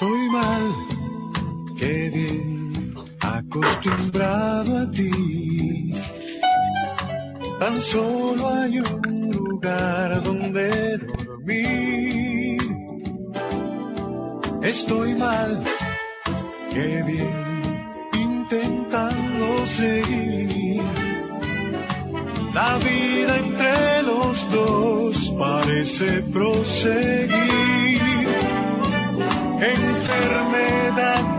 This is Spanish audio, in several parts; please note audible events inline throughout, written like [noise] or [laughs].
Estoy mal, qué bien, acostumbrado a ti. Tan solo hay un lugar donde dormir. Estoy mal, qué bien, intentando seguir. La vida entre los dos parece proseguir. Enfermedad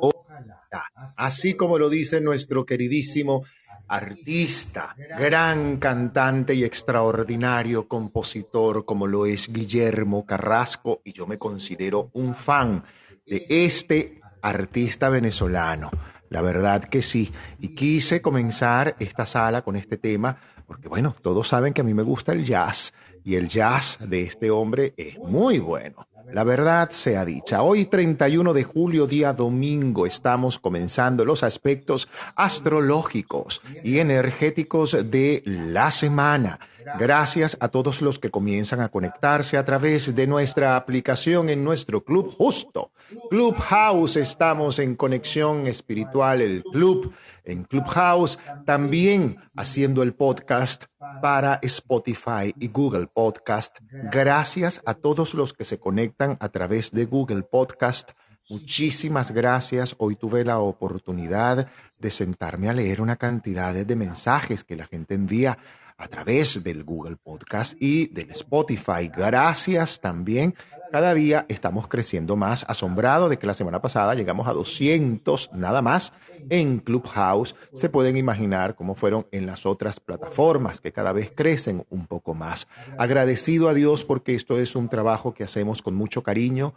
ojalá. Así como lo dice nuestro queridísimo artista, gran cantante y extraordinario compositor como lo es Guillermo Carrasco, y yo me considero un fan de este artista venezolano. La verdad que sí. Y quise comenzar esta sala con este tema porque, bueno, todos saben que a mí me gusta el jazz y el jazz de este hombre es muy bueno. La verdad sea dicha, hoy 31 de julio, día domingo, estamos comenzando los aspectos astrológicos y energéticos de la semana. Gracias a todos los que comienzan a conectarse a través de nuestra aplicación en nuestro club justo. Clubhouse, estamos en conexión espiritual, el club en Clubhouse, también haciendo el podcast para Spotify y Google Podcast. Gracias a todos los que se conectan a través de Google Podcast. Muchísimas gracias. Hoy tuve la oportunidad de sentarme a leer una cantidad de mensajes que la gente envía a través del Google Podcast y del Spotify. Gracias también. Cada día estamos creciendo más, asombrado de que la semana pasada llegamos a 200 nada más en Clubhouse. Se pueden imaginar cómo fueron en las otras plataformas que cada vez crecen un poco más. Agradecido a Dios porque esto es un trabajo que hacemos con mucho cariño,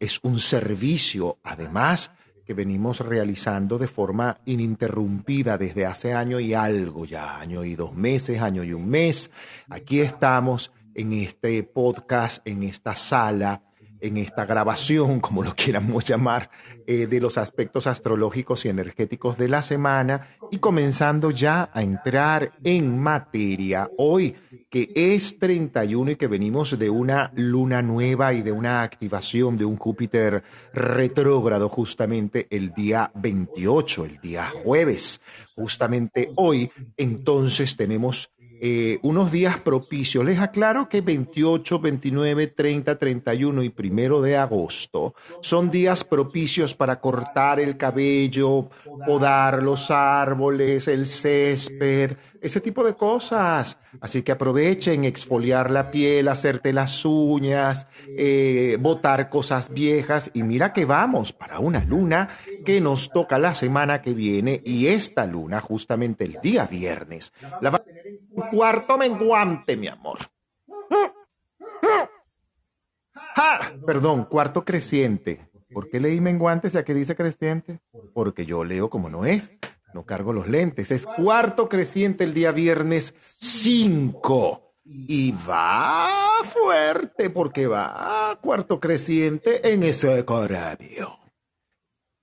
es un servicio además que venimos realizando de forma ininterrumpida desde hace año y algo ya, año y dos meses, año y un mes. Aquí estamos en este podcast, en esta sala, en esta grabación, [laughs] como lo quieramos llamar, eh, de los aspectos astrológicos y energéticos de la semana y comenzando ya a entrar en materia. Hoy, que es 31 y que venimos de una luna nueva y de una activación de un Júpiter retrógrado justamente el día 28, el día jueves. Justamente hoy, entonces tenemos eh, unos días propicios. Les aclaro que 28, 29, 30, 31 y primero de agosto son días propicios para cortar el cabello, podar los árboles, el césped, ese tipo de cosas. Así que aprovechen exfoliar la piel, hacerte las uñas, eh, botar cosas viejas y mira que vamos para una luna que nos toca la semana que viene y esta luna justamente el día viernes. La va a tener en cuarto menguante, mi amor. [laughs] Perdón, cuarto creciente. ¿Por qué leí menguante si aquí dice creciente? Porque yo leo como no es. No cargo los lentes. Es cuarto creciente el día viernes 5. Y va fuerte porque va cuarto creciente en ese corabio.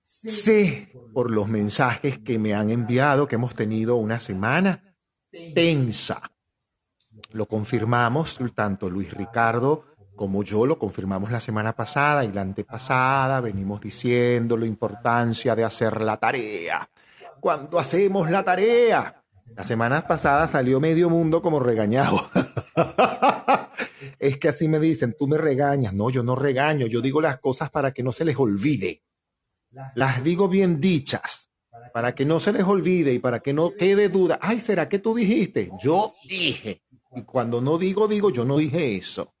Sé por los mensajes que me han enviado que hemos tenido una semana tensa. Lo confirmamos, tanto Luis Ricardo como yo lo confirmamos la semana pasada y la antepasada, venimos diciendo la importancia de hacer la tarea cuando hacemos la tarea. La semana pasada salió medio mundo como regañado. [laughs] es que así me dicen, tú me regañas. No, yo no regaño, yo digo las cosas para que no se les olvide. Las digo bien dichas, para que no se les olvide y para que no quede duda. Ay, ¿será que tú dijiste? Yo dije. Y cuando no digo, digo, yo no dije eso.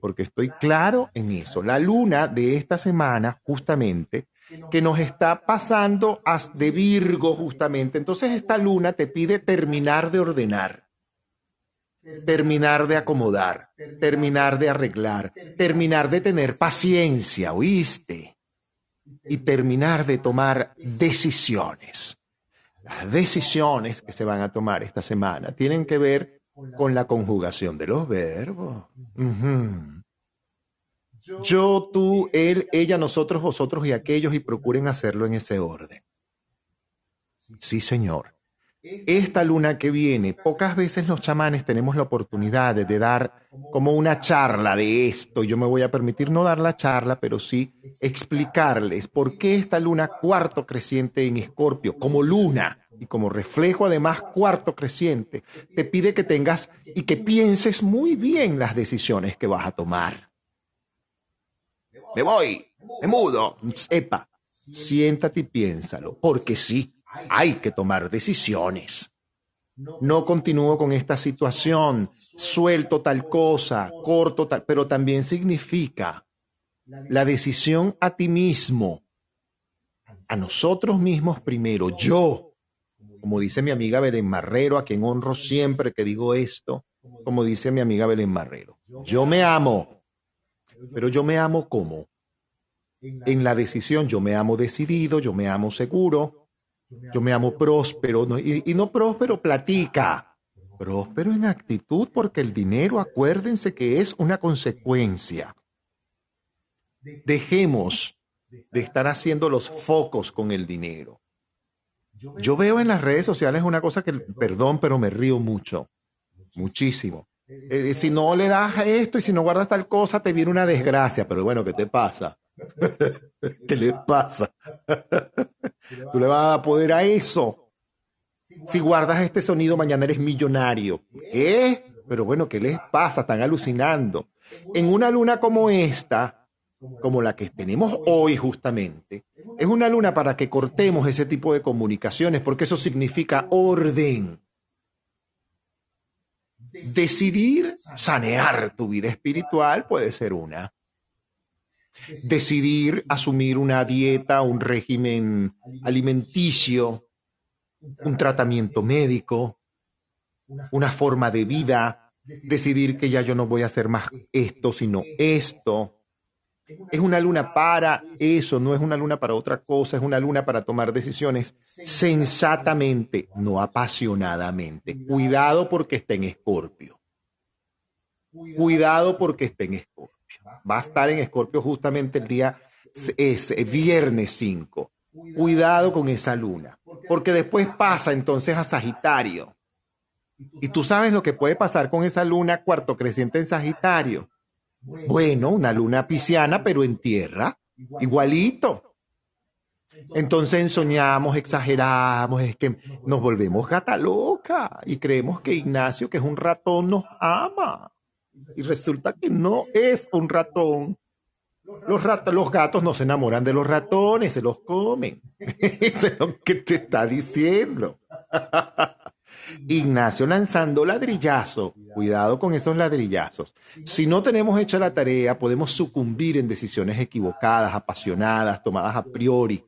Porque estoy claro en eso. La luna de esta semana, justamente, que nos está pasando de Virgo justamente. Entonces esta luna te pide terminar de ordenar, terminar de acomodar, terminar de arreglar, terminar de tener paciencia, ¿oíste? Y terminar de tomar decisiones. Las decisiones que se van a tomar esta semana tienen que ver con la conjugación de los verbos. Yo, tú, él, ella, nosotros, vosotros y aquellos y procuren hacerlo en ese orden. Sí, Señor. Esta luna que viene, pocas veces los chamanes tenemos la oportunidad de, dar como una charla de esto. Yo me voy a permitir no dar la charla, pero sí explicarles por qué esta luna cuarto creciente en Escorpio, como luna y como reflejo además cuarto creciente, te pide que tengas y que pienses muy bien las decisiones que vas a tomar me voy, me mudo. Epa, siéntate y piénsalo, porque sí, hay que tomar decisiones. No continúo con esta situación, suelto tal cosa, corto tal, pero también significa la decisión a ti mismo, a nosotros mismos primero, yo, como dice mi amiga Belén Marrero, a quien honro siempre que digo esto, como dice mi amiga Belén Marrero, yo me amo, pero yo me amo como. En la decisión, yo me amo decidido, yo me amo seguro, yo me amo próspero, y, y no próspero platica, próspero en actitud porque el dinero, acuérdense que es una consecuencia. Dejemos de estar haciendo los focos con el dinero. Yo veo en las redes sociales una cosa que, perdón, pero me río mucho, muchísimo. Eh, si no le das a esto y si no guardas tal cosa, te viene una desgracia. Pero bueno, ¿qué te pasa? [laughs] ¿Qué le pasa? [laughs] Tú le vas a poder a eso. Si guardas este sonido, mañana eres millonario. ¿Qué? Pero bueno, ¿qué les pasa? Están alucinando. En una luna como esta, como la que tenemos hoy justamente, es una luna para que cortemos ese tipo de comunicaciones, porque eso significa orden Decidir sanear tu vida espiritual puede ser una. Decidir asumir una dieta, un régimen alimenticio, un tratamiento médico, una forma de vida, decidir que ya yo no voy a hacer más esto, sino esto, es una luna para eso, no es una luna para otra cosa, es una luna para tomar decisiones sensatamente, no apasionadamente. Cuidado porque está en escorpio. Cuidado porque está en Escorpio. Va a estar en Escorpio justamente el día es, viernes 5. Cuidado con esa luna, porque después pasa entonces a Sagitario. Y tú sabes lo que puede pasar con esa luna cuarto creciente en Sagitario. Bueno, una luna pisciana, pero en tierra, igualito. Entonces soñamos, exageramos, es que nos volvemos gata loca y creemos que Ignacio, que es un ratón, nos ama. Y resulta que no es un ratón. Los, los gatos no se enamoran de los ratones, se los comen. [laughs] Eso es lo que te está diciendo. [laughs] Ignacio lanzando ladrillazo. Cuidado con esos ladrillazos. Si no tenemos hecha la tarea, podemos sucumbir en decisiones equivocadas, apasionadas, tomadas a priori.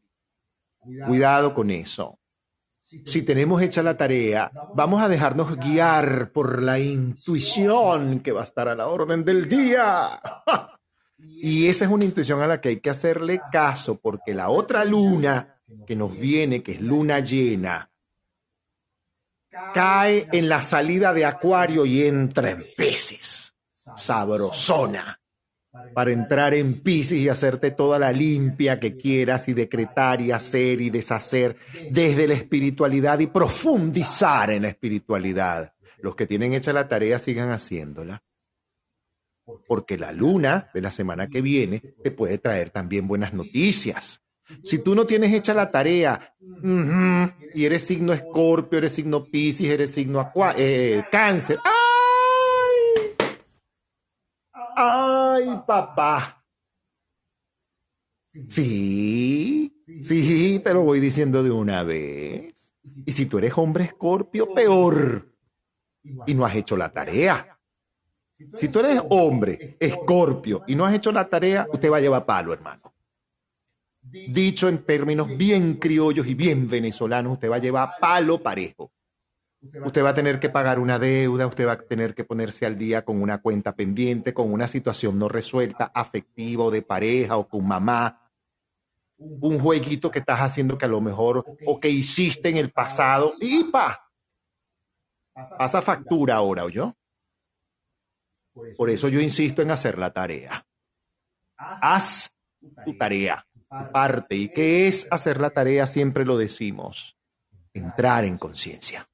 Cuidado con eso. Si tenemos hecha la tarea, vamos a dejarnos guiar por la intuición que va a estar a la orden del día. [laughs] Y esa es una intuición a la que hay que hacerle caso, porque la otra luna que nos viene, que es luna llena, cae en la salida de Acuario y entra en Pisces. Sabrosona. Para entrar en Pisces y hacerte toda la limpia que quieras y decretar y hacer y deshacer desde la espiritualidad y profundizar en la espiritualidad. Los que tienen hecha la tarea sigan haciéndola. Porque la luna de la semana que viene te puede traer también buenas noticias. Si tú no tienes hecha la tarea y eres signo escorpio, eres signo piscis, eres signo eh, cáncer. ¡Ay! ¡Ay, papá! Sí, sí, te lo voy diciendo de una vez. Y si tú eres hombre escorpio, peor. Y no has hecho la tarea. Si tú eres hombre escorpio y no has hecho la tarea, usted va a llevar palo, hermano dicho en términos bien criollos y bien venezolanos, usted va a llevar palo parejo. Usted va a tener que pagar una deuda, usted va a tener que ponerse al día con una cuenta pendiente, con una situación no resuelta, afectiva o de pareja o con mamá. Un jueguito que estás haciendo que a lo mejor o que hiciste en el pasado y pa, pasa factura ahora, ¿o yo? Por eso yo insisto en hacer la tarea. Haz tu tarea parte. ¿Y qué es hacer la tarea? Siempre lo decimos. Entrar en conciencia.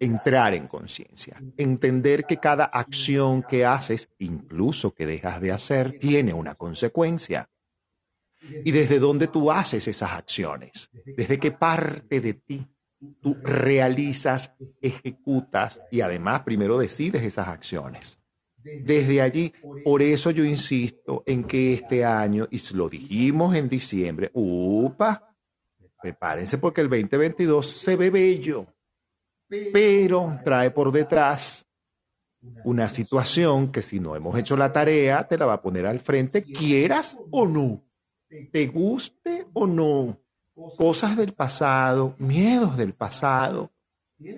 Entrar en conciencia. Entender que cada acción que haces, incluso que dejas de hacer, tiene una consecuencia. Y desde dónde tú haces esas acciones, desde qué parte de ti tú realizas, ejecutas y además primero decides esas acciones desde allí. Por eso yo insisto en que este año, y lo dijimos en diciembre, upa, prepárense porque el 2022 se ve bello, pero trae por detrás una situación que si no hemos hecho la tarea, te la va a poner al frente, quieras o no, te guste o no. Cosas del pasado, miedos del pasado,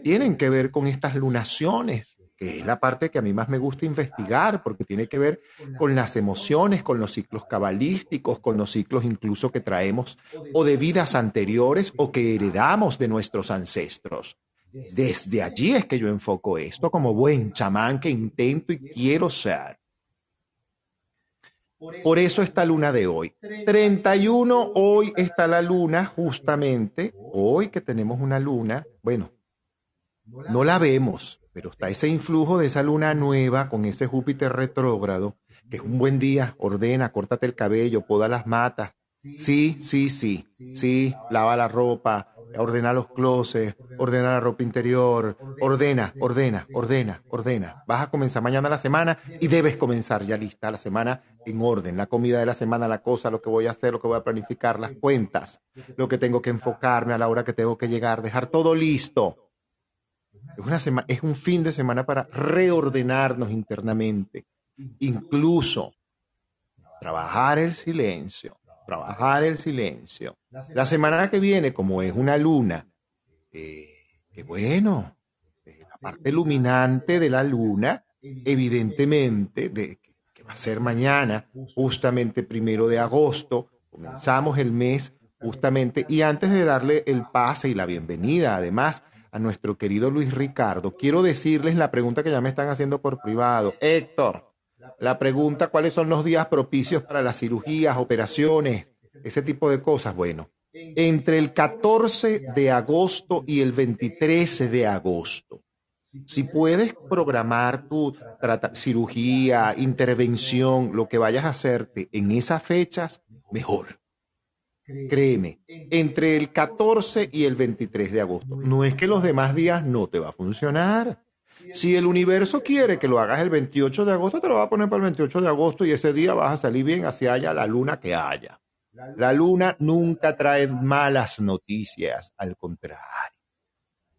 tienen que ver con estas lunaciones que es la parte que a mí más me gusta investigar, porque tiene que ver con las emociones, con los ciclos cabalísticos, con los ciclos incluso que traemos o de vidas anteriores o que heredamos de nuestros ancestros. Desde allí es que yo enfoco esto como buen chamán que intento y quiero ser. Por eso esta luna de hoy. 31, hoy está la luna, justamente, hoy que tenemos una luna, bueno, no la vemos, pero está ese influjo de esa luna nueva con ese Júpiter retrógrado, que es un buen día, ordena, córtate el cabello, poda las matas. Sí, sí, sí, sí, lava la ropa, ordena los closets, ordena la ropa interior, ordena, ordena, ordena, ordena. Vas a comenzar mañana la semana y debes comenzar ya lista la semana en orden. La comida de la semana, la cosa, lo que voy a hacer, lo que voy a planificar, las cuentas, lo que tengo que enfocarme a la hora que tengo que llegar, dejar todo listo es, una es un fin de semana para reordenarnos internamente, incluso trabajar el silencio, trabajar el silencio. La semana que viene, como es una luna, eh, que bueno, eh, la parte iluminante de la luna, evidentemente, de, que va a ser mañana, justamente primero de agosto, comenzamos el mes justamente, y antes de darle el pase y la bienvenida, además, a nuestro querido Luis Ricardo, quiero decirles la pregunta que ya me están haciendo por privado. Héctor, la pregunta, ¿cuáles son los días propicios para las cirugías, operaciones, ese tipo de cosas? Bueno, entre el 14 de agosto y el 23 de agosto. Si puedes programar tu cirugía, intervención, lo que vayas a hacerte en esas fechas, mejor. Créeme, entre el 14 y el 23 de agosto. No es que los demás días no te va a funcionar. Si el universo quiere que lo hagas el 28 de agosto, te lo va a poner para el 28 de agosto y ese día vas a salir bien hacia allá la luna que haya. La luna nunca trae malas noticias, al contrario.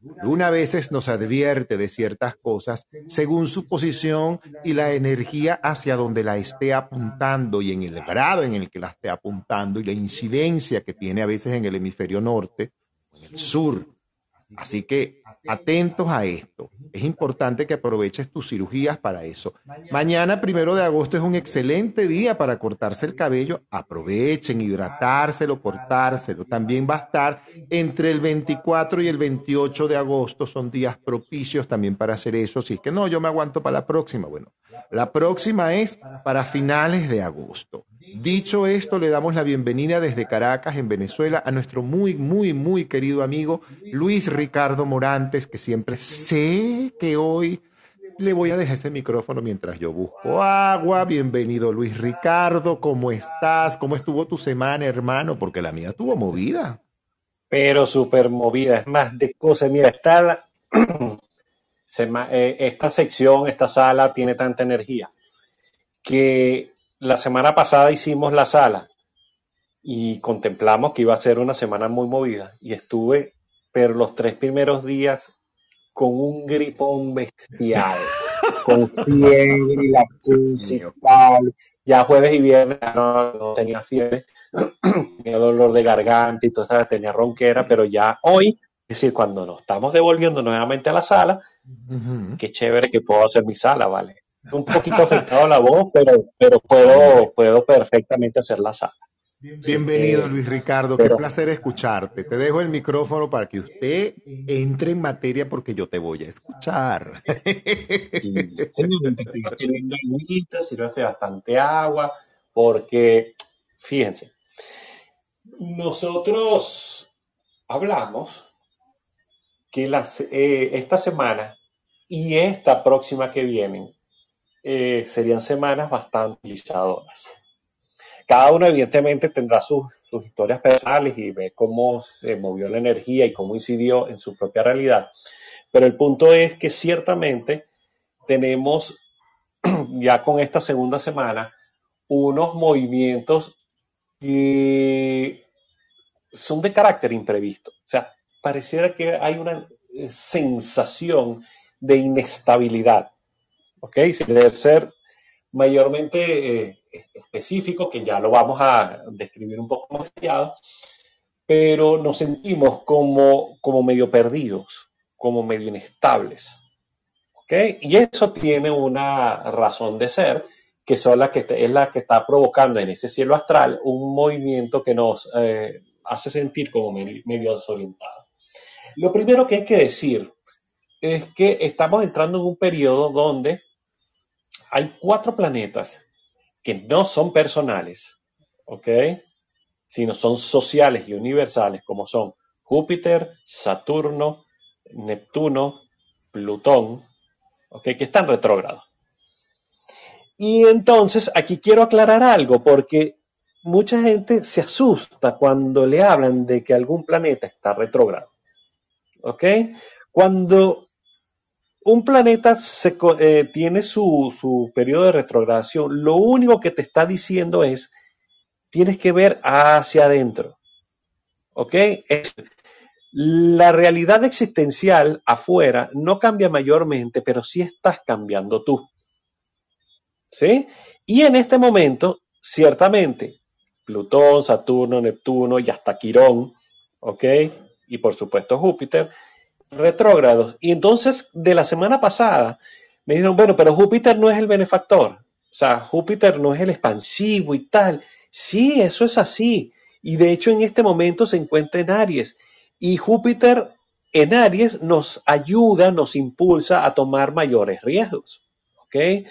Luna a veces nos advierte de ciertas cosas según su posición y la energía hacia donde la esté apuntando y en el grado en el que la esté apuntando y la incidencia que tiene a veces en el hemisferio norte o en el sur. Así que atentos a esto. Es importante que aproveches tus cirugías para eso. Mañana, primero de agosto, es un excelente día para cortarse el cabello. Aprovechen, hidratárselo, cortárselo. También va a estar entre el 24 y el 28 de agosto. Son días propicios también para hacer eso. Si es que no, yo me aguanto para la próxima. Bueno, la próxima es para finales de agosto. Dicho esto, le damos la bienvenida desde Caracas, en Venezuela, a nuestro muy, muy, muy querido amigo Luis Ricardo Morantes, que siempre sé que hoy le voy a dejar ese micrófono mientras yo busco agua. Bienvenido Luis Ricardo, ¿cómo estás? ¿Cómo estuvo tu semana, hermano? Porque la mía estuvo movida. Pero súper movida, es más de cosas. Mira, está [clears throat] eh, esta sección, esta sala tiene tanta energía que la semana pasada hicimos la sala y contemplamos que iba a ser una semana muy movida y estuve, pero los tres primeros días con un gripón bestial, con [laughs] fiebre y la principal. Ya jueves y viernes no, tenía fiebre, [clears throat] tenía dolor de garganta y todo eso, tenía ronquera, pero ya hoy, es decir, cuando nos estamos devolviendo nuevamente a la sala, qué chévere que puedo hacer mi sala, ¿vale? Un poquito afectado la voz, pero, pero puedo, puedo perfectamente hacer la sala. Bienvenido, Luis Ricardo. Qué placer escucharte. Te dejo el micrófono para que usted entre en materia porque yo te voy a escuchar. [laughs] hace bastante agua, porque fíjense, nosotros hablamos que las, eh, esta semana y esta próxima que vienen eh, serían semanas bastante utilizadoras. Cada uno evidentemente tendrá sus, historias personales y ve cómo se movió la energía y cómo incidió en su propia realidad. Pero el punto es que ciertamente tenemos [clears throat] ya con esta segunda semana unos movimientos que son de carácter imprevisto. O sea, pareciera que hay una eh, sensación de inestabilidad. ¿Ok? Sin ser mayormente eh, específico, que ya lo vamos a describir un poco más detallado, pero nos sentimos como, como medio perdidos, como medio inestables. ¿ok? Y eso tiene una razón de ser, que, son que es la que está provocando en ese cielo astral un movimiento que nos eh, hace sentir como medio, desorientados. Lo primero que hay que decir es que estamos entrando en un periodo donde hay cuatro planetas que no son personales, ¿ok? Sino son sociales y universales, como son Júpiter, Saturno, Neptuno, Plutón, ¿ok? Que están retrógrados. Y entonces aquí quiero aclarar algo, porque mucha gente se asusta cuando le hablan de que algún planeta está retrógrado. ¿Ok? Cuando un planeta eh, tiene su, periodo de retrogradación, lo único que te está diciendo es, tienes que ver hacia adentro. ¿Ok? la realidad existencial afuera no cambia mayormente, pero sí estás cambiando tú. ¿Sí? Y en este momento, ciertamente, Plutón, Saturno, Neptuno y hasta Quirón, ¿ok? Y por supuesto Júpiter, retrógrados. Y entonces, de la semana pasada, me dijeron, bueno, pero Júpiter no es el benefactor. O sea, Júpiter no es el expansivo y tal. Sí, eso es así. Y de hecho en este momento se encuentra en Aries. Y Júpiter en Aries nos ayuda, nos impulsa a tomar mayores riesgos. ¿Ok? Es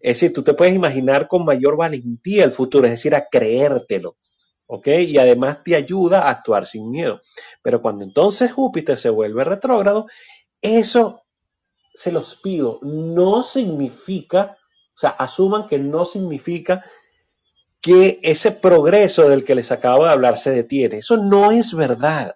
decir, tú te puedes imaginar con mayor valentía el futuro, es decir, a creértelo. ¿Ok? Y además te ayuda a actuar sin miedo. Pero cuando entonces Júpiter se vuelve retrógrado, eso se los pido, no significa, o sea, asuman que no significa que ese progreso del que les acabo de hablar se detiene. Eso no es verdad,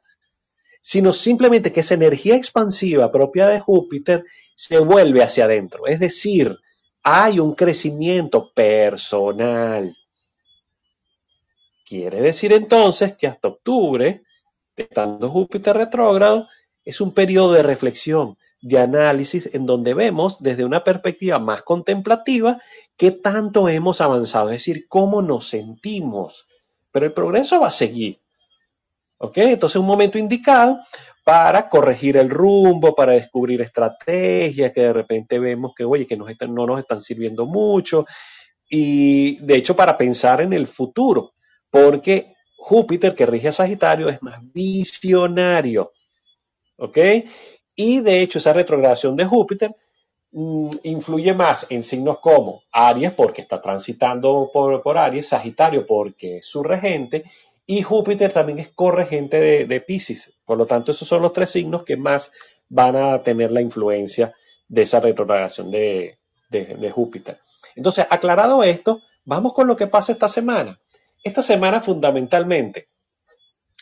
sino simplemente que esa energía expansiva propia de Júpiter se vuelve hacia adentro. Es decir, hay un crecimiento personal. Quiere decir entonces que hasta octubre, estando Júpiter retrógrado, es un periodo de reflexión, de análisis en donde vemos desde una perspectiva más contemplativa qué tanto hemos avanzado, es decir, cómo nos sentimos. Pero el progreso va a seguir. ¿Ok? Entonces un momento indicado para corregir el rumbo, para descubrir estrategias que de repente vemos que, oye, que no nos están sirviendo mucho. Y de hecho para pensar en el futuro, porque Júpiter, que rige a Sagitario, es más visionario. ¿Ok? Y de hecho esa retrogradación de Júpiter mm, influye más en signos como Aries, porque está transitando por, por, Aries, Sagitario, porque es su regente, y Júpiter también es corregente de, de Pisces. Por lo tanto, esos son los tres signos que más van a tener la influencia de esa retrogradación de, de Júpiter. Entonces, aclarado esto, vamos con lo que pasa esta semana. Esta semana fundamentalmente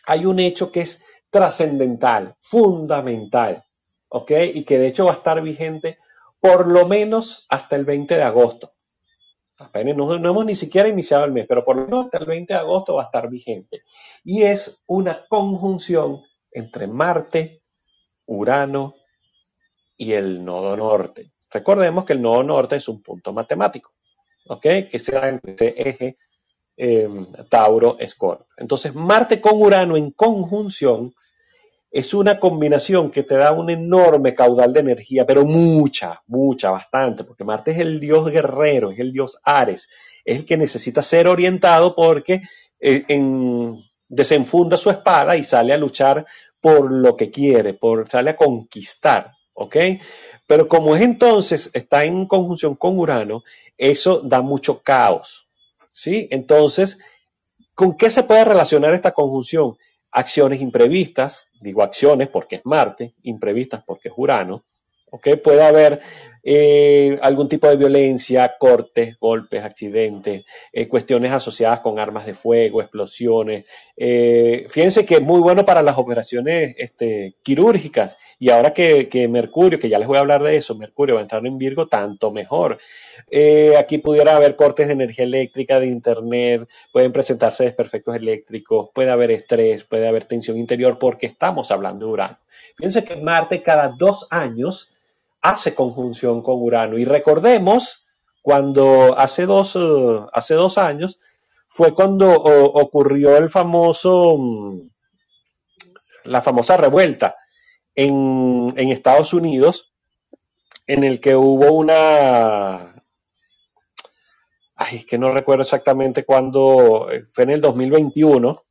hay un hecho que es trascendental, fundamental, ¿ok? Y que de hecho va a estar vigente por lo menos hasta el 20 de agosto. Apenas no, hemos ni siquiera iniciado el mes, pero por lo menos hasta el 20 de agosto va a estar vigente. Y es una conjunción entre Marte, Urano y el nodo norte. Recordemos que el nodo norte es un punto matemático, ¿ok? Que se da entre eje eh, Tauro-Escorpio. Entonces, Marte con Urano en conjunción es una combinación que te da un enorme caudal de energía, pero mucha, mucha, bastante, porque Marte es el dios guerrero, es el dios Ares, es el que necesita ser orientado porque eh, desenfunda su espada y sale a luchar por lo que quiere, por, sale a conquistar, ¿ok? Pero como es entonces, está en conjunción con Urano, eso da mucho caos, ¿sí? Entonces, ¿con qué se puede relacionar esta conjunción? acciones imprevistas, digo acciones porque es Marte, imprevistas porque es Urano, ¿ok? Puede haber eh, algún tipo de violencia, cortes, golpes, accidentes, eh, cuestiones asociadas con armas de fuego, explosiones. Eh, fíjense que es muy bueno para las operaciones este, quirúrgicas y ahora que, Mercurio, que ya les voy a hablar de eso, Mercurio va a entrar en Virgo, tanto mejor. aquí pudiera haber cortes de energía eléctrica, de internet, pueden presentarse desperfectos eléctricos, puede haber estrés, puede haber tensión interior porque estamos hablando de Urano. Fíjense que Marte cada dos años hace conjunción con Urano. Y recordemos cuando hace dos, eh, hace dos años fue cuando ocurrió el famoso, mm, la famosa revuelta en, en Estados Unidos, en el que hubo una, ay, es que no recuerdo exactamente cuándo, eh, fue en el 2021,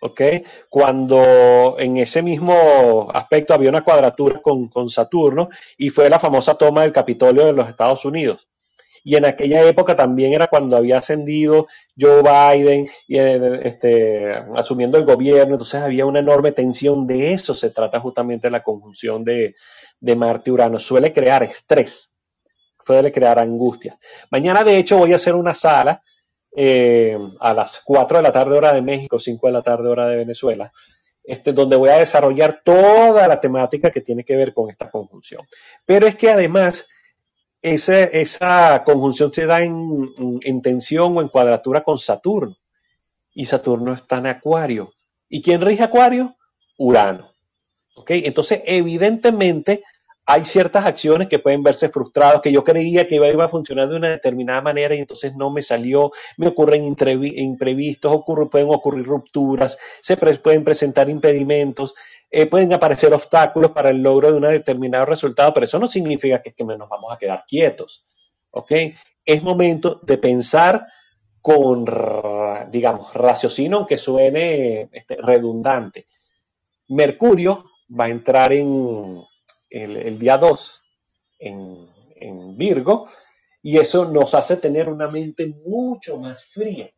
¿ok? Cuando en ese mismo aspecto había una cuadratura con, Saturno y fue la famosa toma del Capitolio de los Estados Unidos. Y en aquella época también era cuando había ascendido Joe Biden y, eh, este, asumiendo el gobierno, entonces había una enorme tensión. De eso se trata justamente la conjunción de, de Marte y Urano. Suele crear estrés, suele crear angustia. Mañana, de hecho, voy a hacer una sala eh, a las 4 de la tarde hora de México, 5 de la tarde hora de Venezuela, este, donde voy a desarrollar toda la temática que tiene que ver con esta conjunción. Pero es que además esa, conjunción se da en, en, tensión o en cuadratura con Saturno. Y Saturno está en Acuario. ¿Y quién rige Acuario? Urano. ¿Ok? Entonces, evidentemente, hay ciertas acciones que pueden verse frustradas, que yo creía que iba, a funcionar de una determinada manera y entonces no me salió, me ocurren imprevistos, pueden ocurrir rupturas, se pueden presentar impedimentos, eh, pueden aparecer obstáculos para el logro de un determinado resultado, pero eso no significa que, que nos vamos a quedar quietos. ¿ok? Es momento de pensar con, digamos, raciocinio, aunque suene este, redundante. Mercurio va a entrar en el, día 2 en, en Virgo y eso nos hace tener una mente mucho más fría,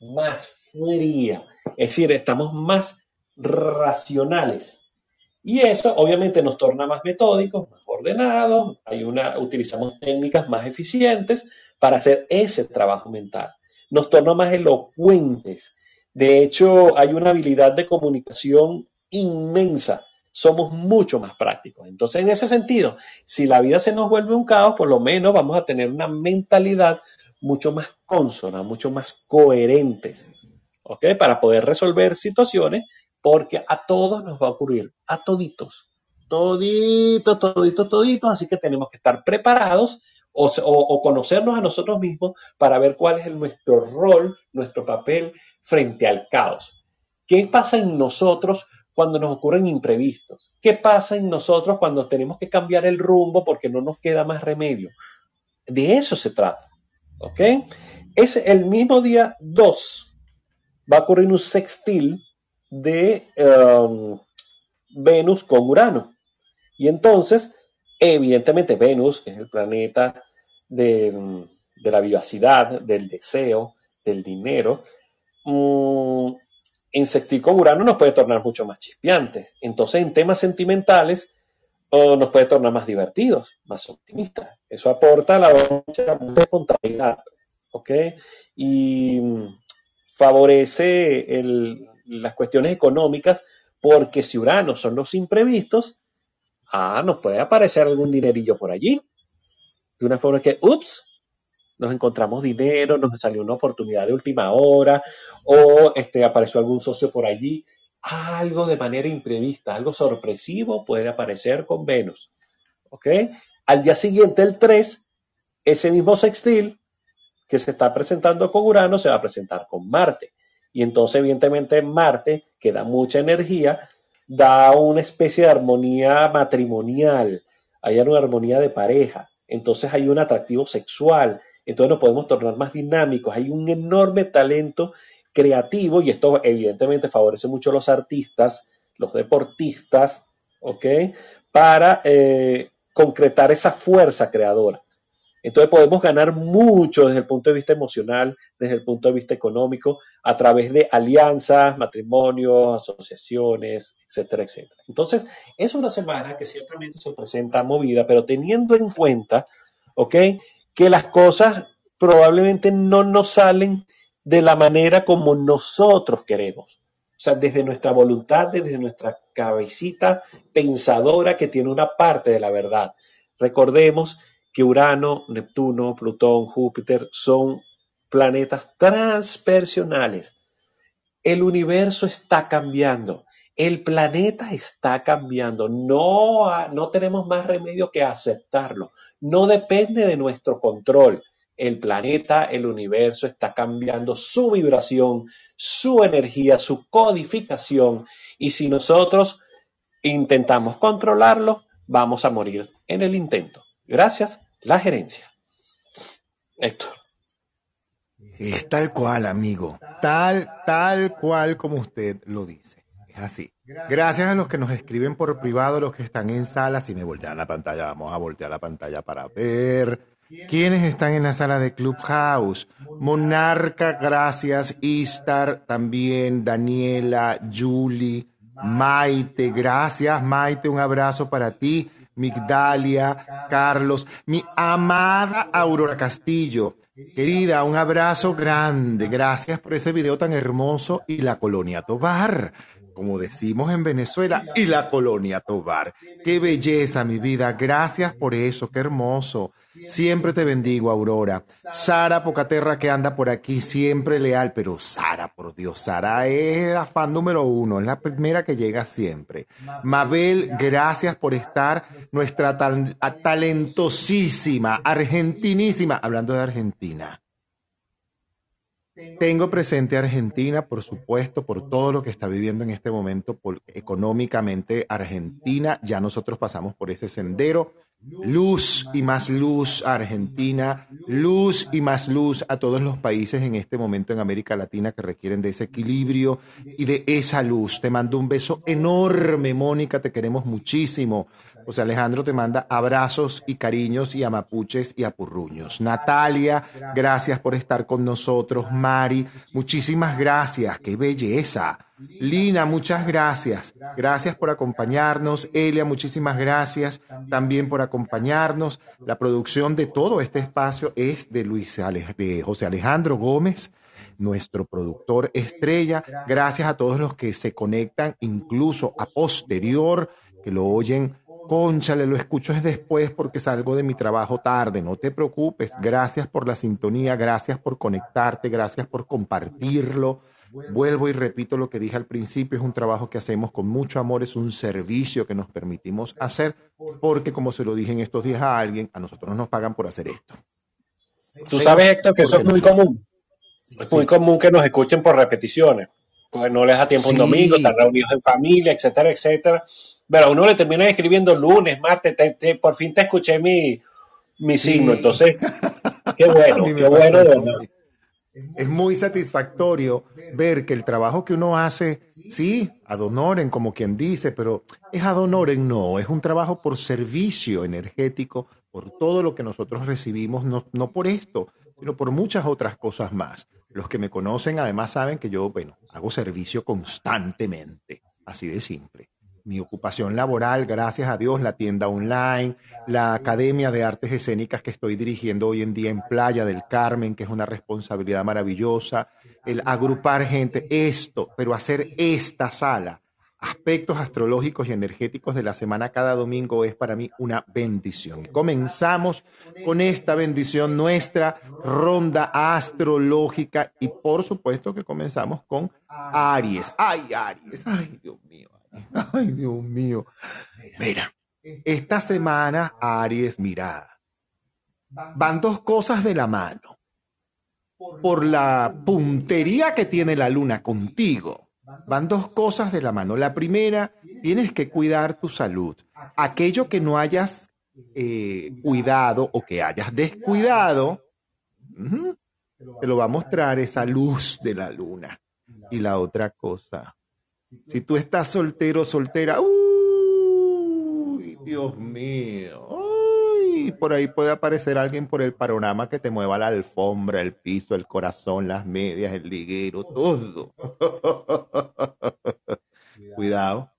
más fría. Es decir, estamos más racionales. Y eso obviamente nos torna más metódicos, más ordenados, hay una, utilizamos técnicas más eficientes para hacer ese trabajo mental. Nos torna más elocuentes. De hecho, hay una habilidad de comunicación inmensa. Somos mucho más prácticos. Entonces, en ese sentido, si la vida se nos vuelve un caos, por lo menos vamos a tener una mentalidad mucho más consona, mucho más coherentes, ¿ok? Para poder resolver situaciones, porque a todos nos va a ocurrir, a toditos, todito, todito, todito, así que tenemos que estar preparados o, conocernos a nosotros mismos para ver cuál es nuestro rol, nuestro papel frente al caos. ¿Qué pasa en nosotros cuando nos ocurren imprevistos? ¿Qué pasa en nosotros cuando tenemos que cambiar el rumbo porque no nos queda más remedio? De eso se trata. ¿Ok? Es el mismo día 2. Va a ocurrir un sextil de um, Venus con Urano. Y entonces, evidentemente, Venus, que es el planeta de, la vivacidad, del deseo, del dinero, mmm, en Urano nos puede tornar mucho más chispeantes. Entonces, en temas sentimentales, nos puede tornar más divertidos, más optimistas. Eso aporta la mucha, espontaneidad, ¿ok? Y favorece las cuestiones económicas, porque si Urano son los imprevistos, ah, nos puede aparecer algún dinerillo por allí de una forma que, ups, nos encontramos dinero, nos salió una oportunidad de última hora o este, apareció algún socio por allí. Algo de manera imprevista, algo sorpresivo puede aparecer con Venus. ¿Ok? Al día siguiente, el 3, ese mismo sextil que se está presentando con Urano se va a presentar con Marte. Y entonces, evidentemente, Marte, que da mucha energía, da una especie de armonía matrimonial, hay una armonía de pareja entonces hay un atractivo sexual, entonces nos podemos tornar más dinámicos, hay un enorme talento creativo y esto evidentemente favorece mucho a los artistas, los deportistas, ¿ok? Para eh, concretar esa fuerza creadora. Entonces podemos ganar mucho desde el punto de vista emocional, desde el punto de vista económico, a través de alianzas, matrimonios, asociaciones, etcétera, etcétera. Entonces es una semana que ciertamente se presenta movida, pero teniendo en cuenta, ¿ok? Que las cosas probablemente no nos salen de la manera como nosotros queremos. O sea, desde nuestra voluntad, desde nuestra cabecita pensadora que tiene una parte de la verdad. Recordemos que Urano, Neptuno, Plutón, Júpiter son planetas transpersonales. El universo está cambiando, el planeta está cambiando, no, no tenemos más remedio que aceptarlo, no depende de nuestro control. El planeta, el universo está cambiando su vibración, su energía, su codificación y si nosotros intentamos controlarlo, vamos a morir en el intento. Gracias, la gerencia. Héctor. Es tal cual, amigo. Tal, tal cual como usted lo dice. Es así. Gracias a los que nos escriben por privado, los que están en sala. Si me voltean la pantalla, vamos a voltear la pantalla para ver. ¿Quiénes están en la sala de Clubhouse? Monarca, gracias. Istar, también. Daniela, Julie, Maite, gracias. Maite, un abrazo para ti. Migdalia, Carlos, mi amada Aurora Castillo. Querida, un abrazo grande. Gracias por ese video tan hermoso y la colonia Tobar como decimos en Venezuela, y la colonia Tobar. Qué belleza, mi vida. Gracias por eso, qué hermoso. Siempre te bendigo, Aurora. Sara Pocaterra que anda por aquí, siempre leal, pero Sara, por Dios, Sara es la fan número uno, es la primera que llega siempre. Mabel, gracias por estar, nuestra talentosísima, argentinísima, hablando de Argentina. Tengo presente Argentina, por supuesto, por todo lo que está viviendo en este momento, por, económicamente Argentina. Ya nosotros pasamos por ese sendero. Luz y más luz a Argentina, luz y más luz a todos los países en este momento en América Latina que requieren de ese equilibrio y de esa luz. Te mando un beso enorme, Mónica, te queremos muchísimo. José Alejandro te manda abrazos y cariños y a mapuches y a purruños. Natalia, gracias por estar con nosotros. Mari, muchísimas gracias. ¡Qué belleza! Lina, muchas gracias. Gracias por acompañarnos. Elia, muchísimas gracias también por acompañarnos. La producción de todo este espacio es de, Luis de José Alejandro Gómez, nuestro productor estrella. Gracias a todos los que se conectan, incluso a posterior, que lo oyen. Conchale, lo escucho es después porque salgo de mi trabajo tarde. No te preocupes. Gracias por la sintonía, gracias por conectarte, gracias por compartirlo Vuelvo y repito lo que dije al principio, es un trabajo que hacemos con mucho amor, es un servicio que nos permitimos hacer, porque como se lo dije en estos días a alguien, a nosotros nos pagan por hacer esto. Tú sabes, Héctor, que eso es muy común. Es muy común que nos escuchen por repeticiones, porque no les da tiempo un domingo, están reunidos en familia, etcétera, etcétera. Pero a uno le termina escribiendo lunes, martes, por fin te escuché mi, mi signo. Entonces, [laughs] qué bueno, qué bueno, es muy satisfactorio ver que el trabajo que uno hace, sí, ad honorem, como quien dice, pero es ad honorem, no, es un trabajo por servicio energético, por todo lo que nosotros recibimos, no, no por esto, sino por muchas otras cosas más. Los que me conocen además saben que yo, bueno, hago servicio constantemente, así de simple mi ocupación laboral, gracias a Dios, la tienda online, la Academia de Artes Escénicas que estoy dirigiendo hoy en día en Playa del Carmen, que es una responsabilidad maravillosa, el agrupar gente, esto, pero hacer esta sala, aspectos astrológicos y energéticos de la semana cada domingo es para mí una bendición. Comenzamos con esta bendición, nuestra ronda astrológica y por supuesto que comenzamos con Aries. Ay, Aries, ay, Dios mío. [laughs] Ay, Dios mío. Mira, esta semana, Aries, mira, van dos cosas de la mano. Por la puntería que tiene la luna contigo, van dos cosas de la mano. La primera, tienes que cuidar tu salud. Aquello que no hayas eh, cuidado o que hayas descuidado, te lo va a mostrar esa luz de la luna. Y la otra cosa, si tú estás soltero, soltera, uy, Dios mío, uy, por ahí puede aparecer alguien por el panorama que te mueva la alfombra, el piso, el corazón, las medias, el liguero, todo. cuidado,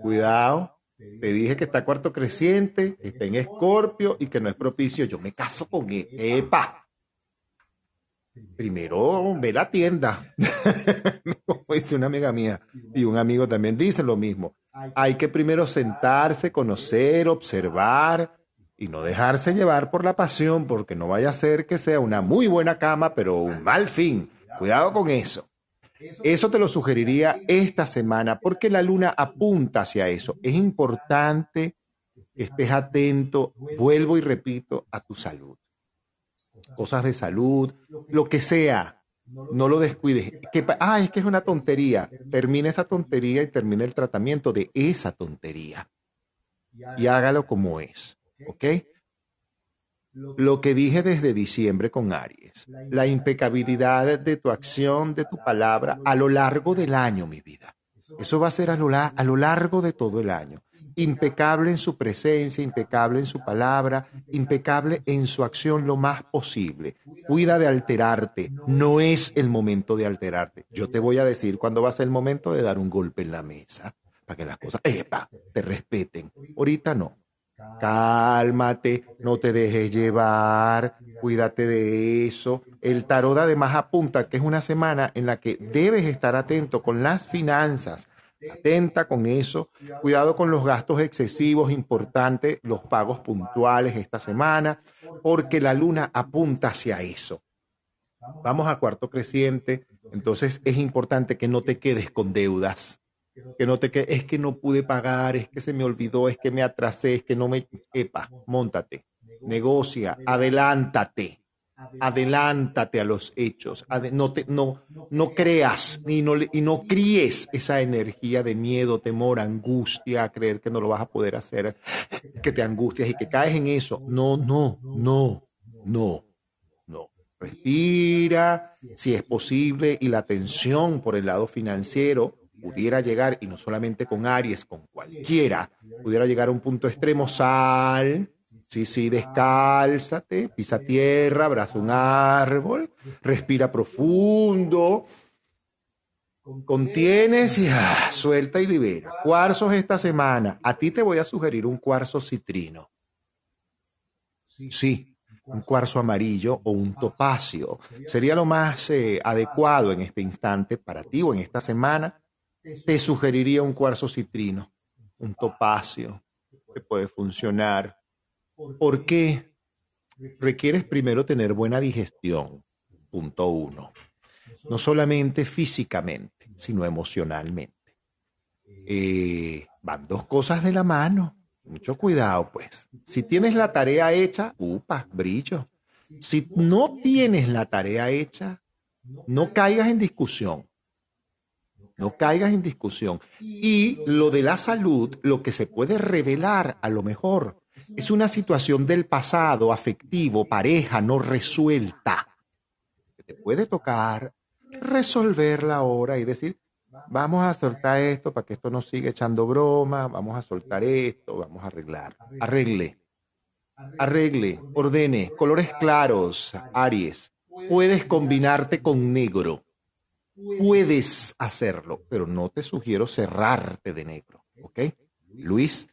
cuidado. Te dije que está cuarto creciente, que está en escorpio y que no es propicio. Yo me caso con él. ¡Epa! Primero ve la tienda, [laughs] dice una amiga mía, y un amigo también dice lo mismo. Hay que primero sentarse, conocer, observar y no dejarse llevar por la pasión, porque no vaya a ser que sea una muy buena cama, pero un mal fin. Cuidado con eso. Eso te lo sugeriría esta semana, porque la luna apunta hacia eso. Es importante que estés atento, vuelvo y repito, a tu salud cosas de salud, lo que sea, no lo descuides. Que, ah, es que es una tontería. Termine esa tontería y termine el tratamiento de esa tontería. Y hágalo como es. ¿Ok? Lo que dije desde diciembre con Aries, la impecabilidad de tu acción, de tu palabra a lo largo del año, mi vida. Eso va a ser a lo largo de todo el año impecable en su presencia, impecable en su palabra, impecable en su acción lo más posible. Cuida de alterarte, no es el momento de alterarte. Yo te voy a decir cuándo va a ser el momento de dar un golpe en la mesa, para que las cosas, epa, te respeten. Ahorita no. Cálmate, no te dejes llevar, cuídate de eso. El tarot además apunta que es una semana en la que debes estar atento con las finanzas, Atenta con eso. Cuidado con los gastos excesivos, importante los pagos puntuales esta semana, porque la luna apunta hacia eso. Vamos a cuarto creciente, entonces es importante que no te quedes con deudas, que no te quedes, es que no pude pagar, es que se me olvidó, es que me atrasé, es que no me... Epa, montate, negocia, adelántate, Adelántate a los hechos. No, no, no creas y no, y no críes esa energía de miedo, temor, angustia, creer que no lo vas a poder hacer, que te angustias y que caes en eso. No, no, no, no, no. Respira, si es posible, y la tensión por el lado financiero pudiera llegar, y no solamente con Aries, con cualquiera, pudiera llegar a un punto extremo, sal, Sí, sí, descálzate, pisa tierra, abraza un árbol, respira profundo, contienes y ah, suelta y libera. Cuarzos esta semana. A ti te voy a sugerir un cuarzo citrino. Sí, un cuarzo amarillo o un topacio. Sería lo más eh, adecuado en este instante para ti o en esta semana. Te sugeriría un cuarzo citrino, un topacio que puede funcionar ¿Por qué? Requieres primero tener buena digestión, punto uno. No solamente físicamente, sino emocionalmente. Eh, van dos cosas de la mano. Mucho cuidado, pues. Si tienes la tarea hecha, upa, brillo. Si no tienes la tarea hecha, no caigas en discusión. No caigas en discusión. Y lo de la salud, lo que se puede revelar a lo mejor es una situación del pasado afectivo, pareja no resuelta. te puede tocar resolverla ahora y decir, vamos a soltar esto para que esto no siga echando broma, vamos a soltar esto, vamos a arreglar. Arregle, arregle, ordene, colores claros, Aries. Puedes combinarte con negro. Puedes hacerlo, pero no te sugiero cerrarte de negro. ¿Ok? Luis,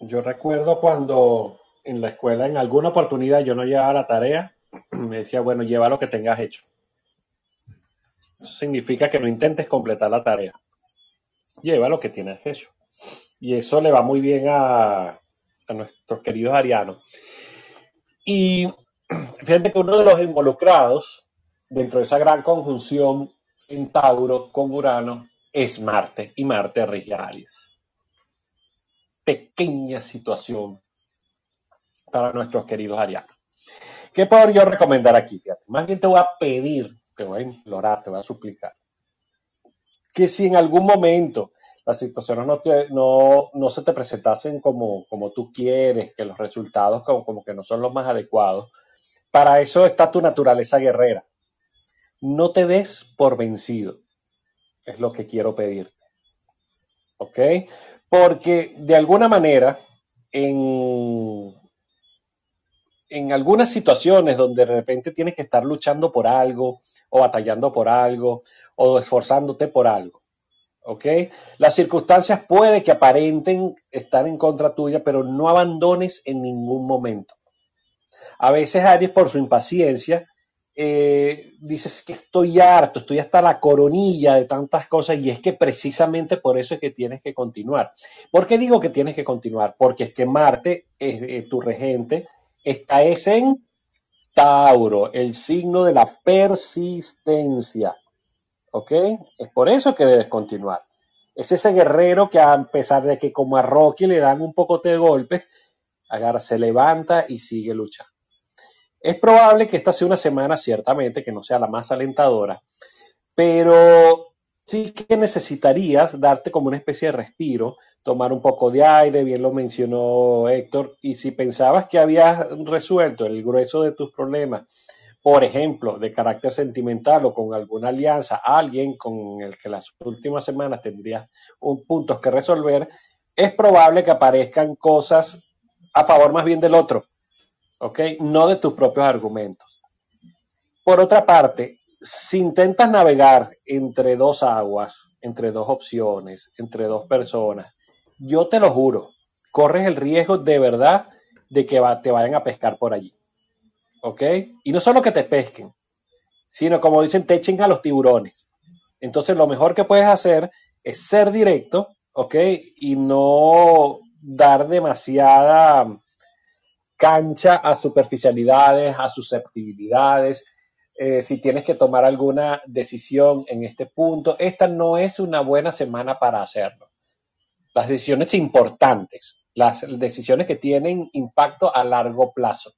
yo recuerdo cuando en la escuela en alguna oportunidad yo no llevaba la tarea, [clears throat] me decía, bueno, lleva lo que tengas hecho. Eso significa que no intentes completar la tarea. Lleva lo que tienes hecho. Y eso le va muy bien a, a nuestros queridos arianos. Y [clears throat] fíjate que uno de los involucrados dentro de esa gran conjunción en Tauro con Urano es Marte. Y Marte rige Aries pequeña situación para nuestros queridos arianos. ¿Qué puedo yo recomendar aquí? Más bien te voy a pedir, te voy a implorar, te voy a suplicar, que si en algún momento las situaciones no, no, no se te presentasen como, como tú quieres, que los resultados como, como que no son los más adecuados, para eso está tu naturaleza guerrera. No te des por vencido, es lo que quiero pedirte. ¿Ok? Porque de alguna manera, en, en algunas situaciones donde de repente tienes que estar luchando por algo, o batallando por algo, o esforzándote por algo, ¿ok? Las circunstancias puede que aparenten estar en contra tuya, pero no abandones en ningún momento. A veces Aries, por su impaciencia, eh, dices que estoy harto, estoy hasta la coronilla de tantas cosas y es que precisamente por eso es que tienes que continuar. ¿Por qué digo que tienes que continuar? Porque es que Marte, es, eh, tu regente, está es en Tauro, el signo de la persistencia. ¿Ok? Es por eso que debes continuar. Es ese guerrero que a pesar de que como a Rocky le dan un poco de golpes, agarra, se levanta y sigue luchando. Es probable que esta sea una semana, ciertamente, que no sea la más alentadora, pero sí que necesitarías darte como una especie de respiro, tomar un poco de aire, bien lo mencionó Héctor, y si pensabas que habías resuelto el grueso de tus problemas, por ejemplo, de carácter sentimental o con alguna alianza, alguien con el que las últimas semanas tendrías un puntos que resolver, es probable que aparezcan cosas a favor más bien del otro ¿ok? No de tus propios argumentos. Por otra parte, si intentas navegar entre dos aguas, entre dos opciones, entre dos personas, yo te lo juro, corres el riesgo de verdad de que te vayan a pescar por allí. ¿Ok? Y no solo que te pesquen, sino como dicen, te echen a los tiburones. Entonces lo mejor que puedes hacer es ser directo, ¿ok? Y no dar demasiada cancha a superficialidades, a susceptibilidades. Eh, si tienes que tomar alguna decisión en este punto, esta no es una buena semana para hacerlo. Las decisiones importantes, las decisiones que tienen impacto a largo plazo.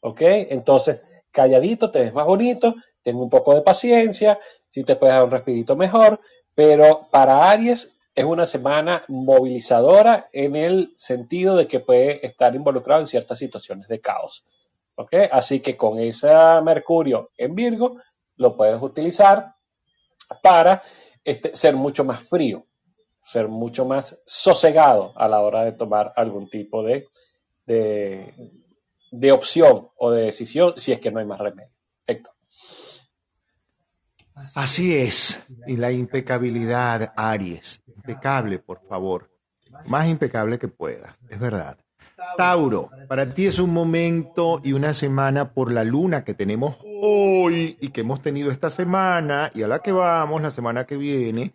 ¿Ok? Entonces, calladito te ves más bonito, tengo un poco de paciencia, si te puedes dar un respirito mejor, pero para Aries es una semana movilizadora en el sentido de que puede estar involucrado en ciertas situaciones de caos. ¿Ok? Así que con ese Mercurio en Virgo lo puedes utilizar para este, ser mucho más frío, ser mucho más sosegado a la hora de tomar algún tipo de, de, opción o de decisión si es que no hay más remedio. Héctor. Así es. Y la impecabilidad, Aries. Impecable, por favor. Más impecable que puedas. Es verdad. Tauro, para ti es un momento y una semana por la luna que tenemos hoy y que hemos tenido esta semana y a la que vamos la semana que viene.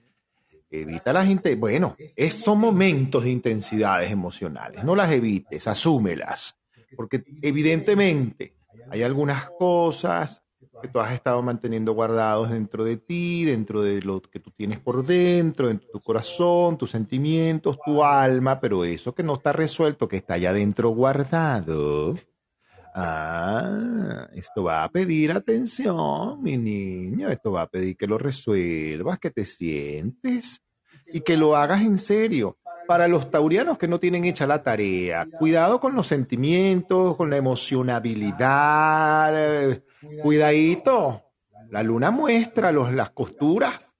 Evita las bueno, son momentos de intensidades emocionales, no las evites, asúmelas, porque evidentemente hay algunas cosas que tú has estado manteniendo guardados dentro de ti, dentro de lo que tú tienes por dentro, dentro de tu corazón, tus sentimientos, tu alma, pero eso que no está resuelto, que está allá adentro guardado. Ah, esto va a pedir atención, mi niño, esto va a pedir que lo resuelvas, que te sientes y que lo hagas en serio. Para los taurianos que no tienen hecha la tarea, cuidado. Con los sentimientos, con la emocionabilidad, Cuidadito, la luna muestra los, las costuras.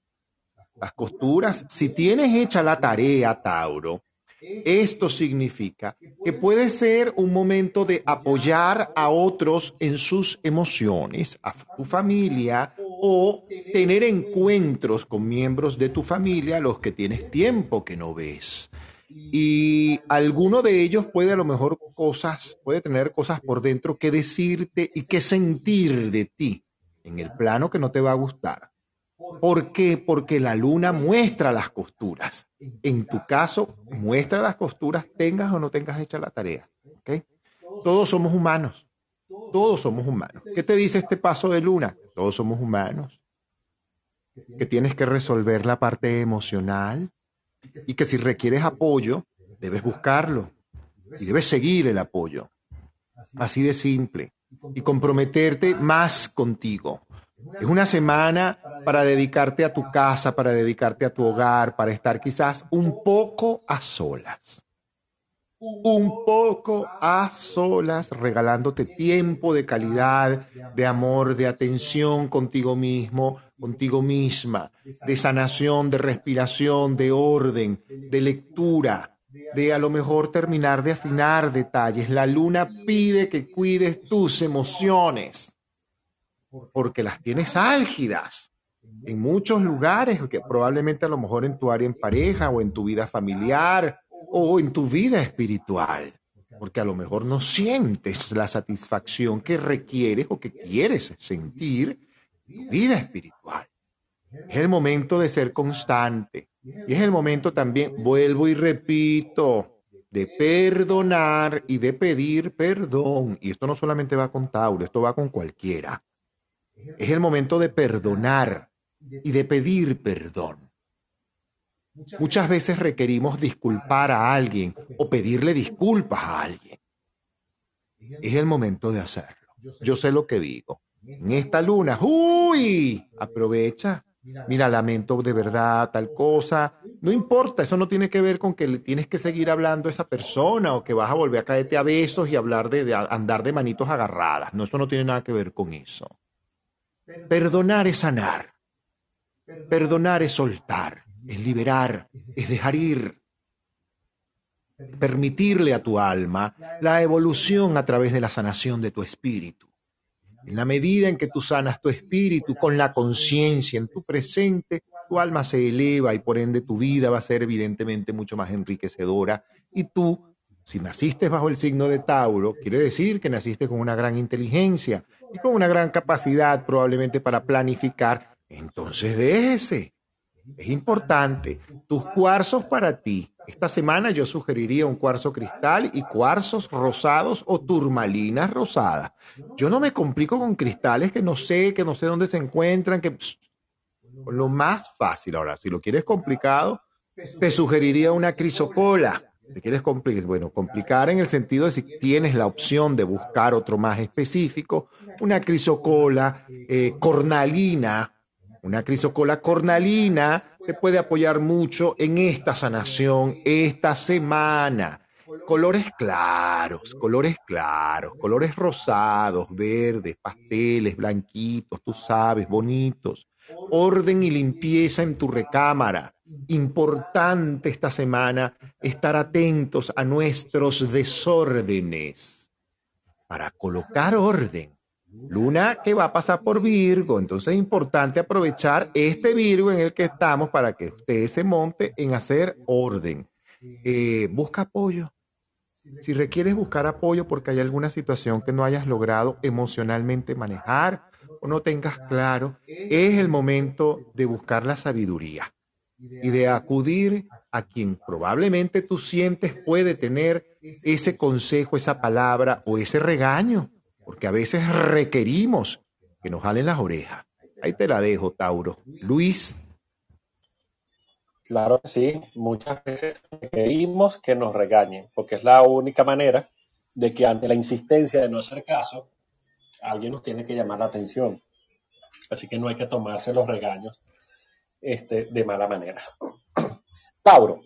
Las costuras, si tienes hecha la tarea, Tauro, esto significa que puede ser un momento de apoyar a otros en sus emociones, a tu familia, o tener encuentros con miembros de tu familia, los que tienes tiempo que no ves y alguno de ellos puede a lo mejor cosas, puede tener cosas por dentro que decirte y que sentir de ti en el plano que no te va a gustar. ¿Por qué? Porque la luna muestra las costuras. En tu caso, muestra las costuras, tengas o no tengas hecha la tarea. ¿okay? Todos somos humanos. Todos somos humanos. ¿Qué te dice este paso de luna? Todos somos humanos. Que tienes que resolver la parte emocional, y que si requieres apoyo, debes buscarlo y debes seguir el apoyo. Así de simple. Y comprometerte más contigo. Es una semana para dedicarte a tu casa, para dedicarte a tu hogar, para estar quizás un poco a solas. Un poco a solas, regalándote tiempo de calidad, de amor, de atención contigo mismo, contigo misma, de sanación, de respiración, de orden, de lectura, de a lo mejor terminar de afinar detalles. La luna pide que cuides tus emociones, porque las tienes álgidas en muchos lugares, que probablemente a lo mejor en tu área en pareja o en tu vida familiar o en tu vida espiritual, porque a lo mejor no sientes la satisfacción que requieres o que quieres sentir vida espiritual. Es el momento de ser constante. Y es el momento también, vuelvo y repito, de perdonar y de pedir perdón. Y esto no solamente va con Tauro, esto va con cualquiera. Es el momento de perdonar y de pedir perdón. Muchas veces requerimos disculpar a alguien o pedirle disculpas a alguien. Es el momento de hacerlo. Yo sé lo que digo en esta luna, uy, aprovecha. Mira, lamento de verdad tal cosa. No importa, eso no tiene que ver con que tienes que seguir hablando a esa persona o que vas a volver a caerte a besos y hablar de andar de manitos agarradas. No, eso no tiene nada que ver con eso. Perdonar es sanar. Perdonar es soltar, es liberar, es dejar ir. Permitirle a tu alma la evolución a través de la sanación de tu espíritu. En la medida en que tú sanas tu espíritu con la conciencia en tu presente, tu alma se eleva y por ende tu vida va a ser evidentemente mucho más enriquecedora. Y tú, si naciste bajo el signo de Tauro, quiere decir que naciste con una gran inteligencia y con una gran capacidad probablemente para planificar. Entonces déjese. Es importante. Tus cuarzos para ti. Esta semana yo sugeriría un cuarzo cristal y cuarzos rosados o turmalinas rosadas. Yo no me complico con cristales que no sé, que no sé dónde se encuentran, que lo más fácil. Ahora, si lo quieres complicado, te sugeriría una crisocola. ¿Te quieres complicar? Bueno, complicar en el sentido de si tienes la opción de buscar otro más específico, una crisocola eh, cornalina, una crisocola cornalina te puede apoyar mucho en esta sanación esta semana. Colores claros, colores claros, colores rosados, verdes, pasteles, blanquitos, tú sabes, bonitos. Orden y limpieza en tu recámara. Importante esta semana estar atentos a nuestros desórdenes para colocar orden. Luna que va a pasar por Virgo, entonces es importante aprovechar este Virgo en el que estamos para que usted se monte en hacer orden. Eh, busca apoyo, si requieres buscar apoyo porque hay alguna situación que no hayas logrado emocionalmente manejar o no tengas claro, es el momento de buscar la sabiduría y de acudir a quien probablemente tú sientes puede tener ese consejo, esa palabra o ese regaño, porque a veces requerimos que nos jalen las orejas. Ahí te la dejo, Tauro. Luis. Claro que sí, muchas veces pedimos que nos regañen, porque es la única manera de que ante la insistencia de no hacer caso, alguien nos tiene que llamar la atención. Así que no hay que tomarse los regaños este, de mala manera. [clears throat] Tauro,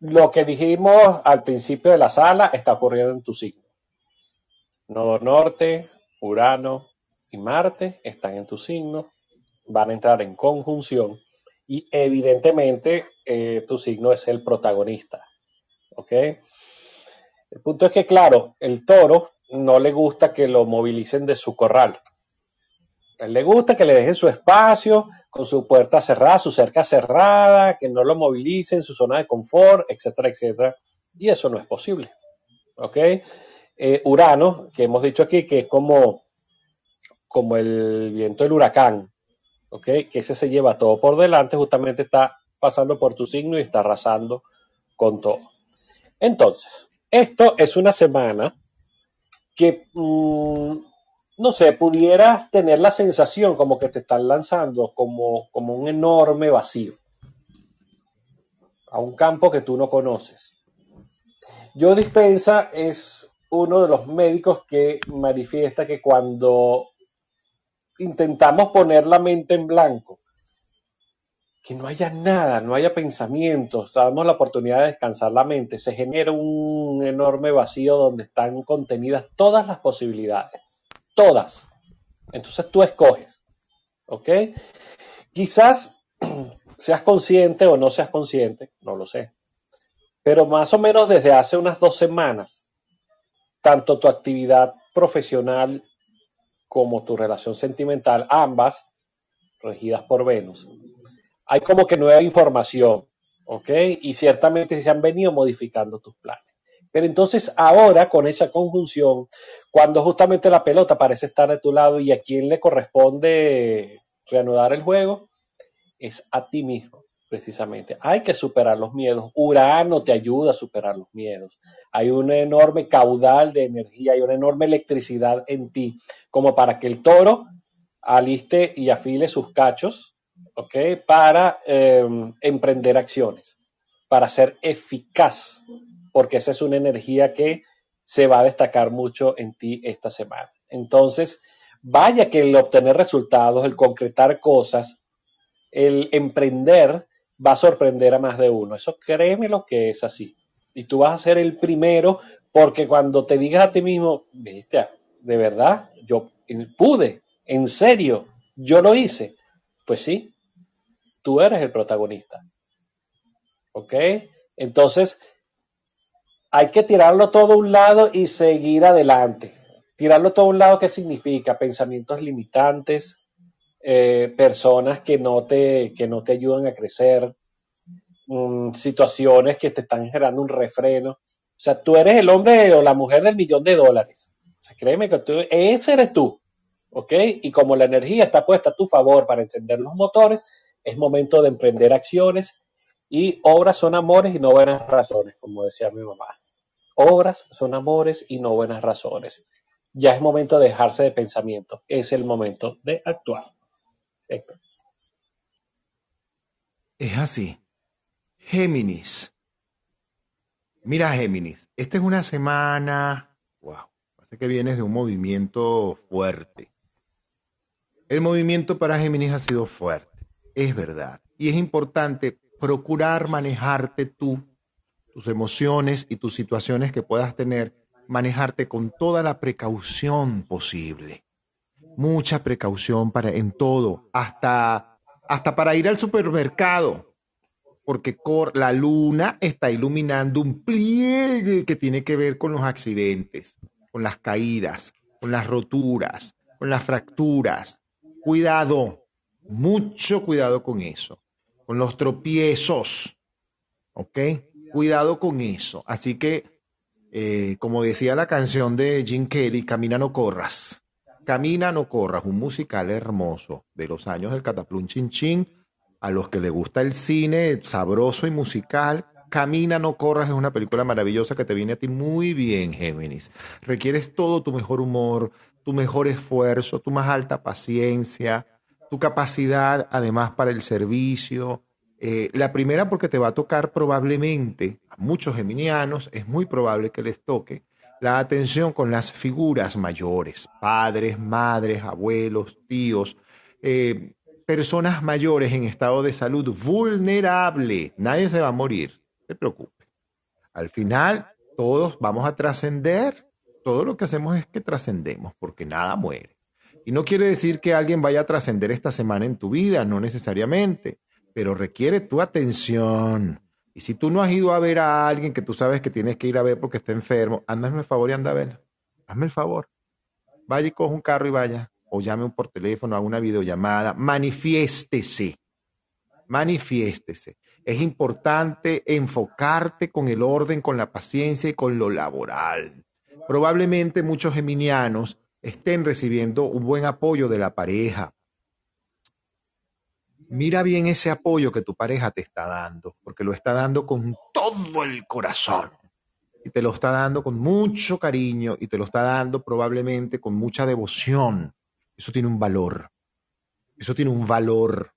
lo que dijimos al principio de la sala está ocurriendo en tu signo. Nodo Norte, Urano y Marte están en tu signo van a entrar en conjunción y evidentemente eh, tu signo es el protagonista. ¿Ok? El punto es que, claro, el toro no le gusta que lo movilicen de su corral. Él le gusta que le dejen su espacio con su puerta cerrada, su cerca cerrada, que no lo movilicen, su zona de confort, etcétera, etcétera. Y eso no es posible. ¿Ok? Eh, Urano, que hemos dicho aquí que es como, como el viento del huracán, que ese se lleva todo por delante, justamente está pasando por tu signo y está arrasando con todo. Entonces, esto es una semana que, mm, no sé, pudieras tener la sensación como que te están lanzando como, como un enorme vacío a un campo que tú no conoces. Yo Dispensa es uno de los médicos que manifiesta que cuando intentamos poner la mente en blanco, que no haya nada, no haya pensamientos, damos la oportunidad de descansar la mente, se genera un enorme vacío donde están contenidas todas las posibilidades, todas. Entonces tú escoges, ¿ok? Quizás [clears throat] seas consciente o no seas consciente, no lo sé, pero más o menos desde hace unas dos semanas, tanto tu actividad profesional como tu relación sentimental, ambas regidas por Venus, hay como que nueva información, ¿ok? Y ciertamente se han venido modificando tus planes. Pero entonces ahora con esa conjunción, cuando justamente la pelota parece estar de tu lado y a quién le corresponde reanudar el juego, es a ti mismo precisamente. Hay que superar los miedos. Urano te ayuda a superar los miedos. Hay un enorme caudal de energía, hay una enorme electricidad en ti, como para que el toro aliste y afile sus cachos, ¿ok? Para em, emprender acciones, para ser eficaz, porque esa es una energía que se va a destacar mucho en ti esta semana. Entonces, vaya que el obtener resultados, el concretar cosas, el emprender, va a sorprender a más de uno. Eso créeme lo que es así. Y tú vas a ser el primero porque cuando te digas a ti mismo, viste, de verdad, yo pude, en serio, yo lo hice. Pues sí, tú eres el protagonista. ¿Ok? Entonces, hay que tirarlo todo a un lado y seguir adelante. Tirarlo todo a un lado, ¿qué significa? Pensamientos limitantes, eh, personas que no, te, que no te ayudan a crecer, mm, situaciones que te están generando un refreno. O sea, tú eres el hombre o la mujer del millón de dólares. O sea, créeme que tú, ese eres tú. ¿Ok? Y como la energía está puesta a tu favor para encender los motores, es momento de emprender acciones y obras son amores y no buenas razones, como decía mi mamá. Obras son amores y no buenas razones. Ya es momento de dejarse de pensamiento. Es el momento de actuar. Es así. Géminis. Mira, Géminis, esta es una semana, wow, parece que vienes de un movimiento fuerte. El movimiento para Géminis ha sido fuerte, es verdad. Y es importante procurar manejarte tú, tus emociones y tus situaciones que puedas tener, manejarte con toda la precaución posible. Mucha precaución para, en todo, hasta, hasta para ir al supermercado porque la luna está iluminando un pliegue que tiene que ver con los accidentes, con las caídas, con las roturas, con las fracturas. Cuidado, mucho cuidado con eso, con los tropiezos, ¿ok? Cuidado con eso. Así que, eh, como decía la canción de Jim Kelly, Camina no corras. Camina no corras, un musical hermoso de los años del Cataplún Chin Chin a los que les gusta el cine sabroso y musical, Camina, no corras es una película maravillosa que te viene a ti muy bien, Géminis. Requieres todo tu mejor humor, tu mejor esfuerzo, tu más alta paciencia, tu capacidad además para el servicio. Eh, la primera porque te va a tocar probablemente, a muchos geminianos es muy probable que les toque, la atención con las figuras mayores, padres, madres, abuelos, tíos, eh, personas mayores en estado de salud vulnerable. Nadie se va a morir, no se preocupe. Al final, todos vamos a trascender. Todo lo que hacemos es que trascendemos, porque nada muere. Y no quiere decir que alguien vaya a trascender esta semana en tu vida, no necesariamente, pero requiere tu atención. Y si tú no has ido a ver a alguien que tú sabes que tienes que ir a ver porque está enfermo, ándame el favor y anda a ver. Hazme el favor. Vaya y coge un carro y vaya o llame por teléfono a una videollamada, manifiéstese, manifiéstese. Es importante enfocarte con el orden, con la paciencia y con lo laboral. Probablemente muchos geminianos estén recibiendo un buen apoyo de la pareja. Mira bien ese apoyo que tu pareja te está dando, porque lo está dando con todo el corazón. Y te lo está dando con mucho cariño y te lo está dando probablemente con mucha devoción eso tiene un valor. Eso tiene un valor.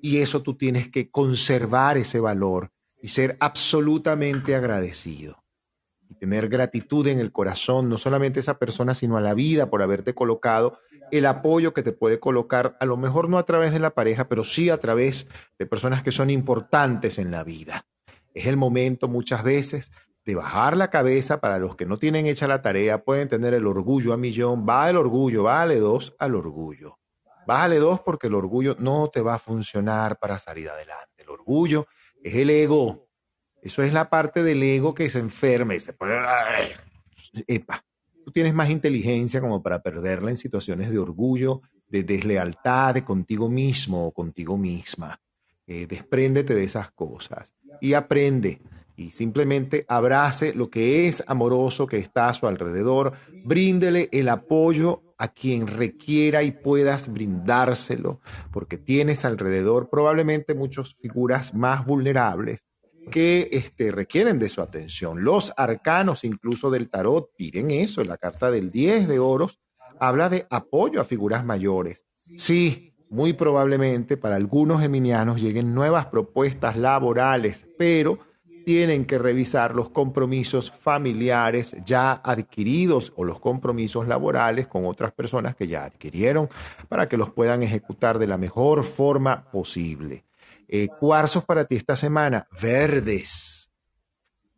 Y eso tú tienes que conservar ese valor y ser absolutamente agradecido. Tener gratitud en el corazón, no solamente a esa persona, sino a la vida por haberte colocado el apoyo que te puede colocar, a lo mejor no a través de la pareja, pero sí a través de personas que son importantes en la vida. Es el momento muchas veces de bajar la cabeza para los que no tienen hecha la tarea, pueden tener el orgullo a millón, va el orgullo, vale dos al orgullo. Bájale dos porque el orgullo no te va a funcionar para salir adelante. El orgullo es el ego. Eso es la parte del ego que se enferma y se pone... Epa, tú tienes más inteligencia como para perderla en situaciones de orgullo, de deslealtad de contigo mismo o contigo misma. Eh, despréndete de esas cosas y aprende y simplemente abrace lo que es amoroso que está a su alrededor, bríndele el apoyo a quien requiera y puedas brindárselo, porque tienes alrededor probablemente muchas figuras más vulnerables que este, requieren de su atención. Los arcanos, incluso del tarot, piden eso. La carta del 10 de oros habla de apoyo a figuras mayores. Sí, muy probablemente para algunos geminianos lleguen nuevas propuestas laborales, pero tienen que revisar los compromisos familiares ya adquiridos o los compromisos laborales con otras personas que ya adquirieron para que los puedan ejecutar de la mejor forma posible. Eh, cuarzos para ti esta semana, verdes,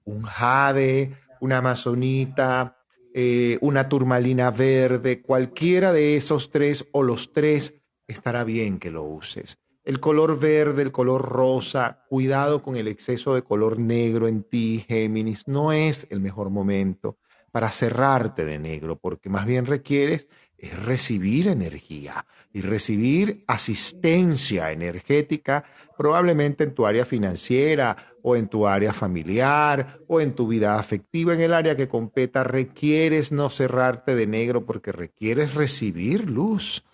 un jade, una amazonita, eh, una turmalina verde, cualquiera de esos tres o los tres estará bien que lo uses. El color verde, el color rosa, cuidado con el exceso de color negro en ti, Géminis, no es el mejor momento para cerrarte de negro, porque más bien requieres es recibir energía y recibir asistencia energética, probablemente en tu área financiera o en tu área familiar o en tu vida afectiva, en el área que competa, requieres no cerrarte de negro porque requieres recibir luz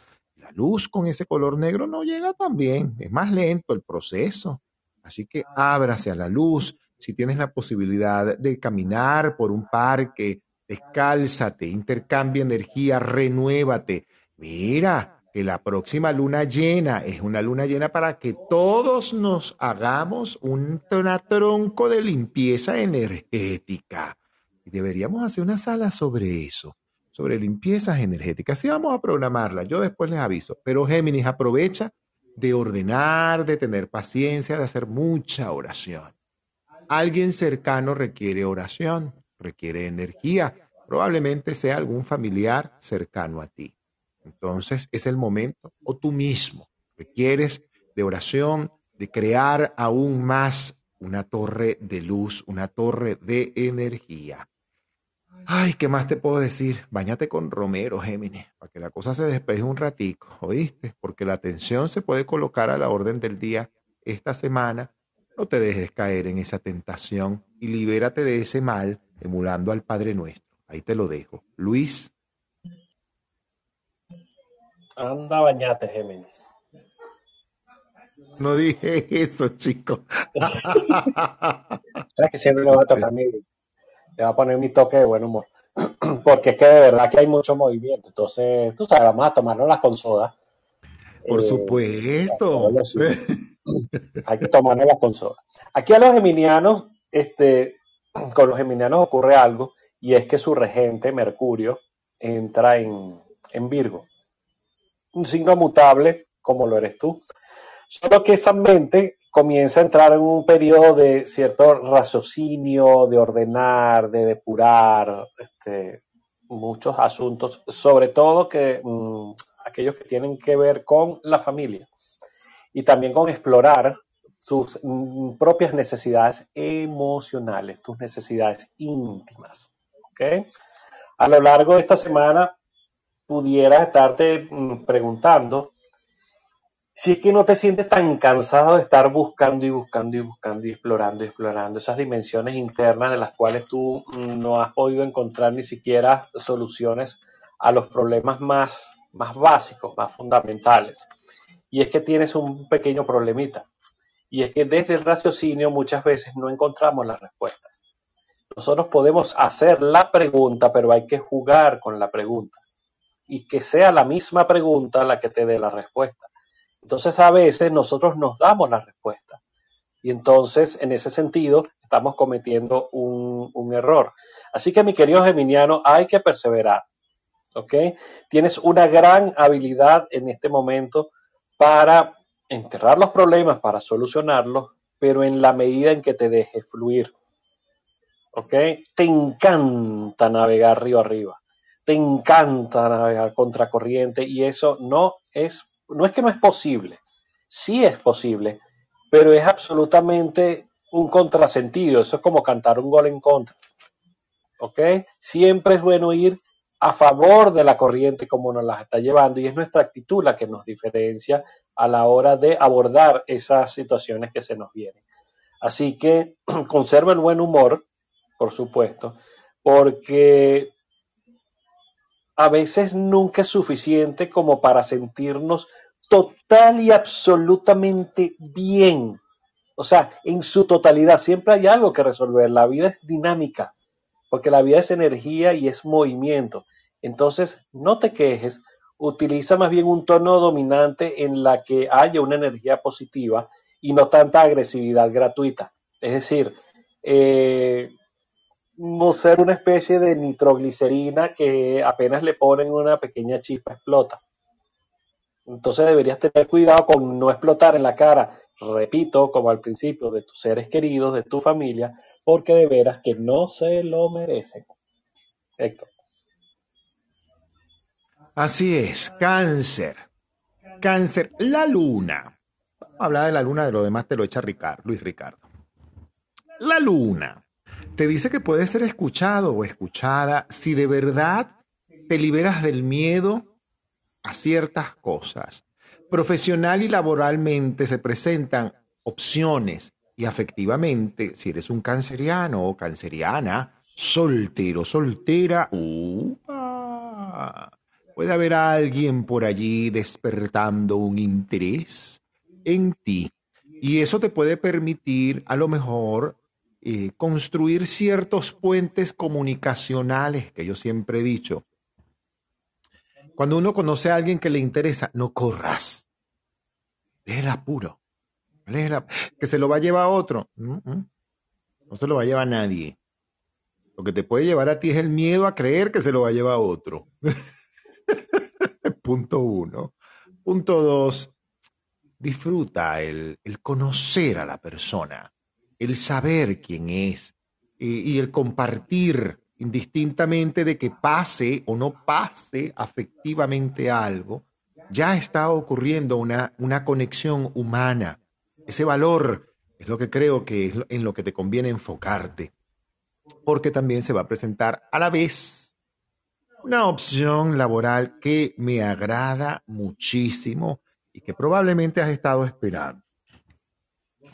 luz con ese color negro no llega tan bien, es más lento el proceso. Así que ábrase a la luz. Si tienes la posibilidad de caminar por un parque, descálzate, intercambia energía, renuévate. Mira, que la próxima luna llena es una luna llena para que todos nos hagamos un tronco de limpieza energética. Y deberíamos hacer una sala sobre eso, sobre limpiezas energéticas. Sí, vamos a programarla, yo después les aviso. Pero Géminis, aprovecha de ordenar, de tener paciencia, de hacer mucha oración. Alguien cercano requiere oración, requiere energía. Probablemente sea algún familiar cercano a ti. Entonces es el momento, o tú mismo requieres de oración, de crear aún más una torre de luz, una torre de energía. Ay, ¿qué más te puedo decir? Báñate con Romero, Géminis, para que la cosa se despeje un ratico, ¿oíste? Porque la atención se puede colocar a la orden del día esta semana. No te dejes caer en esa tentación y libérate de ese mal emulando al Padre Nuestro. Ahí te lo dejo. Luis Anda, bañate, Géminis. No dije eso, chico. [laughs] es que siempre le va a tocar mi, le va a poner mi toque de buen humor. [clears throat] Porque es que de verdad que hay mucho movimiento. Entonces, tú sabes, vamos a tomarnos las con soda. Por eh, supuesto. [laughs] hay que tomarnos las con soda. Aquí a los geminianos, este, [clears throat] con los geminianos ocurre algo, y es que su regente, Mercurio, entra en, en Virgo un signo mutable como lo eres tú. Solo que esa mente comienza a entrar en un periodo de cierto raciocinio, de ordenar, de depurar este, muchos asuntos, sobre todo que mm, aquellos que tienen que ver con la familia y también con explorar tus mm, propias necesidades emocionales, tus necesidades íntimas. A lo largo de esta semana pudieras estarte mm, preguntando si es que no te sientes tan cansado de estar buscando y buscando y buscando y explorando y explorando esas dimensiones internas de las cuales tú mm, no has podido encontrar ni siquiera soluciones a los problemas más, más básicos, más fundamentales. Y es que tienes un pequeño problemita. Y es que desde el raciocinio muchas veces no encontramos las respuestas. Nosotros podemos hacer la pregunta, pero hay que jugar con la pregunta y que sea la misma pregunta la que te dé la respuesta. Entonces a veces nosotros nos damos la respuesta y entonces en ese sentido estamos cometiendo un, un error. Así que mi querido Geminiano, hay que perseverar. ¿Ok? Tienes una gran habilidad en este momento para enterrar los problemas, para solucionarlos, pero en la medida en que te dejes fluir. ¿Ok? Te encanta navegar río arriba te encanta navegar contracorriente y eso no es, no es que no es posible, sí es posible, pero es absolutamente un contrasentido, eso es como cantar un gol en contra. ¿Ok? Siempre es bueno ir a favor de la corriente como nos la está llevando y es nuestra actitud la que nos diferencia a la hora de abordar esas situaciones que se nos vienen. Así que [clears throat] conserva el buen humor, por supuesto, porque a veces nunca es suficiente como para sentirnos total y absolutamente bien. O sea, en su totalidad, siempre hay algo que resolver. La vida es dinámica, porque la vida es energía y es movimiento. Entonces, no te quejes, utiliza más bien un tono dominante en la que haya una energía positiva y no tanta agresividad gratuita. Es decir, eh, no ser una especie de nitroglicerina que apenas le ponen una pequeña chispa explota. Entonces deberías tener cuidado con no explotar en la cara, repito, como al principio, de tus seres queridos, de tu familia, porque de veras que no se lo merecen. Héctor. Así es, cáncer. Cáncer, la luna. Habla de la luna, de lo demás te lo echa Ricardo, Luis Ricardo. La luna te dice que puedes ser escuchado o escuchada si de verdad te liberas del miedo a ciertas cosas. Profesional y laboralmente se presentan opciones y afectivamente, si eres un canceriano o canceriana, soltero, soltera, puede haber alguien por allí despertando un interés en ti. Y eso te puede permitir a lo mejor eh, construir ciertos puentes comunicacionales que yo siempre he dicho. Cuando uno conoce a alguien que le interesa, no corras. Déjela apuro. Que se lo va a llevar a otro. No se lo va a llevar a nadie. Lo que te puede llevar a ti es el miedo a creer que se lo va a llevar a otro. [laughs] Punto uno. Punto dos, disfruta el, conocer a la persona, el saber quién es y el compartir indistintamente de que pase o no pase afectivamente algo, ya está ocurriendo una, una conexión humana. Ese valor es lo que creo que es en lo que te conviene enfocarte, porque también se va a presentar a la vez una opción laboral que me agrada muchísimo y que probablemente has estado esperando.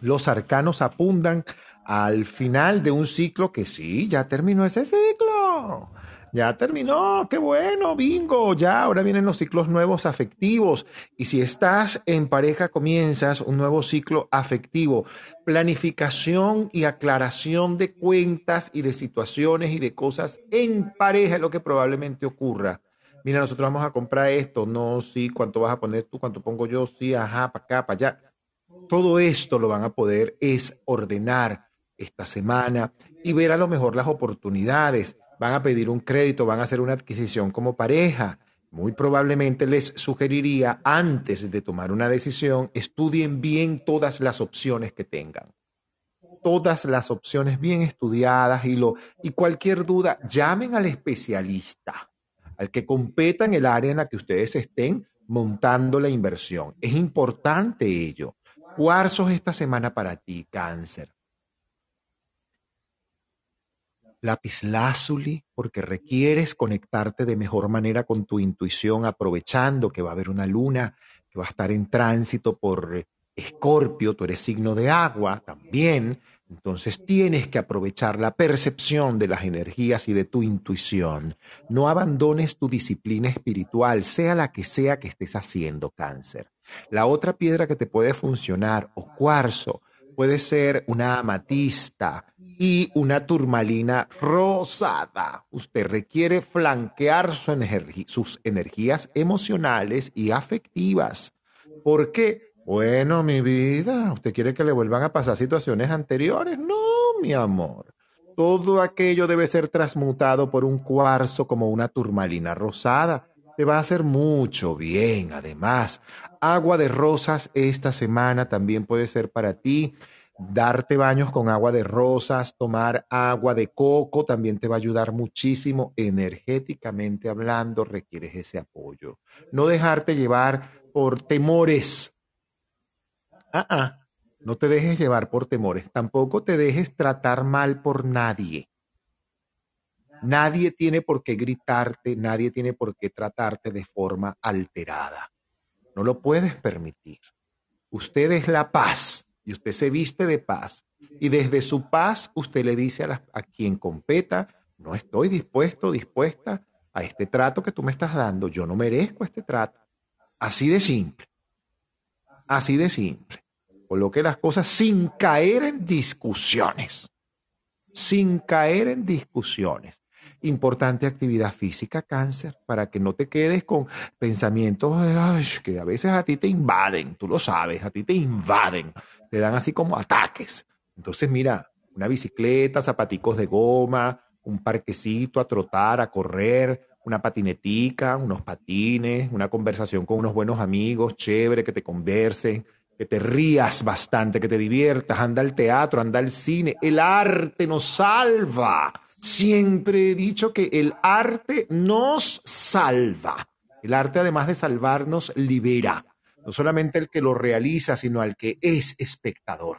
Los arcanos apuntan al final de un ciclo que sí, ya terminó ese ciclo. Ya terminó, qué bueno, bingo, ya ahora vienen los ciclos nuevos afectivos. Y si estás en pareja, comienzas un nuevo ciclo afectivo. Planificación y aclaración de cuentas y de situaciones y de cosas en pareja es lo que probablemente ocurra. Mira, nosotros vamos a comprar esto, no, sí, cuánto vas a poner tú, cuánto pongo yo, sí, ajá, para acá, para allá. Todo esto lo van a poder es ordenar esta semana y ver a lo mejor las oportunidades. Van a pedir un crédito, van a hacer una adquisición como pareja. Muy probablemente les sugeriría, antes de tomar una decisión, estudien bien todas las opciones que tengan. Todas las opciones bien estudiadas y, lo, y cualquier duda, llamen al especialista, al que competa en el área en la que ustedes estén montando la inversión. Es importante ello. Cuarzos esta semana para ti, cáncer. lapislázuli porque requieres conectarte de mejor manera con tu intuición, aprovechando que va a haber una luna que va a estar en tránsito por Escorpio, tú eres signo de agua también, entonces tienes que aprovechar la percepción de las energías y de tu intuición. No abandones tu disciplina espiritual, sea la que sea que estés haciendo cáncer. La otra piedra que te puede funcionar, o cuarzo, puede ser una amatista, y una turmalina rosada. Usted requiere flanquear sus energías emocionales y afectivas. ¿Por qué? Bueno, mi vida, ¿usted quiere que le vuelvan a pasar situaciones anteriores? No, mi amor. Todo aquello debe ser transmutado por un cuarzo como una turmalina rosada. Te va a hacer mucho bien. Además, agua de rosas esta semana también puede ser para ti darte baños con agua de rosas, tomar agua de coco, también te va a ayudar muchísimo energéticamente hablando, requieres ese apoyo. No dejarte llevar por temores. Ah, ah, no te dejes llevar por temores, tampoco te dejes tratar mal por nadie. Nadie tiene por qué gritarte, nadie tiene por qué tratarte de forma alterada. No lo puedes permitir. Usted es la paz y usted se viste de paz y desde su paz usted le dice a, quien competa, no estoy dispuesto, dispuesta a este trato que tú me estás dando, yo no merezco este trato. Así de simple, así de simple. Coloque las cosas sin caer en discusiones, sin caer en discusiones. Importante actividad física, cáncer, para que no te quedes con pensamientos que a veces a ti te invaden, tú lo sabes, a ti te invaden te dan así como ataques. Entonces, mira, una bicicleta, zapaticos de goma, un parquecito a trotar, a correr, una patinetica, unos patines, una conversación con unos buenos amigos, chévere, que te conversen, que te rías bastante, que te diviertas, anda al teatro, anda al cine. El arte nos salva. Siempre he dicho que el arte nos salva. El arte, además de salvarnos, libera no solamente el que lo realiza, sino al que es espectador.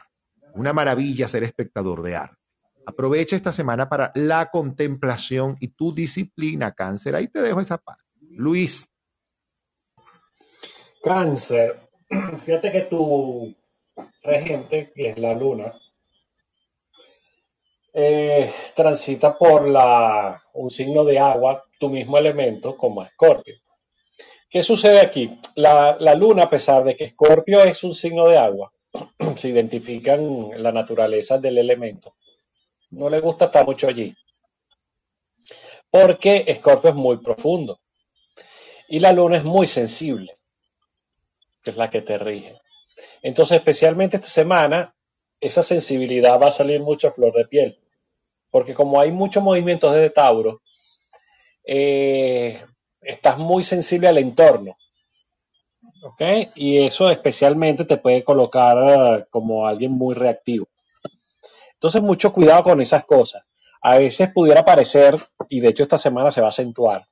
Una maravilla ser espectador de arte. Aprovecha esta semana para la contemplación y tu disciplina, cáncer. Ahí te dejo esa parte. Luis. Cáncer. [clears throat] Fíjate que tu regente, que es la luna, eh, transita por la, un signo de agua, tu mismo elemento, como Escorpio. ¿Qué sucede aquí? La, luna, a pesar de que Escorpio es un signo de agua, [clears throat] se identifican la naturaleza del elemento. No le gusta estar mucho allí. Porque Escorpio es muy profundo. Y la luna es muy sensible, que es la que te rige. Entonces, especialmente esta semana, esa sensibilidad va a salir mucho a flor de piel. Porque como hay muchos movimientos de Tauro, eh, estás muy sensible al entorno. ¿Ok? Y eso especialmente te puede colocar eh, como alguien muy reactivo. Entonces, mucho cuidado con esas cosas. A veces pudiera parecer, y de hecho esta semana se va a acentuar,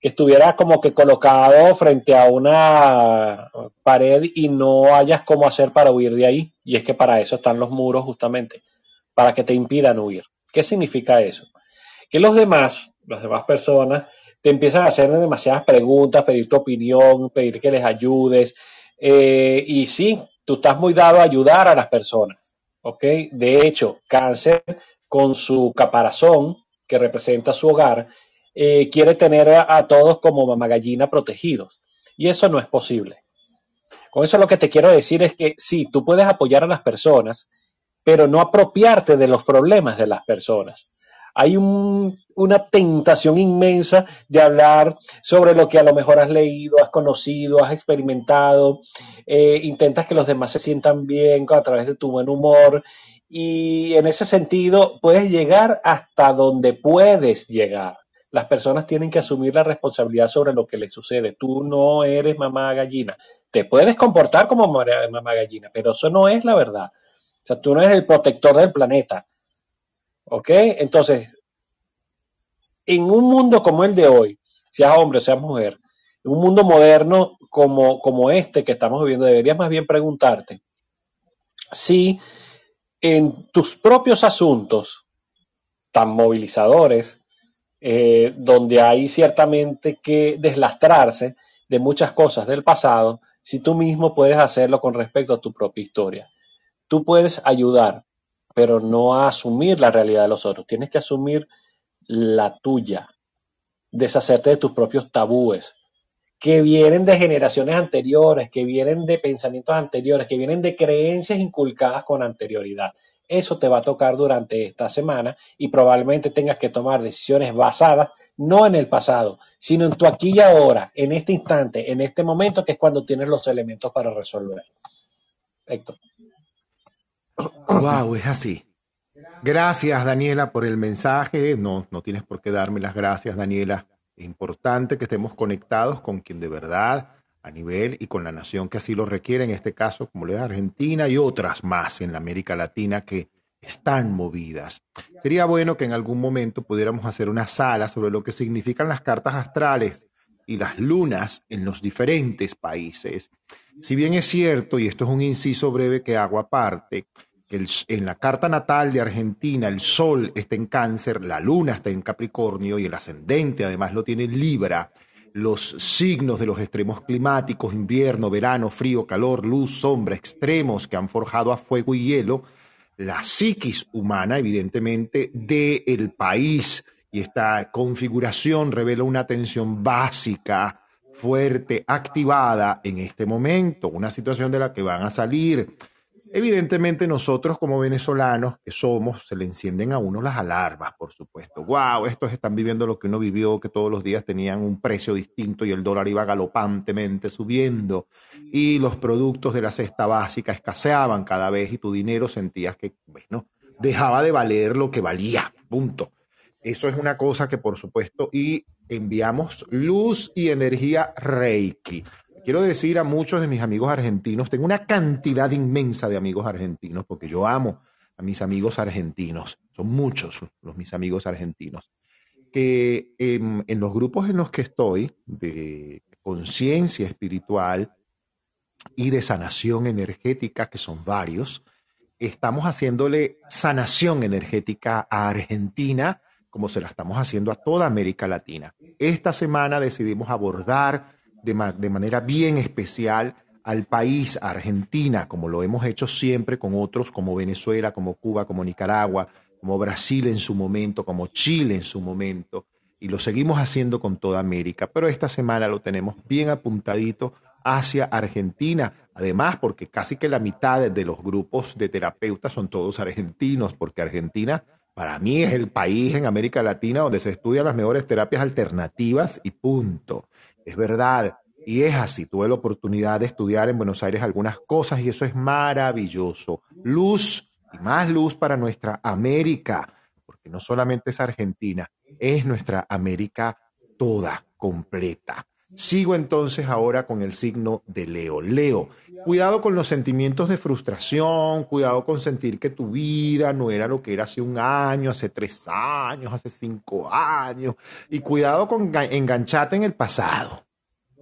que estuviera como que colocado frente a una pared y no hayas cómo hacer para huir de ahí. Y es que para eso están los muros justamente, para que te impidan huir. ¿Qué significa eso? Que los demás, las demás personas, te empiezan a hacer demasiadas preguntas, pedir tu opinión, pedir que les ayudes. Eh, y sí, tú estás muy dado a ayudar a las personas. De hecho, cáncer con su caparazón, que representa su hogar, eh, quiere tener a, todos como mamagallina protegidos. Y eso no es posible. Con eso lo que te quiero decir es que sí, tú puedes apoyar a las personas, pero no apropiarte de los problemas de las personas. Hay una tentación inmensa de hablar sobre lo que a lo mejor has leído, has conocido, has experimentado. Eh, intentas que los demás se sientan bien a través de tu buen humor y en ese sentido puedes llegar hasta donde puedes llegar. Las personas tienen que asumir la responsabilidad sobre lo que les sucede. Tú no eres mamá gallina. Te puedes comportar como mamá gallina, pero eso no es la verdad. Tú no eres el protector del planeta. ¿Ok? Entonces, en un mundo como el de hoy, seas hombre seas mujer, en un mundo moderno como, como este que estamos viviendo, deberías más bien preguntarte si en tus propios asuntos tan movilizadores, eh, donde hay ciertamente que deslastrarse de muchas cosas del pasado, si tú mismo puedes hacerlo con respecto a tu propia historia. Tú puedes ayudar, pero no a asumir la realidad de los otros. Tienes que asumir la tuya, deshacerte de tus propios tabúes, que vienen de generaciones anteriores, que vienen de pensamientos anteriores, que vienen de creencias inculcadas con anterioridad. Eso te va a tocar durante esta semana y probablemente tengas que tomar decisiones basadas no en el pasado, sino en tu aquí y ahora, en este instante, en este momento, que es cuando tienes los elementos para resolver. Héctor. Wow, es así. Gracias, Daniela, por el mensaje. No, no tienes por qué darme las gracias, Daniela. Es importante que estemos conectados con quien de verdad a nivel y con la nación que así lo requiere, en este caso, como lo es Argentina y otras más en la América Latina que están movidas. Sería bueno que en algún momento pudiéramos hacer una sala sobre lo que significan las cartas astrales y las lunas en los diferentes países. Si bien es cierto, y esto es un inciso breve que hago aparte, en la carta natal de Argentina el Sol está en cáncer, la Luna está en Capricornio y el ascendente además lo tiene en Libra. Los signos de los extremos climáticos, invierno, verano, frío, calor, luz, sombra, extremos que han forjado a fuego y hielo, la psiquis humana, evidentemente, del el país. Y esta configuración revela una tensión básica, fuerte, activada en este momento, una situación de la que van a salir Evidentemente nosotros como venezolanos que somos, se le encienden a uno las alarmas, por supuesto. Wow, estos están viviendo lo que uno vivió, que todos los días tenían un precio distinto y el dólar iba galopantemente subiendo y los productos de la cesta básica escaseaban cada vez y tu dinero sentías que, bueno, dejaba de valer lo que valía, punto. Eso es una cosa que por supuesto y enviamos luz y energía Reiki. Quiero decir a muchos de mis amigos argentinos, tengo una cantidad inmensa de amigos argentinos, porque yo amo a mis amigos argentinos, son muchos los mis amigos argentinos, que en, en los grupos en los que estoy, de conciencia espiritual y de sanación energética, que son varios, estamos haciéndole sanación energética a Argentina como se la estamos haciendo a toda América Latina. Esta semana decidimos abordar de, manera bien especial al país, Argentina, como lo hemos hecho siempre con otros como Venezuela, como Cuba, como Nicaragua, como Brasil en su momento, como Chile en su momento, y lo seguimos haciendo con toda América, pero esta semana lo tenemos bien apuntadito hacia Argentina, además porque casi que la mitad de los grupos de terapeutas son todos argentinos, porque Argentina para mí es el país en América Latina donde se estudian las mejores terapias alternativas y punto es verdad. Y es así, tuve la oportunidad de estudiar en Buenos Aires algunas cosas y eso es maravilloso. Luz y más luz para nuestra América, porque no solamente es Argentina, es nuestra América toda, completa. Sigo entonces ahora con el signo de Leo. Leo, cuidado con los sentimientos de frustración, cuidado con sentir que tu vida no era lo que era hace un año, hace tres años, hace cinco años, y cuidado con engancharte en el pasado.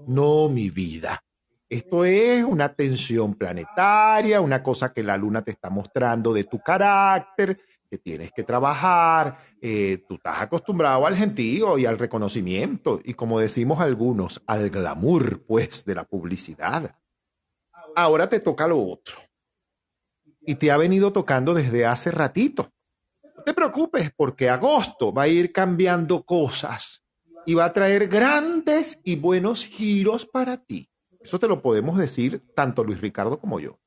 No, mi vida. Esto es una tensión planetaria, una cosa que la luna te está mostrando de tu carácter, que tienes que trabajar. Eh, tú estás acostumbrado al gentío y al reconocimiento, y como decimos algunos, al glamour, pues, de la publicidad. Ahora te toca lo otro. Y te ha venido tocando desde hace ratito. No te preocupes, porque agosto va a ir cambiando cosas y va a traer grandes y buenos giros para ti. Eso te lo podemos decir tanto Luis Ricardo como yo.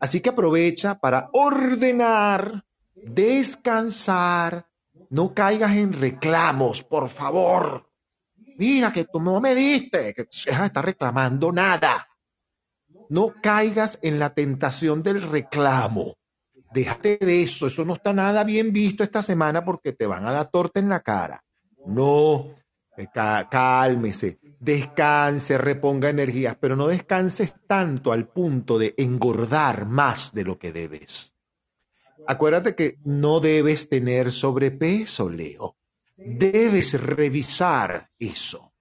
Así que aprovecha para ordenar, descansar, no caigas en reclamos, por favor. Mira que tú no me diste, que está reclamando nada. No caigas en la tentación del reclamo. Déjate de eso, eso no está nada bien visto esta semana porque te van a dar torta en la cara. No, eh, cálmese, descanse, reponga energías, pero no descanses tanto al punto de engordar más de lo que debes. Acuérdate que no debes tener sobrepeso, Leo. Debes revisar eso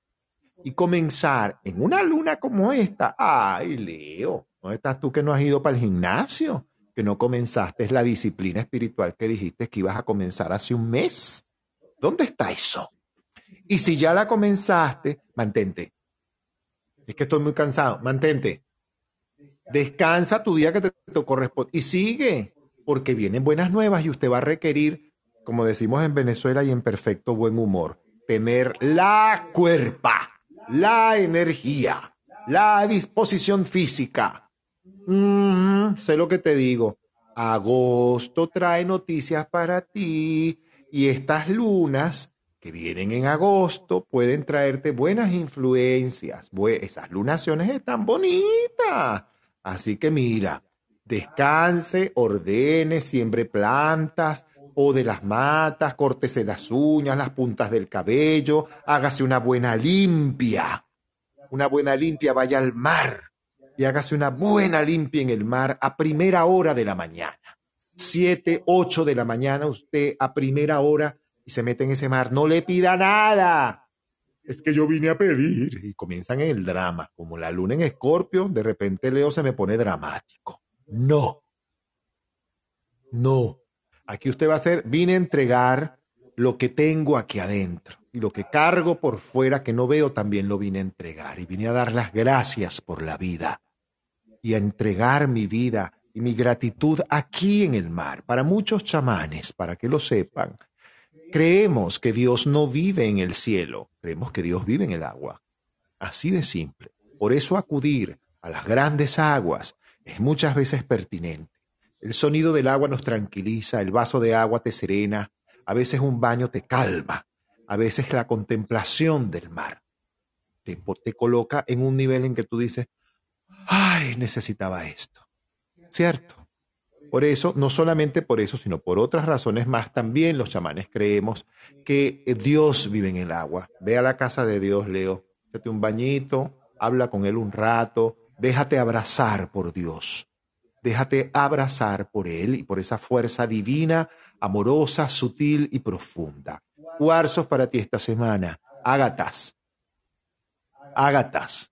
y comenzar en una luna como esta. Ay, Leo, ¿dónde estás tú que no has ido para el gimnasio? Que no comenzaste la disciplina espiritual que dijiste que ibas a comenzar hace un mes. ¿Dónde está eso? Y si ya la comenzaste, mantente. Es que estoy muy cansado, mantente. Descansa tu día que te, corresponde y sigue, porque vienen buenas nuevas y usted va a requerir, como decimos en Venezuela y en perfecto buen humor, tener la cuerpa, la energía, la disposición física. sé lo que te digo. Agosto trae noticias para ti y estas lunas que vienen en agosto pueden traerte buenas influencias. Esas lunaciones están bonitas. Así que mira, descanse, ordene, siembre plantas o de las matas, córtese las uñas, las puntas del cabello, hágase una buena limpia. Una buena limpia, vaya al mar y hágase una buena limpia en el mar a primera hora de la mañana. Siete, ocho de la mañana, usted a primera hora y se mete en ese mar. No le pida nada. Es que yo vine a pedir. Y comienzan el drama. Como la luna en escorpio, de repente Leo se me pone dramático. No. No. Aquí usted va a hacer, vine a entregar lo que tengo aquí adentro. Y lo que cargo por fuera que no veo también lo vine a entregar. Y vine a dar las gracias por la vida. Y a entregar mi vida y mi gratitud aquí en el mar. Para muchos chamanes, para que lo sepan, Creemos que Dios no vive en el cielo, creemos que Dios vive en el agua. Así de simple. Por eso acudir a las grandes aguas muchas veces pertinente. El sonido del agua nos tranquiliza, el vaso de agua te serena, a veces un baño te calma, a veces la contemplación del mar te, te coloca en un nivel en que tú dices, ay, necesitaba esto. ¿Cierto? Por eso, no solamente por eso, sino por otras razones más, también los chamanes creemos que Dios vive en el agua. Ve a la casa de Dios, Leo, date un bañito, habla con él un rato, déjate abrazar por Dios. Déjate abrazar por Él y por esa fuerza divina, amorosa, sutil y profunda. Cuarzos para ti esta semana. Ágatas. Ágatas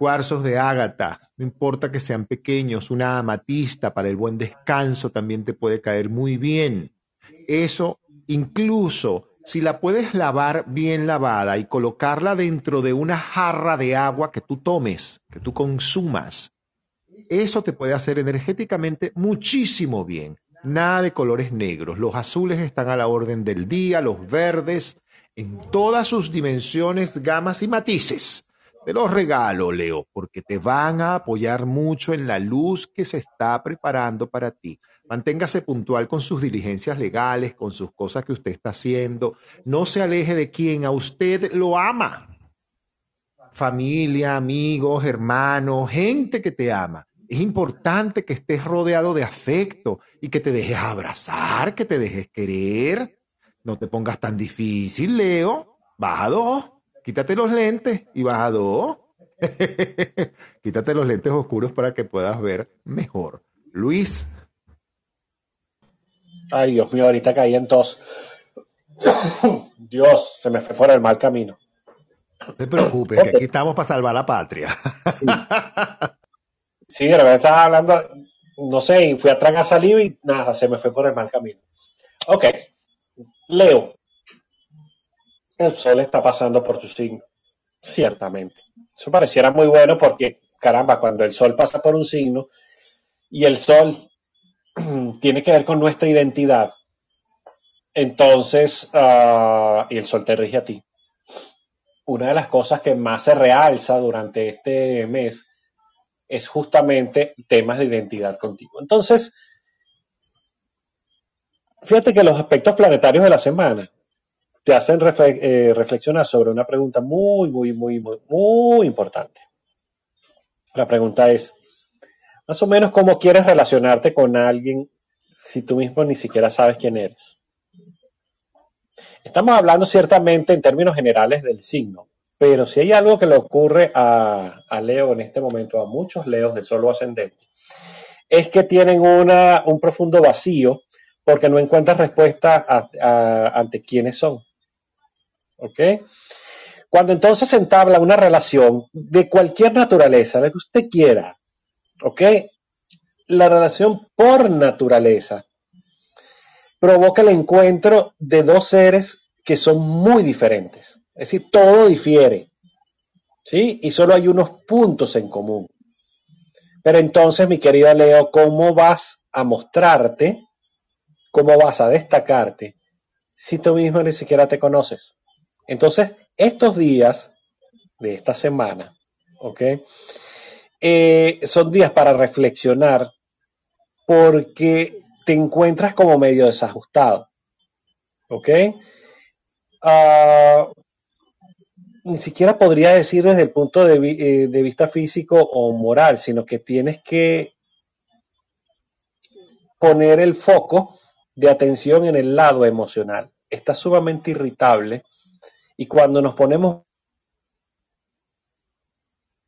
cuarzos de ágata, no importa que sean pequeños, una amatista para el buen descanso también te puede caer muy bien. Eso incluso si la puedes lavar bien lavada y colocarla dentro de una jarra de agua que tú tomes, que tú consumas, eso te puede hacer energéticamente muchísimo bien. Nada de colores negros. Los azules están a la orden del día, los verdes, en todas sus dimensiones, gamas y matices. Te los regalo, Leo, porque te van a apoyar mucho en la luz que se está preparando para ti. Manténgase puntual con sus diligencias legales, con sus cosas que usted está haciendo. No se aleje de quien a usted lo ama. familia, amigos, hermanos, gente que te ama. Es importante que estés rodeado de afecto y que te dejes abrazar, que te dejes querer. No te pongas tan difícil, Leo. Baja dos. Quítate los lentes y baja dos. [laughs] Quítate los lentes oscuros para que puedas ver mejor. Luis. Ay, Dios mío, ahorita caí en tos. [coughs] Dios, se me fue por el mal camino. No te preocupes, que aquí estamos para salvar la patria. [laughs] Sí, sí de verdad estaba hablando, no sé, y fui a tragar saliva y nada, se me fue por el mal camino. Ok, Leo, el sol está pasando por tu signo, ciertamente. Eso pareciera muy bueno porque, caramba, cuando el sol pasa por un signo y el sol [clears throat] tiene que ver con nuestra identidad, entonces, uh, y el sol te rige a ti. Una de las cosas que más se realza durante este mes es justamente temas de identidad contigo. Entonces, fíjate que los aspectos planetarios de la semana te hacen eh, reflexionar sobre una pregunta muy, muy, muy, muy importante. La pregunta es, más o menos, ¿cómo quieres relacionarte con alguien si tú mismo ni siquiera sabes quién eres? Estamos hablando ciertamente en términos generales del signo, pero si hay algo que le ocurre a, a Leo en este momento, a muchos Leos de solo ascendente, es que tienen una, un profundo vacío porque no encuentran respuesta ante quiénes son. ¿Ok? Cuando entonces se entabla una relación de cualquier naturaleza, de que usted quiera, ¿ok? La relación por naturaleza provoca el encuentro de dos seres que son muy diferentes. Es decir, todo difiere. ¿Sí? Y solo hay unos puntos en común. Pero entonces, mi querida Leo, ¿cómo vas a mostrarte? ¿Cómo vas a destacarte si tú mismo ni siquiera te conoces? Entonces, estos días de esta semana, ¿ok? Eh, son días para reflexionar porque te encuentras como medio desajustado, ¿ok? Uh, ni siquiera podría decir desde el punto de, eh, de, vista físico o moral, sino que tienes que poner el foco de atención en el lado emocional. Estás sumamente irritable y cuando nos ponemos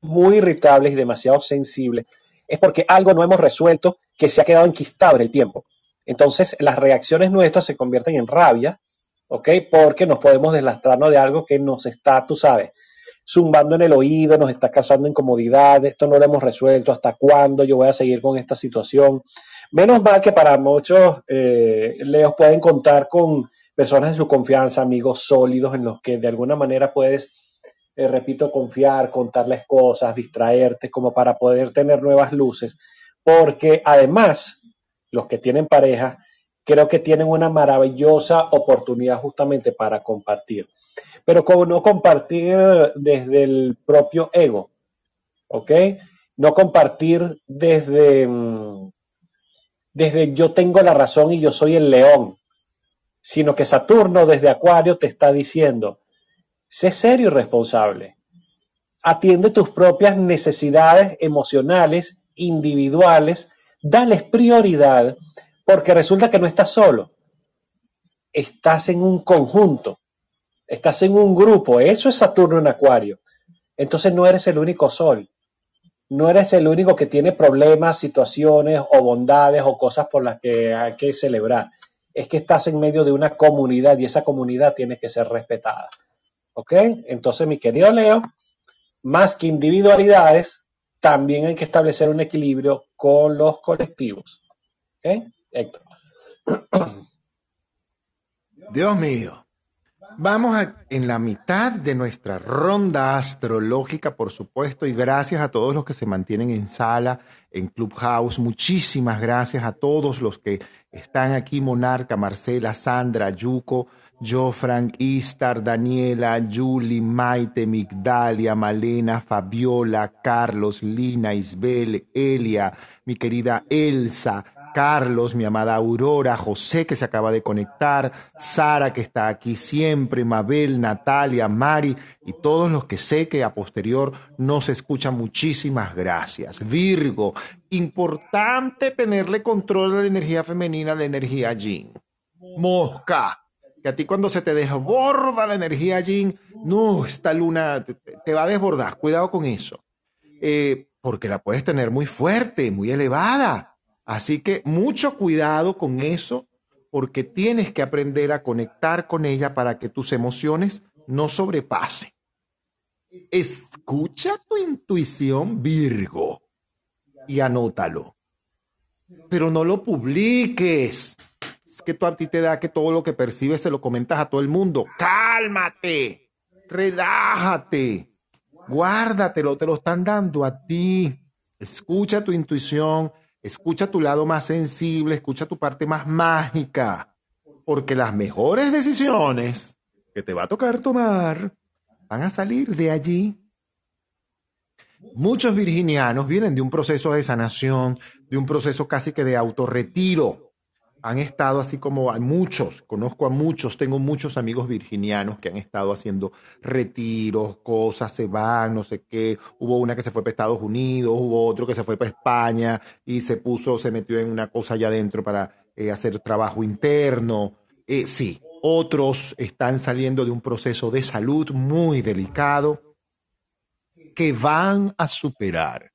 muy irritables y demasiado sensibles, es porque algo no hemos resuelto que se ha quedado enquistado en el tiempo. Entonces, las reacciones nuestras se convierten en rabia, ¿ok? Porque nos podemos deslastrarnos de algo que nos está, tú sabes, zumbando en el oído, nos está causando incomodidad, esto no lo hemos resuelto, hasta cuándo yo voy a seguir con esta situación. Menos mal que para muchos eh, leos pueden contar con personas de su confianza, amigos sólidos en los que de alguna manera puedes, eh, repito, confiar, contarles cosas, distraerte, como para poder tener nuevas luces, porque además los que tienen pareja, creo que tienen una maravillosa oportunidad justamente para compartir. Pero como no compartir desde el propio ego, ¿ok? No compartir desde, mm, desde yo tengo la razón y yo soy el león, sino que Saturno desde Acuario te está diciendo, sé serio y responsable, atiende tus propias necesidades emocionales, individuales, dales prioridad porque resulta que no estás solo, estás en un conjunto, estás en un grupo, eso es Saturno en Acuario. Entonces no eres el único sol, no eres el único que tiene problemas, situaciones o bondades o cosas por las que hay que celebrar. Es que estás en medio de una comunidad y esa comunidad tiene que ser respetada. ¿Ok? Entonces, mi querido Leo, más que individualidades, también hay que establecer un equilibrio con los colectivos. ¿Ok? Héctor. Dios mío. Vamos a, en la mitad de nuestra ronda astrológica, por supuesto, y gracias a todos los que se mantienen en sala, en Clubhouse. Muchísimas gracias a todos los que están aquí, Monarca, Marcela, Sandra, Yuko, Frank, Istar, Daniela, Julie, Maite, Migdalia, Malena, Fabiola, Carlos, Lina, Isbel, Elia, mi querida Elsa, Carlos, mi amada Aurora, José que se acaba de conectar, Sara que está aquí siempre, Mabel, Natalia, Mari y todos los que sé que a posterior nos escuchan. Muchísimas gracias. Virgo, importante tenerle control a la energía femenina, la energía yin. Mosca, que a ti cuando se te desborda la energía yin, no, esta luna te, va a desbordar. Cuidado con eso. Eh, porque la puedes tener muy fuerte, muy elevada Así que mucho cuidado con eso, porque tienes que aprender a conectar con ella para que tus emociones no sobrepasen. Escucha tu intuición, Virgo, y anótalo. Pero no lo publiques. Que tú a ti te da que todo lo que percibes se lo comentas a todo el mundo. Cálmate, relájate, guárdatelo, te lo están dando a ti. Escucha tu intuición Escucha tu lado más sensible, escucha tu parte más mágica, porque las mejores decisiones que te va a tocar tomar van a salir de allí. Muchos virginianos vienen de un proceso de sanación, de un proceso casi que de autorretiro han estado así como a muchos, conozco a muchos, tengo muchos amigos virginianos que han estado haciendo retiros, cosas, se van, no sé qué. Hubo una que se fue para Estados Unidos, hubo otro que se fue para España y se puso, se metió en una cosa allá adentro para eh, hacer trabajo interno. Eh, sí, otros están saliendo de un proceso de salud muy delicado que van a superar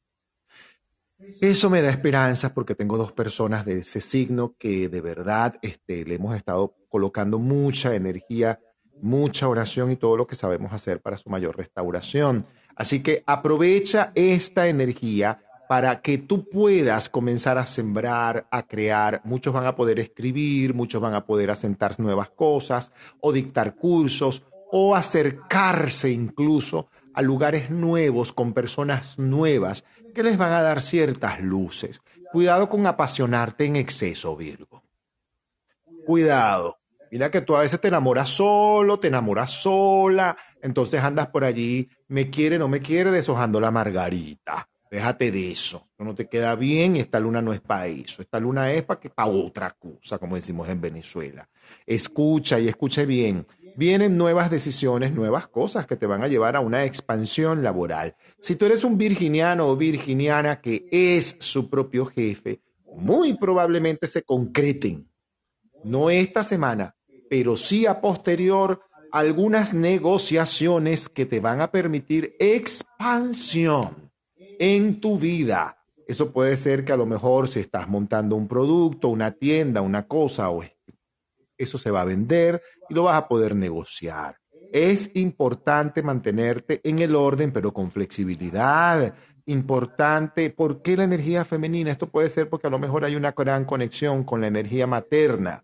eso me da esperanza porque tengo dos personas de ese signo que de verdad este, le hemos estado colocando mucha energía, mucha oración y todo lo que sabemos hacer para su mayor restauración. Así que aprovecha esta energía para que tú puedas comenzar a sembrar, a crear. Muchos van a poder escribir, muchos van a poder asentar nuevas cosas o dictar cursos o acercarse incluso a lugares nuevos con personas nuevas que les van a dar ciertas luces. Cuidado con apasionarte en exceso, Virgo. Cuidado. Mira que tú a veces te enamoras solo, te enamoras sola, entonces andas por allí, me quiere, no me quiere, deshojando la margarita. Déjate de eso. No te queda bien y esta luna no es para eso. Esta luna es para que para otra cosa, como decimos en Venezuela. Escucha y escuche bien vienen nuevas decisiones, nuevas cosas que te van a llevar a una expansión laboral. Si tú eres un virginiano o virginiana que es su propio jefe, muy probablemente se concreten, no esta semana, pero sí a posterior, algunas negociaciones que te van a permitir expansión en tu vida. Eso puede ser que a lo mejor si estás montando un producto, una tienda, una cosa o eso se va a vender y lo vas a poder negociar. Es importante mantenerte en el orden, pero con flexibilidad. Importante, ¿por qué la energía femenina? Esto puede ser porque a lo mejor hay una gran conexión con la energía materna.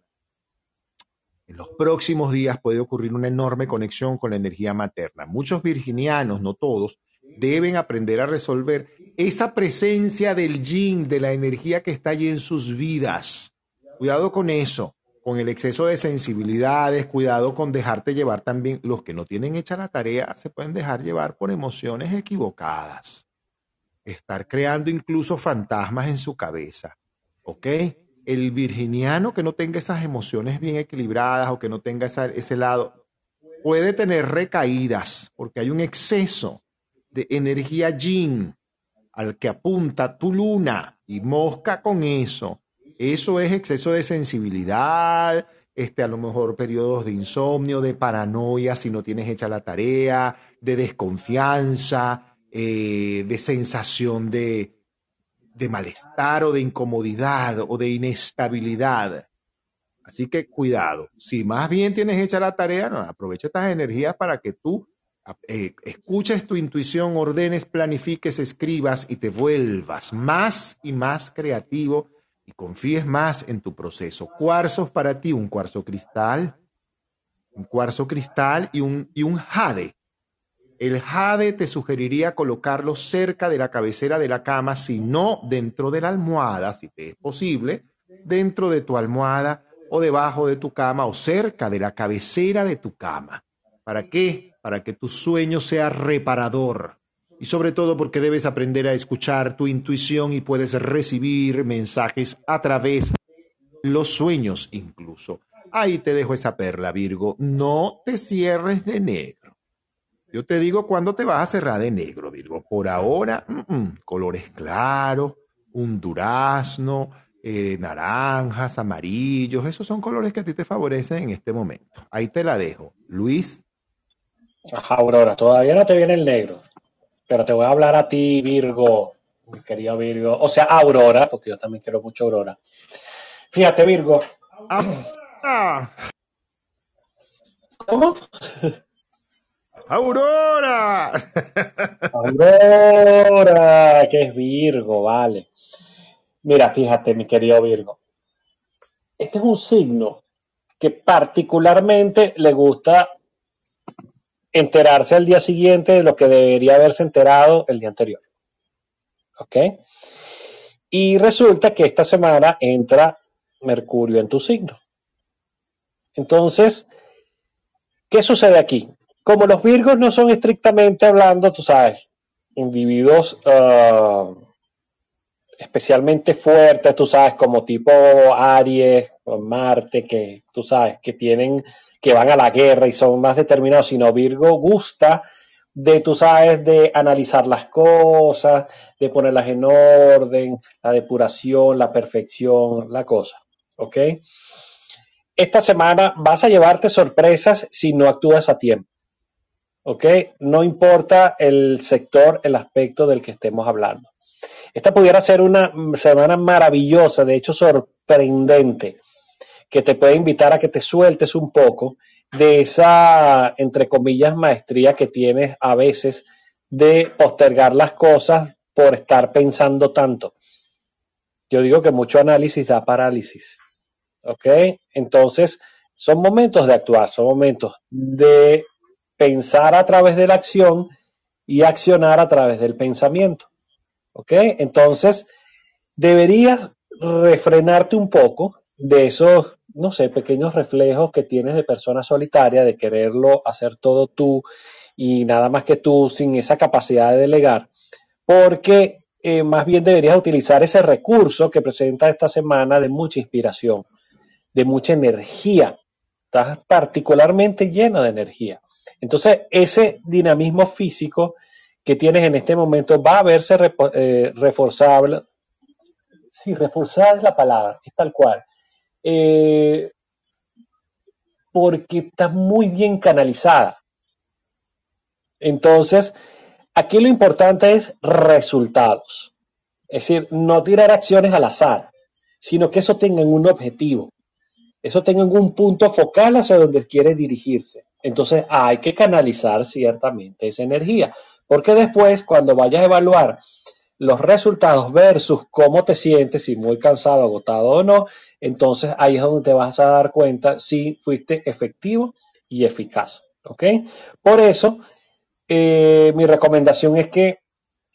En los próximos días puede ocurrir una enorme conexión con la energía materna. Muchos virginianos, no todos, deben aprender a resolver esa presencia del yin, de la energía que está allí en sus vidas. Cuidado con eso con el exceso de sensibilidades, cuidado con dejarte llevar también. Los que no tienen hecha la tarea se pueden dejar llevar por emociones equivocadas. Estar creando incluso fantasmas en su cabeza. ¿Ok? El virginiano que no tenga esas emociones bien equilibradas o que no tenga ese lado puede tener recaídas porque hay un exceso de energía yin al que apunta tu luna y mosca con eso eso es exceso de sensibilidad, este, a lo mejor periodos de insomnio, de paranoia si no tienes hecha la tarea, de desconfianza, eh, de sensación de, de malestar o de incomodidad o de inestabilidad. Así que cuidado, si más bien tienes hecha la tarea, no, aprovecha estas energías para que tú eh, escuches tu intuición, ordenes, planifiques, escribas y te vuelvas más y más creativo y confíes más en tu proceso. Cuarzos para ti, un cuarzo cristal, un cuarzo cristal y un, y un jade. El jade te sugeriría colocarlo cerca de la cabecera de la cama, si no dentro de la almohada, si te es posible, dentro de tu almohada o debajo de tu cama o cerca de la cabecera de tu cama. ¿Para qué? Para que tu sueño sea reparador y sobre todo porque debes aprender a escuchar tu intuición y puedes recibir mensajes a través de los sueños incluso. Ahí te dejo esa perla, Virgo. No te cierres de negro. Yo te digo cuándo te vas a cerrar de negro, Virgo. Por ahora, colores claros, un durazno, eh, naranjas, amarillos. Esos son colores que a ti te favorecen en este momento. Ahí te la dejo. Luis. Ajá, Aurora, todavía no te viene el negro, pero te voy a hablar a ti, Virgo, mi querido Virgo, o sea, Aurora, porque yo también quiero mucho Aurora. Fíjate, Virgo. Ah. ¿Cómo? Aurora. Aurora, que es Virgo, vale. Mira, fíjate, mi querido Virgo. Este es un signo que particularmente le gusta enterarse al día siguiente de lo que debería haberse enterado el día anterior. ¿Ok? Y resulta que esta semana entra Mercurio en tu signo. Entonces, ¿qué sucede aquí? Como los Virgos no son estrictamente hablando, tú sabes, individuos ah, especialmente fuertes, tú sabes, como tipo Aries o Marte, que tú sabes, que tienen, que van a la guerra y son más determinados, sino Virgo gusta de, tú sabes, de analizar las cosas, de ponerlas en orden, la depuración, la perfección, la cosa, ¿ok? Esta semana vas a llevarte sorpresas si no actúas a tiempo. ¿Ok? No importa el sector, el aspecto del que estemos hablando. Esta pudiera ser una semana maravillosa, de hecho sorprendente, que te puede invitar a que te sueltes un poco de esa, entre comillas, maestría que tienes a veces de postergar las cosas por estar pensando tanto. Yo digo que mucho análisis da parálisis. ¿Ok? Entonces, son momentos de actuar, son momentos de pensar a través de la acción y accionar a través del pensamiento. ¿Ok? Entonces, deberías refrenarte un poco de esos, no sé, pequeños reflejos que tienes de persona solitaria, de quererlo hacer todo tú y nada más que tú sin esa capacidad de delegar, porque eh, más bien deberías utilizar ese recurso que presenta esta semana de mucha inspiración, de mucha energía. Estás particularmente lleno de energía. Entonces, ese dinamismo físico que tienes en este momento va a verse eh, reforzable. Sí, reforzada es la palabra, es tal cual. Eh, porque está muy bien canalizada. Entonces, aquí lo importante es resultados. Es decir, no tirar acciones al azar, sino que eso tenga un objetivo. Eso tenga un punto focal hacia donde quiere dirigirse. Entonces hay que canalizar ciertamente esa energía. Porque después, cuando vayas a evaluar los resultados versus cómo te sientes, si muy cansado, agotado o no, entonces ahí es donde te vas a dar cuenta si fuiste efectivo y eficaz. ¿Ok? Por eso, eh, mi recomendación es que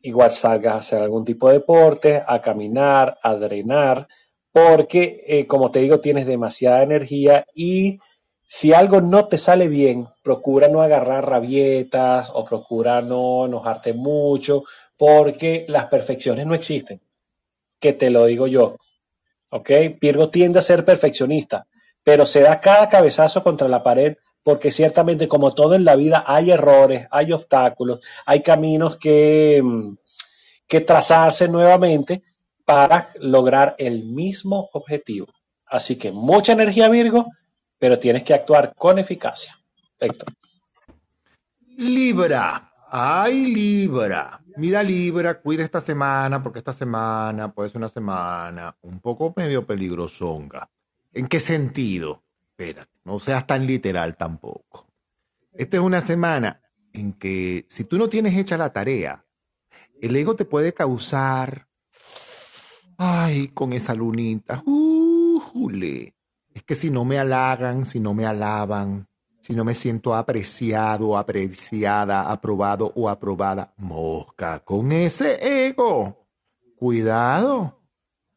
igual salgas a hacer algún tipo de deporte, a caminar, a drenar, porque, eh, como te digo, tienes demasiada energía y si algo no te sale bien, procura no agarrar rabietas o procura no enojarte mucho, porque las perfecciones no existen. Que te lo digo yo. ¿Ok? Pirgo tiende a ser perfeccionista, pero se da cada cabezazo contra la pared porque ciertamente como todo en la vida hay errores, hay obstáculos, hay caminos que, mm, que trazarse nuevamente para lograr el mismo objetivo. Así que mucha energía Virgo, pero tienes que actuar con eficacia. Perfecto. Libra. Ay, Libra. Mira, Libra, cuida esta semana, porque esta semana puede ser una semana un poco medio peligrosonga. ¿En qué sentido? Espérate, no seas tan literal tampoco. Esta es una semana en que si tú no tienes hecha la tarea, el ego te puede causar, ay, con esa lunita, uh, jule, es que si no me halagan, si no me alaban, si no me siento apreciado, apreciada, aprobado o aprobada, mosca con ese ego. Cuidado.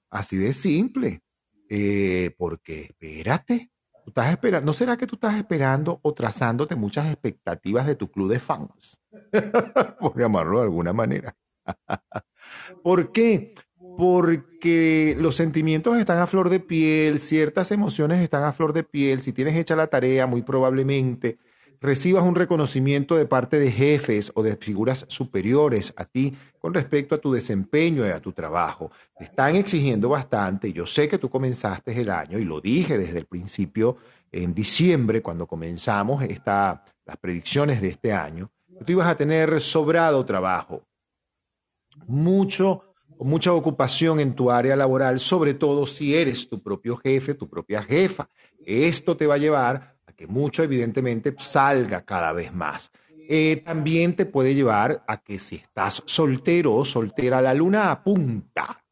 Así de simple. Eh, porque espérate, estás esperando, ¿No será que tú estás esperando o trazándote muchas expectativas de tu club de fans? [laughs] Por llamarlo de alguna manera. [laughs] ¿Por qué? Porque los sentimientos están a flor de piel, ciertas emociones están a flor de piel. Si tienes hecha la tarea, muy probablemente recibas un reconocimiento de parte de jefes o de figuras superiores a ti con respecto a tu desempeño y a tu trabajo. Te están exigiendo bastante. Yo sé que tú comenzaste el año y lo dije desde el principio en diciembre cuando comenzamos esta, las predicciones de este año, tú ibas a tener sobrado trabajo, mucho mucha ocupación en tu área laboral, sobre todo si eres tu propio jefe, tu propia jefa. Esto te va a llevar que mucho evidentemente salga cada vez más. Eh, también te puede llevar a que si estás soltero o soltera, la luna apunta.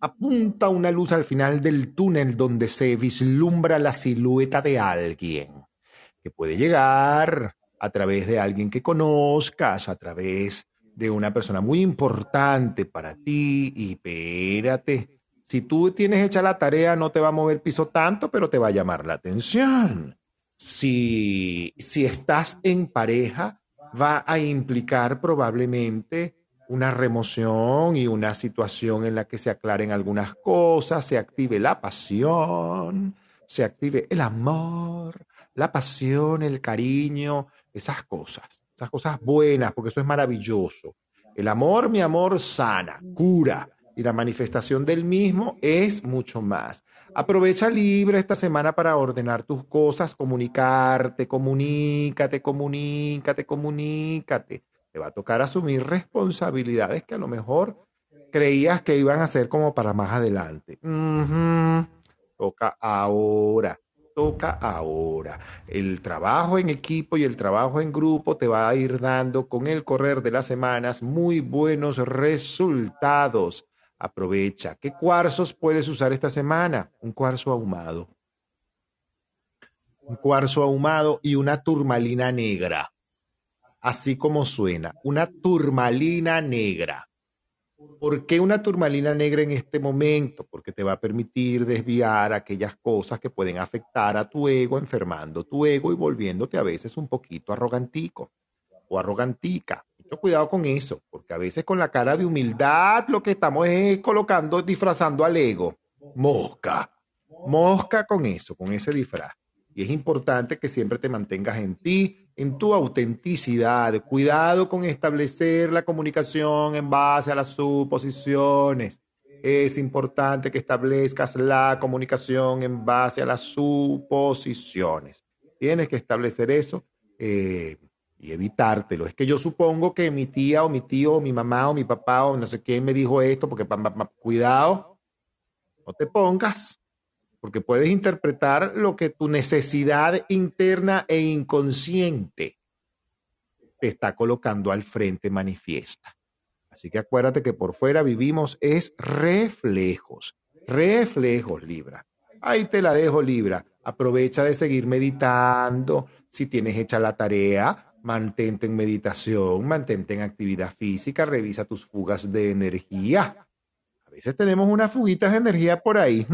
Apunta una luz al final del túnel donde se vislumbra la silueta de alguien, que puede llegar a través de alguien que conozcas, a través de una persona muy importante para ti. Y espérate, si tú tienes hecha la tarea, no te va a mover piso tanto, pero te va a llamar la atención. Si, si estás en pareja, va a implicar probablemente una remoción y una situación en la que se aclaren algunas cosas, se active la pasión, se active el amor, la pasión, el cariño, esas cosas, esas cosas buenas, porque eso es maravilloso. El amor, mi amor, sana, cura, y la manifestación del mismo es mucho más. Aprovecha libre esta semana para ordenar tus cosas, comunicarte, comunícate, comunícate, comunícate. Te va a tocar asumir responsabilidades que a lo mejor creías que iban a ser como para más adelante. Toca ahora, toca ahora. El trabajo en equipo y el trabajo en grupo te va a ir dando con el correr de las semanas muy buenos resultados. Aprovecha. ¿Qué cuarzos puedes usar esta semana? Un cuarzo ahumado. Un cuarzo ahumado y una turmalina negra. Así como suena, una turmalina negra. ¿Por qué una turmalina negra en este momento? Porque te va a permitir desviar aquellas cosas que pueden afectar a tu ego, enfermando tu ego y volviéndote a veces un poquito arrogantico o arrogantica. Mucho cuidado con eso, porque a veces con la cara de humildad lo que estamos es colocando, disfrazando al ego. Mosca, mosca con eso, con ese disfraz. Y es importante que siempre te mantengas en ti, en tu autenticidad. Cuidado con establecer la comunicación en base a las suposiciones. Es importante que establezcas la comunicación en base a las suposiciones. Tienes que establecer eso. Eh, y evitártelo. Es que yo supongo que mi tía o mi tío o mi mamá o mi papá o no sé quién me dijo esto, porque cuidado, no te pongas, porque puedes interpretar lo que tu necesidad interna e inconsciente te está colocando al frente manifiesta. Así que acuérdate que por fuera vivimos es reflejos, reflejos, Libra. Ahí te la dejo, Libra. Aprovecha de seguir meditando. Si tienes hecha la tarea, mantente en meditación, mantente en actividad física, revisa tus fugas de energía. A veces tenemos unas fuguitas de energía por ahí.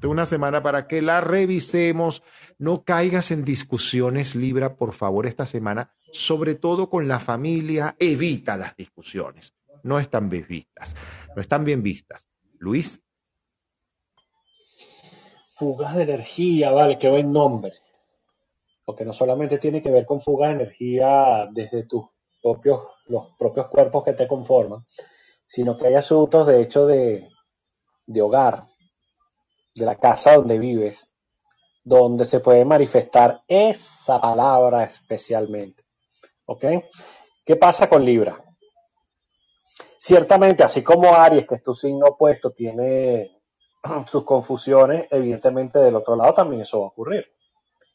De una semana para que la revisemos. No caigas en discusiones, Libra, por favor, esta semana, sobre todo con la familia. Evita las discusiones. No están bien vistas. No están bien vistas. Luis. Fugas de energía, vale, qué buen nombre porque no solamente tiene que ver con fuga de energía desde tus propios, los propios cuerpos que te conforman, sino que hay asuntos de hecho de, de hogar, de la casa donde vives, donde se puede manifestar esa palabra especialmente. ¿Ok? ¿Qué pasa con Libra? Ciertamente, así como Aries, que es tu signo opuesto, tiene [clears throat] sus confusiones, evidentemente del otro lado también eso va a ocurrir.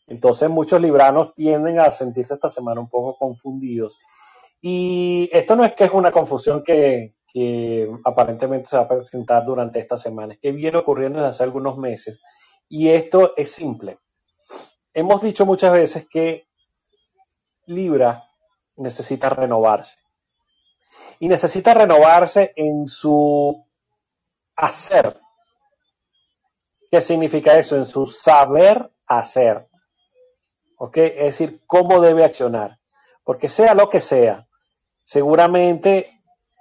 Entonces muchos libranos tienden a sentirse esta semana un poco confundidos. Y esto no es que es una confusión que, aparentemente se va a presentar durante esta semana, es que viene ocurriendo desde hace algunos meses. Y esto es simple. Hemos dicho muchas veces que Libra necesita renovarse. Y necesita renovarse en su hacer. ¿Qué significa eso? En su saber hacer. ¿Ok? Es decir, cómo debe accionar. Porque sea lo que sea, seguramente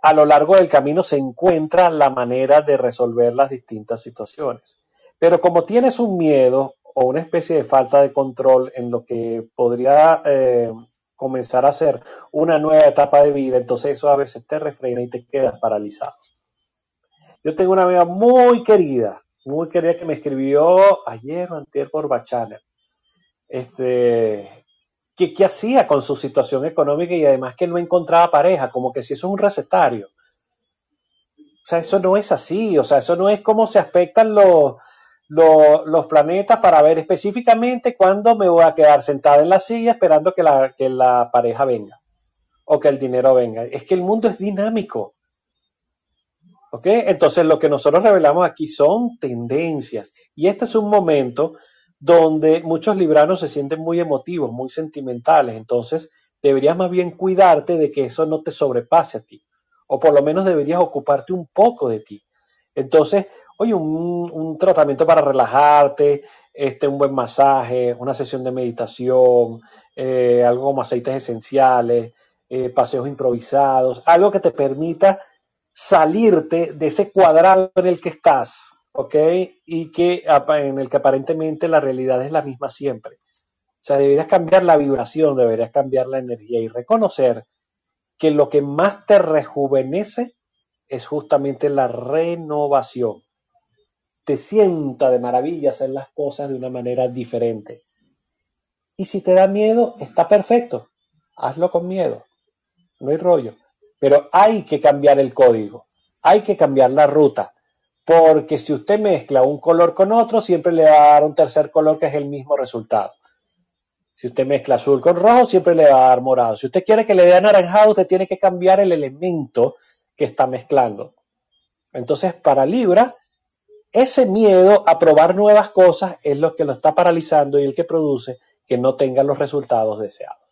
a lo largo del camino se encuentra la manera de resolver las distintas situaciones. Pero como tienes un miedo o una especie de falta de control en lo que podría eh, comenzar a ser una nueva etapa de vida, entonces eso a veces te refrena y te quedas paralizado. Yo tengo una amiga muy querida, muy querida que me escribió ayer o anterior por. Este, ¿qué, ¿Qué hacía con su situación económica y además que no encontraba pareja? Como que si eso es un recetario. O sea, eso no es así. O sea, eso no es cómo se aspectan los, los, los planetas para ver específicamente cuándo me voy a quedar sentada en la silla esperando que la, que la pareja venga o que el dinero venga. Es que el mundo es dinámico. ¿Ok? Entonces lo que nosotros revelamos aquí son tendencias. Y este es un momento donde muchos libranos se sienten muy emotivos, muy sentimentales. Entonces deberías más bien cuidarte de que eso no te sobrepase a ti. O por lo menos deberías ocuparte un poco de ti. Entonces, oye, un, tratamiento para relajarte, este, un buen masaje, una sesión de meditación, eh, algo como aceites esenciales, eh, paseos improvisados, algo que te permita salirte de ese cuadrado en el que estás, ¿ok? Y que en el que aparentemente la realidad es la misma siempre. O sea, deberías cambiar la vibración, deberías cambiar la energía y reconocer que lo que más te rejuvenece es justamente la renovación. Te sienta de maravilla hacer las cosas de una manera diferente. Y si te da miedo, está perfecto. Hazlo con miedo. No hay rollo. Pero hay que cambiar el código, hay que cambiar la ruta, porque si usted mezcla un color con otro, siempre le va a dar un tercer color que es el mismo resultado. Si usted mezcla azul con rojo, siempre le va a dar morado. Si usted quiere que le dé anaranjado, usted tiene que cambiar el elemento que está mezclando. Entonces, para Libra, ese miedo a probar nuevas cosas es lo que lo está paralizando y el que produce que no tenga los resultados deseados.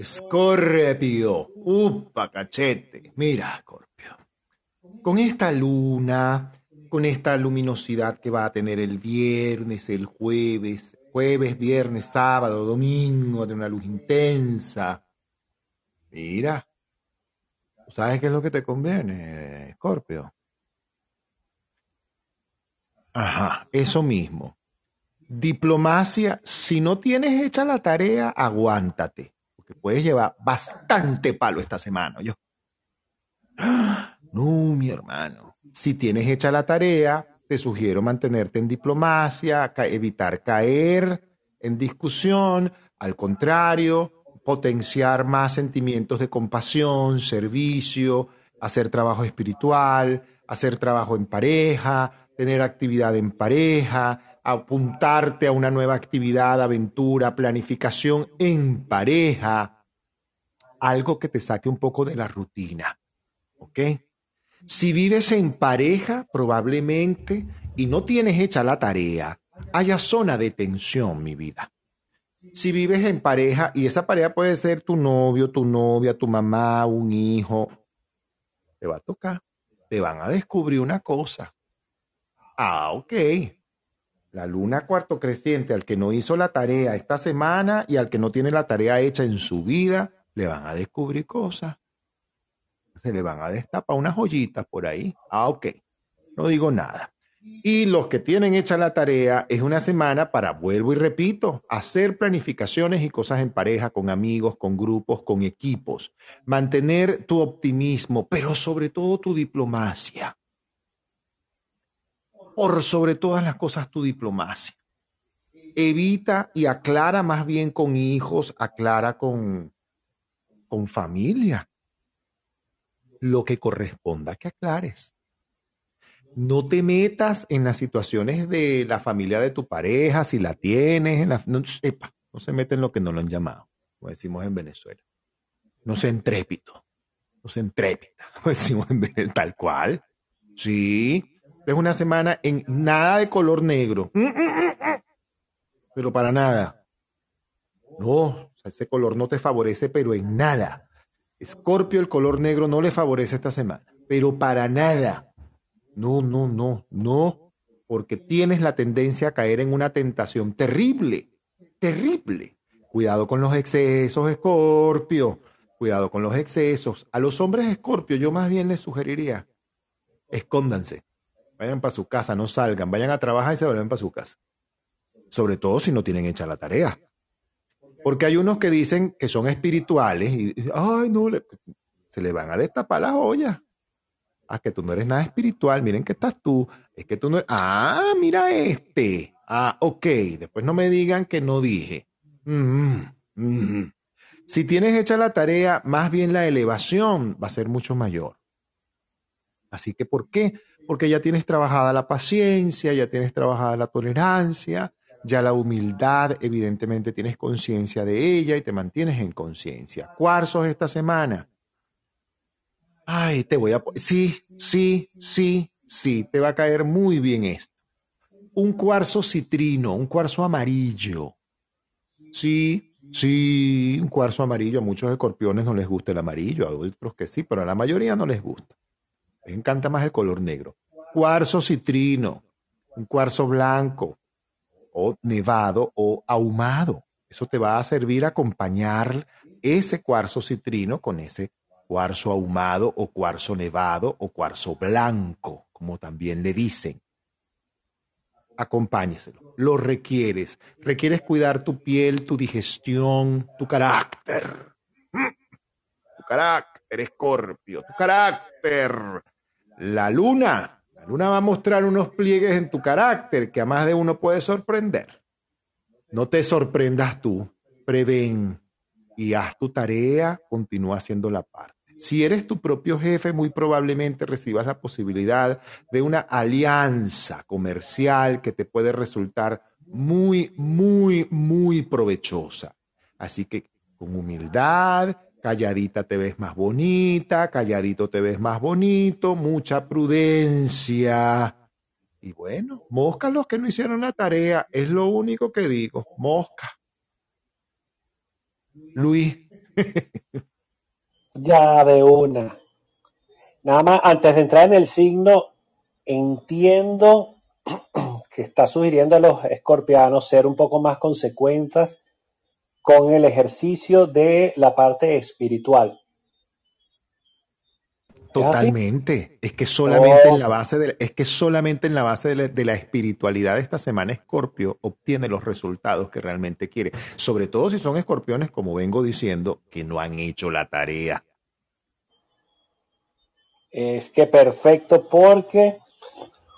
Scorpio, upa cachete. Mira, con esta luna, con esta luminosidad que va a tener el viernes, el jueves, jueves, viernes, sábado, domingo, de una luz intensa. Mira, ¿sabes qué es lo que te conviene, Scorpio? Ajá, eso mismo. Diplomacia, si no tienes hecha la tarea, aguántate puedes llevar bastante palo esta semana. Yo, no, mi hermano, si tienes hecha la tarea, te sugiero mantenerte en diplomacia, evitar caer en discusión, al contrario, potenciar más sentimientos de compasión, servicio, hacer trabajo espiritual, hacer trabajo en pareja, tener actividad en pareja, apuntarte a una nueva actividad, aventura, planificación en pareja, algo que te saque un poco de la rutina. ¿Ok? Si vives en pareja, probablemente, y no tienes hecha la tarea, haya zona de tensión, mi vida. Si vives en pareja, y esa pareja puede ser tu novio, tu novia, tu mamá, un hijo, te va a tocar, te van a descubrir una cosa. Ah, ok la luna cuarto creciente, al que no hizo la tarea esta semana y al que no tiene la tarea hecha en su vida, le van a descubrir cosas. Se le van a destapar unas joyitas por ahí. Ah, ok. No digo nada. Y los que tienen hecha la tarea es una semana para, vuelvo y repito, hacer planificaciones y cosas en pareja, con amigos, con grupos, con equipos. Mantener tu optimismo, pero sobre todo tu diplomacia por sobre todas las cosas tu diplomacia. Evita y aclara más bien con hijos, aclara con, con familia. Lo que corresponda que aclares. No te metas en las situaciones de la familia de tu pareja, si la tienes, no, sepa, no se mete en lo que no lo han llamado, como decimos en Venezuela. No se entrépito, no se entrépita, como [laughs] decimos en Venezuela, tal cual. Sí, es una semana en nada de color negro. Mm, mm, mm, pero para nada. No, ese color no te favorece, pero en nada. Escorpio, el color negro no le favorece esta semana, pero para nada. No, no, no, no. porque tienes la tendencia a caer en una tentación terrible, terrible. Cuidado con los excesos, Escorpio. Cuidado con los excesos. A los hombres Escorpio yo más bien les sugeriría, escóndanse. Vayan para su casa, no salgan, vayan a trabajar y se vuelven para su casa. Sobre todo si no tienen hecha la tarea. Porque hay unos que dicen que son espirituales y, ay, no, se le van a destapar las ollas. Ah, que tú no eres nada espiritual, miren que estás tú. Es que tú no eres... Ah, mira este. Ah, ok. Después no me digan que no dije. Si tienes hecha la tarea, más bien la elevación va a ser mucho mayor. Así que, ¿por qué? Porque ya tienes trabajada la paciencia, ya tienes trabajada la tolerancia, ya la humildad, evidentemente tienes conciencia de ella y te mantienes en conciencia. Cuarzos esta semana. Ay, te voy a... Sí, sí, sí, sí, te va a caer muy bien esto. Un cuarzo citrino, un cuarzo amarillo. Sí, sí, un cuarzo amarillo. A muchos escorpiones no les gusta el amarillo, a otros que sí, pero a la mayoría no les gusta. Les encanta más el color negro. Cuarzo citrino, un cuarzo blanco, o nevado o ahumado. Eso te va a servir a acompañar ese cuarzo citrino con ese cuarzo ahumado o cuarzo nevado o cuarzo blanco, como también le dicen. Acompáñeselo. Lo requieres. Requieres cuidar tu piel, tu digestión, tu carácter. Tu carácter, Escorpio, tu carácter. La luna la luna va a mostrar unos pliegues en tu carácter que a más de uno puede sorprender. No te sorprendas tú, prevén y haz tu tarea, continúa haciendo la parte. Si eres tu propio jefe, muy probablemente recibas la posibilidad de una alianza comercial que te puede resultar muy, muy, muy provechosa. Así que con humildad, Calladita te ves más bonita, calladito te ves más bonito, mucha prudencia. Y bueno, mosca los que no hicieron la tarea, es lo único que digo, mosca. Luis. [laughs] ya de una. Nada más, antes de entrar en el signo, entiendo [clears throat] que está sugiriendo a los escorpianos ser un poco más consecuentes con el ejercicio de la parte espiritual. Totalmente. Es, que solamente en la base de, es que solamente en la base de la, espiritualidad de esta semana Escorpio obtiene los resultados que realmente quiere. Sobre todo si son escorpiones, como vengo diciendo, que no han hecho la tarea. Es que perfecto, porque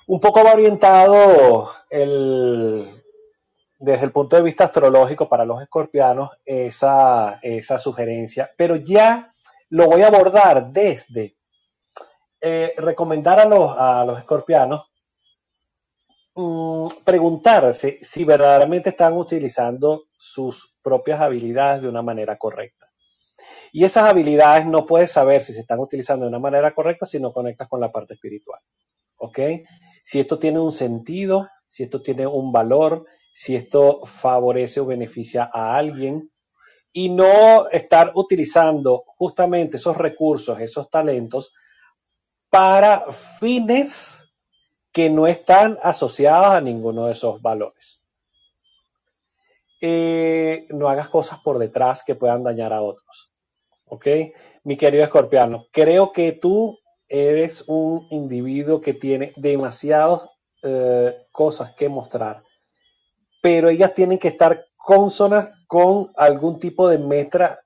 un poco va orientado el, desde el punto de vista astrológico para los escorpianos esa, esa sugerencia, pero ya lo voy a abordar desde eh, recomendar a los, a los escorpianos mm, preguntarse si verdaderamente están utilizando sus propias habilidades de una manera correcta. Y esas habilidades no puedes saber si se están utilizando de una manera correcta si no conectas con la parte espiritual. ¿Ok? Si esto tiene un sentido, si esto tiene un valor, si esto favorece o beneficia a alguien y no estar utilizando justamente esos recursos, esos talentos para fines que no están asociados a ninguno de esos valores. Eh, no hagas cosas por detrás que puedan dañar a otros. ¿Ok? Mi querido escorpiano, creo que tú eres un individuo que tiene demasiadas eh, cosas que mostrar pero ellas tienen que estar consonas con algún tipo de meta,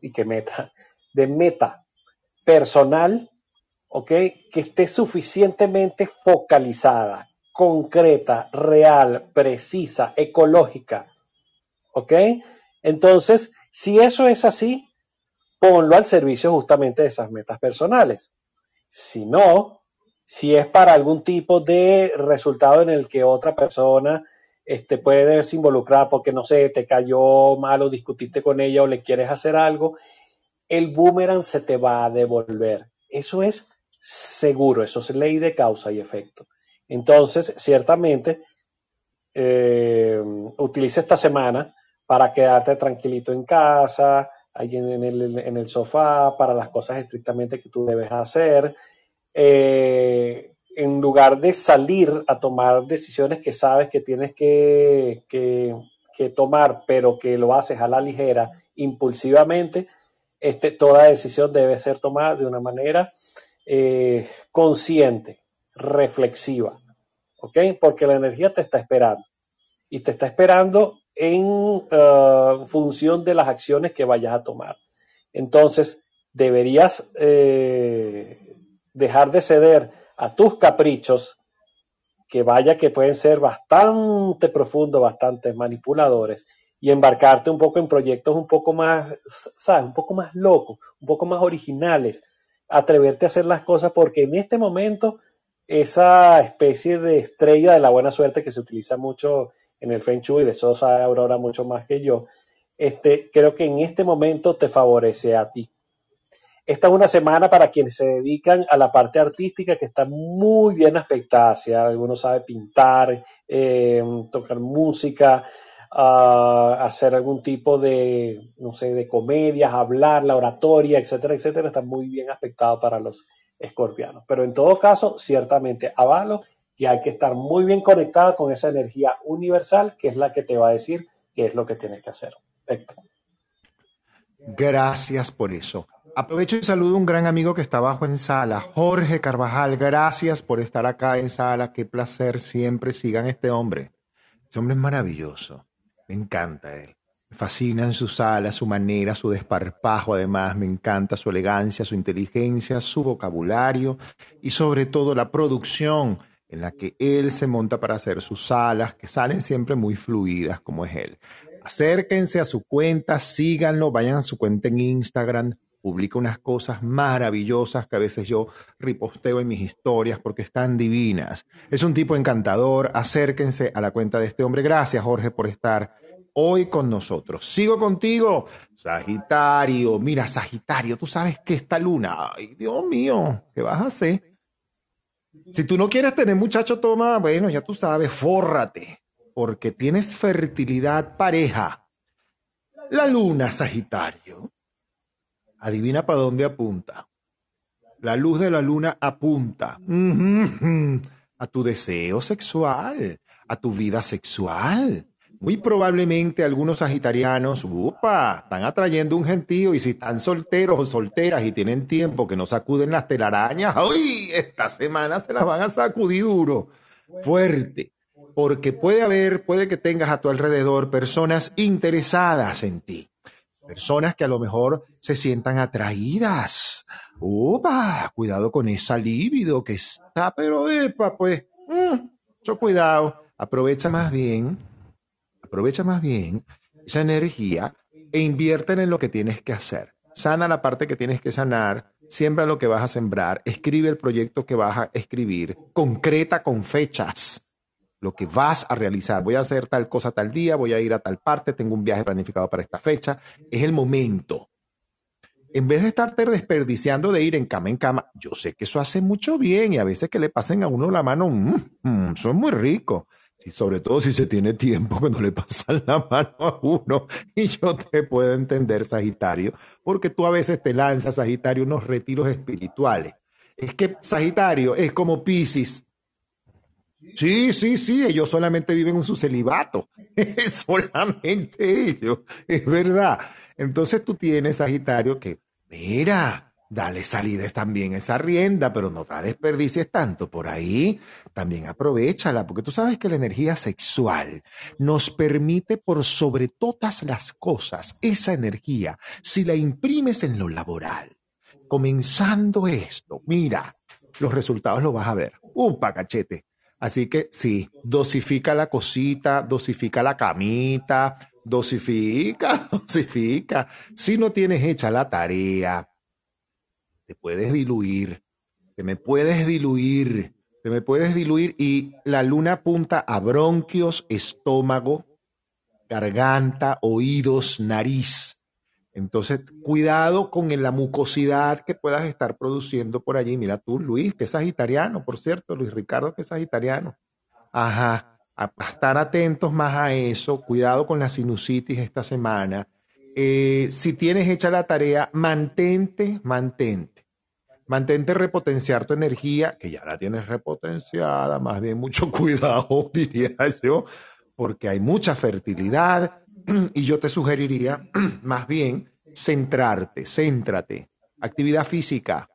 y que meta, de meta personal, ¿ok? Que esté suficientemente focalizada, concreta, real, precisa, ecológica, ¿ok? Entonces, si eso es así, ponlo al servicio justamente de esas metas personales. Si no, si es para algún tipo de resultado en el que otra persona este, puede verse involucrada porque, no sé, te cayó mal o discutiste con ella o le quieres hacer algo, el boomerang se te va a devolver. Eso es seguro, eso es ley de causa y efecto. Entonces, ciertamente, eh, utiliza esta semana para quedarte tranquilito en casa, ahí en el, sofá, para las cosas estrictamente que tú debes hacer. Eh, en lugar de salir a tomar decisiones que sabes que tienes que, tomar, pero que lo haces a la ligera, impulsivamente, este, toda decisión debe ser tomada de una manera eh, consciente, reflexiva, ¿ok? Porque la energía te está esperando y te está esperando en uh, función de las acciones que vayas a tomar. Entonces, deberías eh, dejar de ceder a tus caprichos, que vaya que pueden ser bastante profundos, bastante manipuladores, y embarcarte un poco en proyectos un poco más, ¿sabes? Un poco más locos, un poco más originales, atreverte a hacer las cosas, porque en este momento esa especie de estrella de la buena suerte que se utiliza mucho en el Feng Shui, de eso sabe Aurora mucho más que yo, este, creo que en este momento te favorece a ti. Esta es una semana para quienes se dedican a la parte artística que está muy bien aspectada. Si alguno sabe pintar, eh, tocar música, ah, hacer algún tipo de, no sé, de comedias, hablar, la oratoria, etcétera, etcétera, está muy bien aspectado para los escorpianos. Pero en todo caso, ciertamente avalo que hay que estar muy bien conectado con esa energía universal que es la que te va a decir qué es lo que tienes que hacer. Héctor. Gracias por eso. Aprovecho y saludo a un gran amigo que está abajo en sala, Jorge Carvajal. Gracias por estar acá en sala. Qué placer siempre. Sigan este hombre. Ese hombre es maravilloso. Me encanta él. Me fascina en su sala, su manera, su desparpajo. Además, me encanta su elegancia, su inteligencia, su vocabulario y sobre todo la producción en la que él se monta para hacer sus salas, que salen siempre muy fluidas como es él. Acérquense a su cuenta, síganlo, vayan a su cuenta en Instagram, publica unas cosas maravillosas que a veces yo riposteo en mis historias porque están divinas. Es un tipo encantador, acérquense a la cuenta de este hombre. Gracias Jorge por estar hoy con nosotros. Sigo contigo, Sagitario. Mira, Sagitario, tú sabes que esta luna, ay Dios mío, ¿qué vas a hacer? Si tú no quieres tener muchacho, toma, bueno, ya tú sabes, fórrate, porque tienes fertilidad pareja. La luna, Sagitario, Adivina para dónde apunta. La luz de la luna apunta a tu deseo sexual, a tu vida sexual. Muy probablemente algunos sagitarianos, upa, están atrayendo un gentío y si están solteros o solteras y tienen tiempo que no sacuden las telarañas, ¡ay! Esta semana se las van a sacudir duro, fuerte, porque puede haber, puede que tengas a tu alrededor personas interesadas en ti personas que a lo mejor se sientan atraídas. ¡Opa! Cuidado con esa libido que está, pero epa, pues, mm, mucho cuidado. Aprovecha más bien, aprovecha más bien esa energía e invierten en lo que tienes que hacer. Sana la parte que tienes que sanar, siembra lo que vas a sembrar, escribe el proyecto que vas a escribir, concreta con fechas lo que vas a realizar. Voy a hacer tal cosa tal día, voy a ir a tal parte, tengo un viaje planificado para esta fecha. Es el momento. En vez de estarte desperdiciando de ir en cama en cama, yo sé que eso hace mucho bien y a veces que le pasen a uno la mano, mmm, mm, eso es muy rico. Sí, sobre todo si se tiene tiempo [laughs] cuando le pasan la mano a uno. Y yo te puedo entender, Sagitario, porque tú a veces te lanzas, Sagitario, unos retiros espirituales. Es que Sagitario es como Pisces Sí, sí, sí, ellos solamente viven en su celibato. [laughs] solamente ellos, es verdad. Entonces tú tienes, Sagitario, que, mira, dale salidas también esa rienda, pero no la desperdicies tanto por ahí. También aprovechala, porque tú sabes que la energía sexual nos permite por sobre todas las cosas esa energía, si la imprimes en lo laboral, comenzando esto, mira, los resultados los vas a ver. Un pacachete Así que sí, dosifica la cosita, dosifica la camita, dosifica, [laughs] dosifica. Si no tienes hecha la tarea, te puedes diluir, te me puedes diluir, te me puedes diluir y la luna apunta a bronquios, estómago, garganta, oídos, nariz. Entonces, cuidado con la mucosidad que puedas estar produciendo por allí. Mira tú, Luis, que es sagitariano, por cierto, Luis Ricardo, que es sagitariano. Ajá, a estar atentos más a eso. Cuidado con la sinusitis esta semana. Eh, si tienes hecha la tarea, mantente, mantente. Mantente repotenciar tu energía, que ya la tienes repotenciada, más bien mucho [laughs] cuidado, diría yo, porque hay mucha fertilidad [clears throat] y yo te sugeriría [clears throat] más bien centrarte, céntrate, actividad física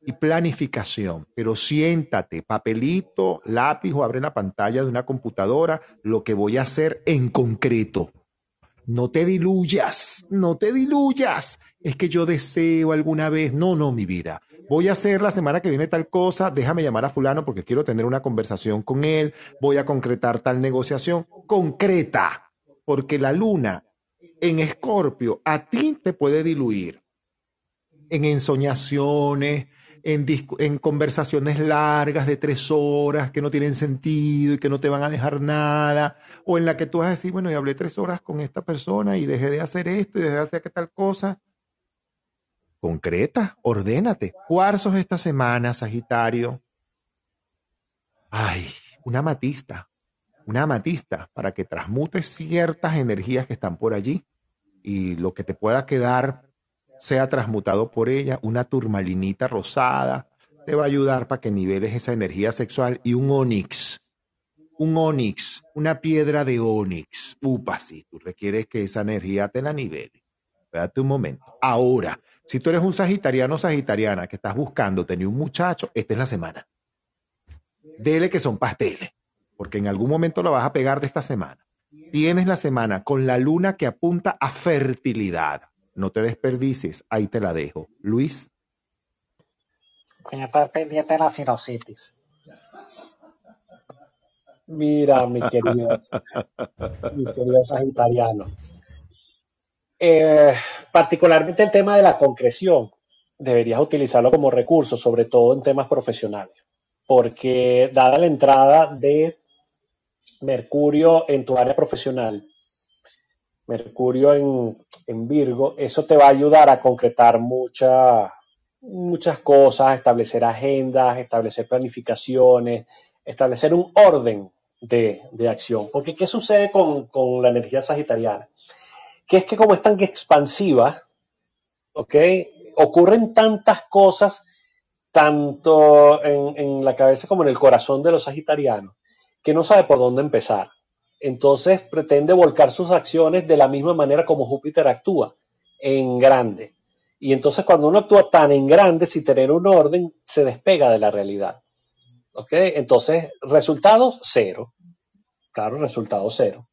y planificación, pero siéntate, papelito, lápiz o abre la pantalla de una computadora, lo que voy a hacer en concreto. No te diluyas, no te diluyas. Es que yo deseo alguna vez, no, no, mi vida. Voy a hacer la semana que viene tal cosa, déjame llamar a fulano porque quiero tener una conversación con él, voy a concretar tal negociación concreta, porque la luna en escorpio a ti te puede diluir en ensoñaciones, en, conversaciones largas de tres horas que no tienen sentido y que no te van a dejar nada, o en la que tú vas a decir, bueno, y hablé tres horas con esta persona y dejé de hacer esto y dejé de hacer tal cosa. Concreta, ordénate. Cuarzos esta semana, Sagitario. Ay, una amatista, una amatista para que transmutes ciertas energías que están por allí y lo que te pueda quedar sea transmutado por ella, una turmalinita rosada, te va a ayudar para que niveles esa energía sexual y un onix, un onix, una piedra de onix. Upa, sí, tú requieres que esa energía te la nivele. Espérate un momento. Ahora, si tú eres un sagitariano o sagitariana que estás buscando tener un muchacho, esta es la semana. Dele que son pasteles, porque en algún momento lo vas a pegar de esta semana. Tienes la semana con la luna que apunta a fertilidad no te desperdicies, ahí te la dejo. Luis. Voy a estar pendiente de la sinusitis. Mira, mi querido, [laughs] mi querido Sagitariano. Eh, particularmente el tema de la concreción, deberías utilizarlo como recurso, sobre todo en temas profesionales, porque dada la entrada de Mercurio en tu área profesional, Mercurio en, Virgo, eso te va a ayudar a concretar muchas cosas, establecer agendas, establecer planificaciones, establecer un orden de, acción. Porque ¿qué sucede con, la energía sagitariana? Que es que como es tan expansiva, ¿ok? Ocurren tantas cosas, tanto en, en la cabeza como en el corazón de los sagitarianos, que no sabe por dónde empezar entonces pretende volcar sus acciones de la misma manera como Júpiter actúa, en grande. Y entonces cuando uno actúa tan en grande, sin tener un orden, se despega de la realidad. ¿Ok? Entonces, resultados, cero. Claro, resultado cero.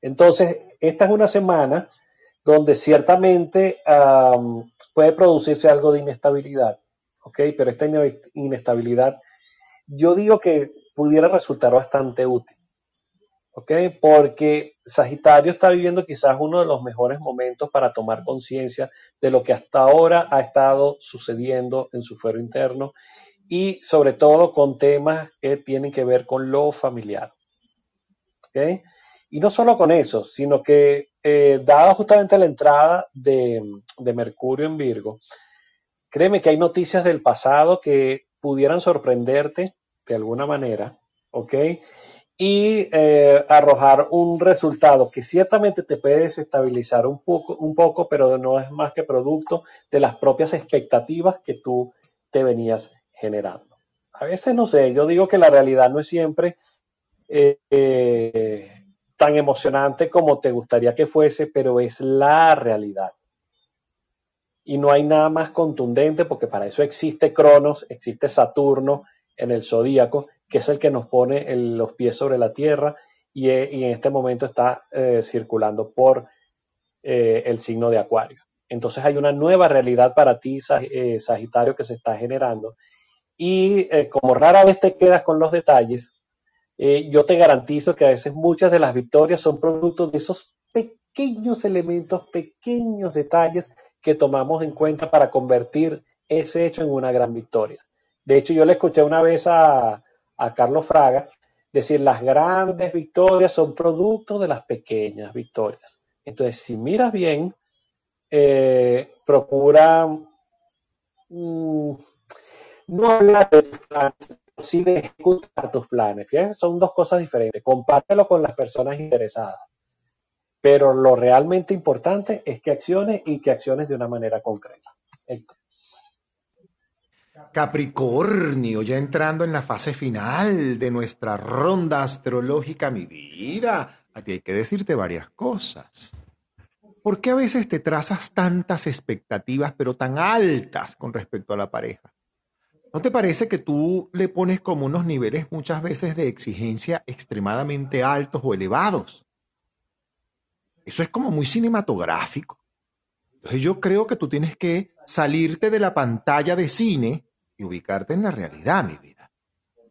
Entonces, esta es una semana donde ciertamente puede producirse algo de inestabilidad. ¿Ok? Pero esta inestabilidad, yo digo que pudiera resultar bastante útil. Porque Sagitario está viviendo quizás uno de los mejores momentos para tomar conciencia de lo que hasta ahora ha estado sucediendo en su fuero interno y sobre todo con temas que tienen que ver con lo familiar. Y no solo con eso, sino que eh, dada justamente la entrada de, de Mercurio en Virgo, créeme que hay noticias del pasado que pudieran sorprenderte de alguna manera, ¿ok? y eh, arrojar un resultado que ciertamente te puede desestabilizar un poco, un poco, pero no es más que producto de las propias expectativas que tú te venías generando. A veces, no sé, yo digo que la realidad no es siempre eh, eh, tan emocionante como te gustaría que fuese, pero es la realidad. Y no hay nada más contundente porque para eso existe Cronos, existe Saturno en el zodíaco que es el que nos pone los pies sobre la tierra y, eh, en este momento está eh, circulando por eh, el signo de Acuario. Entonces hay una nueva realidad para ti, Sagitario, que se está generando. Y como rara vez te quedas con los detalles, yo te garantizo que a veces muchas de las victorias son producto de esos pequeños elementos, pequeños detalles que tomamos en cuenta para convertir ese hecho en una gran victoria. De hecho, yo le escuché una vez a, a Carlos Fraga, decir, las grandes victorias son producto de las pequeñas victorias. Entonces, si miras bien, eh, procura mm, no hablar de tus planes, sí de ejecutar tus planes. Fíjense, son dos cosas diferentes. Compártelo con las personas interesadas. Pero lo realmente importante es que acciones y que acciones de una manera concreta. Capricornio, ya entrando en la fase final de nuestra ronda astrológica, mi vida. A ti hay que decirte varias cosas. ¿Por qué a veces te trazas tantas expectativas, pero tan altas con respecto a la pareja? ¿No te parece que tú le pones como unos niveles muchas veces de exigencia extremadamente altos o elevados? Eso es como muy cinematográfico. Entonces yo creo que tú tienes que salirte de la pantalla de cine y ubicarte en la realidad, mi vida.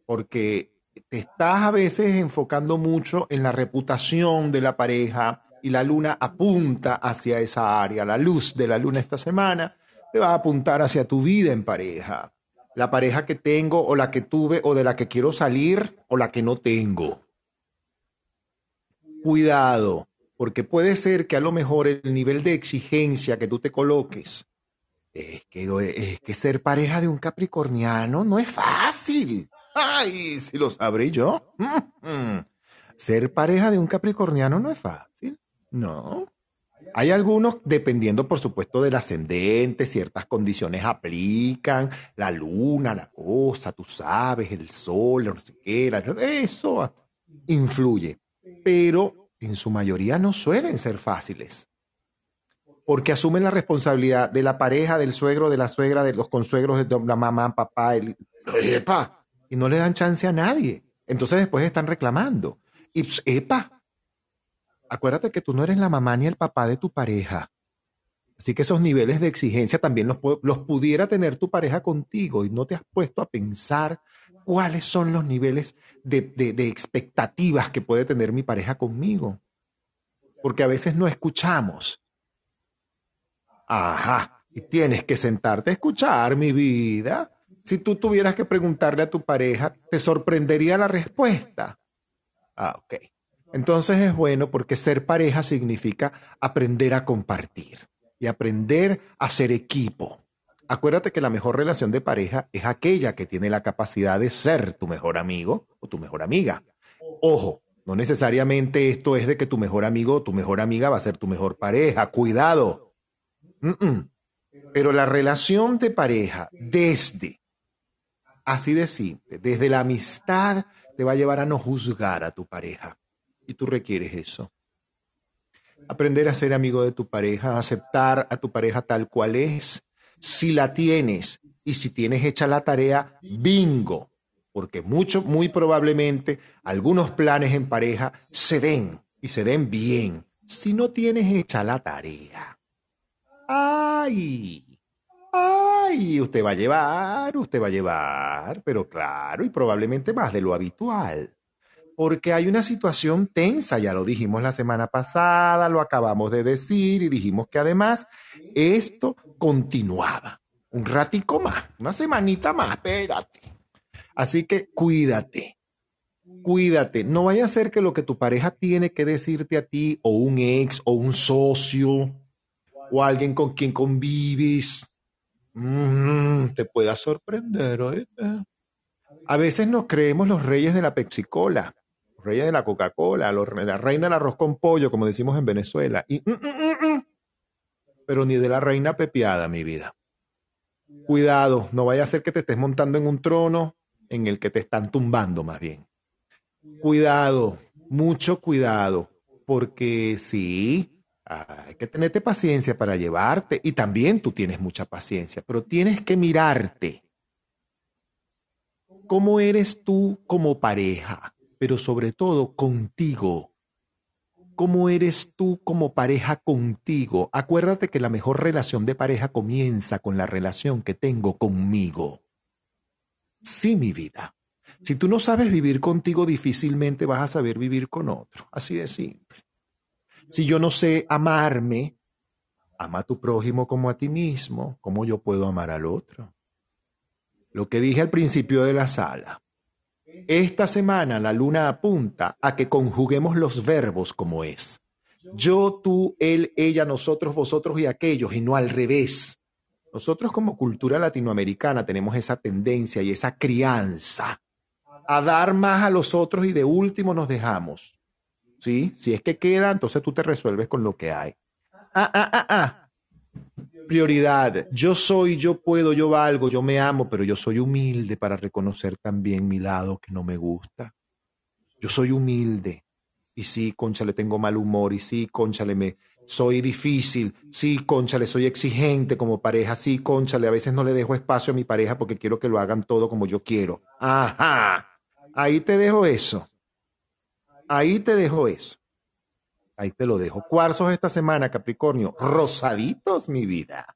Porque te estás a veces enfocando mucho en la reputación de la pareja y la luna apunta hacia esa área. La luz de la luna esta semana te va a apuntar hacia tu vida en pareja. La pareja que tengo o la que tuve o de la que quiero salir o la que no tengo. Cuidado, porque puede ser que a lo mejor el nivel de exigencia que tú te coloques es que, es ser pareja de un capricorniano no es fácil. Ay, si lo sabré yo. [laughs] Ser pareja de un capricorniano no es fácil. No. Hay algunos, dependiendo por supuesto del ascendente, ciertas condiciones aplican, la luna, la cosa, tú sabes, el sol, no sé qué, eso influye. Pero en su mayoría no suelen ser fáciles. Porque asumen la responsabilidad de la pareja, del suegro, de la suegra, de los consuegros, de la mamá, papá, el, epa, y no le dan chance a nadie. Entonces después están reclamando. Y pues, epa, acuérdate que tú no eres la mamá ni el papá de tu pareja. Así que esos niveles de exigencia también los, los, pudiera tener tu pareja contigo y no te has puesto a pensar cuáles son los niveles de, de expectativas que puede tener mi pareja conmigo. Porque a veces no escuchamos. Ajá, y tienes que sentarte a escuchar, mi vida. Si tú tuvieras que preguntarle a tu pareja, te sorprendería la respuesta. Ah, ok. Entonces es bueno porque ser pareja significa aprender a compartir y aprender a ser equipo. Acuérdate que la mejor relación de pareja es aquella que tiene la capacidad de ser tu mejor amigo o tu mejor amiga. Ojo, no necesariamente esto es de que tu mejor amigo o tu mejor amiga va a ser tu mejor pareja. Cuidado. Pero la relación de pareja desde, así de simple, desde la amistad te va a llevar a no juzgar a tu pareja. Y tú requieres eso. Aprender a ser amigo de tu pareja, aceptar a tu pareja tal cual es, si la tienes y si tienes hecha la tarea, bingo, porque mucho, muy probablemente algunos planes en pareja se den y se den bien. Si no tienes hecha la tarea. ¡Ay! ¡Ay! Usted va a llevar, usted va a llevar, pero claro, y probablemente más de lo habitual porque hay una situación tensa, ya lo dijimos la semana pasada, lo acabamos de decir y dijimos que además esto continuaba. Un ratico más, una semanita más, espérate. Así que cuídate, cuídate. No vaya a ser que lo que tu pareja tiene que decirte a ti, o un ex, o un socio, o alguien con quien convives, mm, te pueda sorprender. A veces nos creemos los reyes de la Pepsi Cola reyes de la Coca-Cola, la reina del arroz con pollo, como decimos en Venezuela. Y, mm, mm, pero ni de la reina pepiada, mi vida. Cuidado, no vaya a ser que te estés montando en un trono en el que te están tumbando más bien. Cuidado, mucho cuidado, porque sí, hay que tenerte paciencia para llevarte y también tú tienes mucha paciencia, pero tienes que mirarte. ¿Cómo eres tú como pareja? pero sobre todo contigo. ¿Cómo eres tú como pareja contigo? Acuérdate que la mejor relación de pareja comienza con la relación que tengo conmigo. Sí, mi vida. Si tú no sabes vivir contigo, difícilmente vas a saber vivir con otro. Así de simple. Si yo no sé amarme, ama a tu prójimo como a ti mismo. ¿Cómo yo puedo amar al otro? Lo que dije al principio de la sala. Esta semana la luna apunta a que conjuguemos los verbos como es. Yo, tú, él, ella, nosotros, vosotros y aquellos, y no al revés. Nosotros como cultura latinoamericana tenemos esa tendencia y esa crianza a dar más a los otros y de último nos dejamos. ¿Sí? Si es que queda, entonces tú te resuelves con lo que hay. Ah, ah, ah, ah. Prioridad. Yo soy, yo puedo, yo valgo, yo me amo, pero yo soy humilde para reconocer también mi lado que no me gusta. Yo soy humilde. Y sí, conchale, tengo mal humor. Y sí, conchale, me, soy difícil. Sí, conchale, soy exigente como pareja. Sí, conchale, a veces no le dejo espacio a mi pareja porque quiero que lo hagan todo como yo quiero. Ajá. Ahí te dejo eso. Ahí te dejo eso. Ahí te lo dejo. Cuarzos esta semana, Capricornio. Rosaditos, mi vida.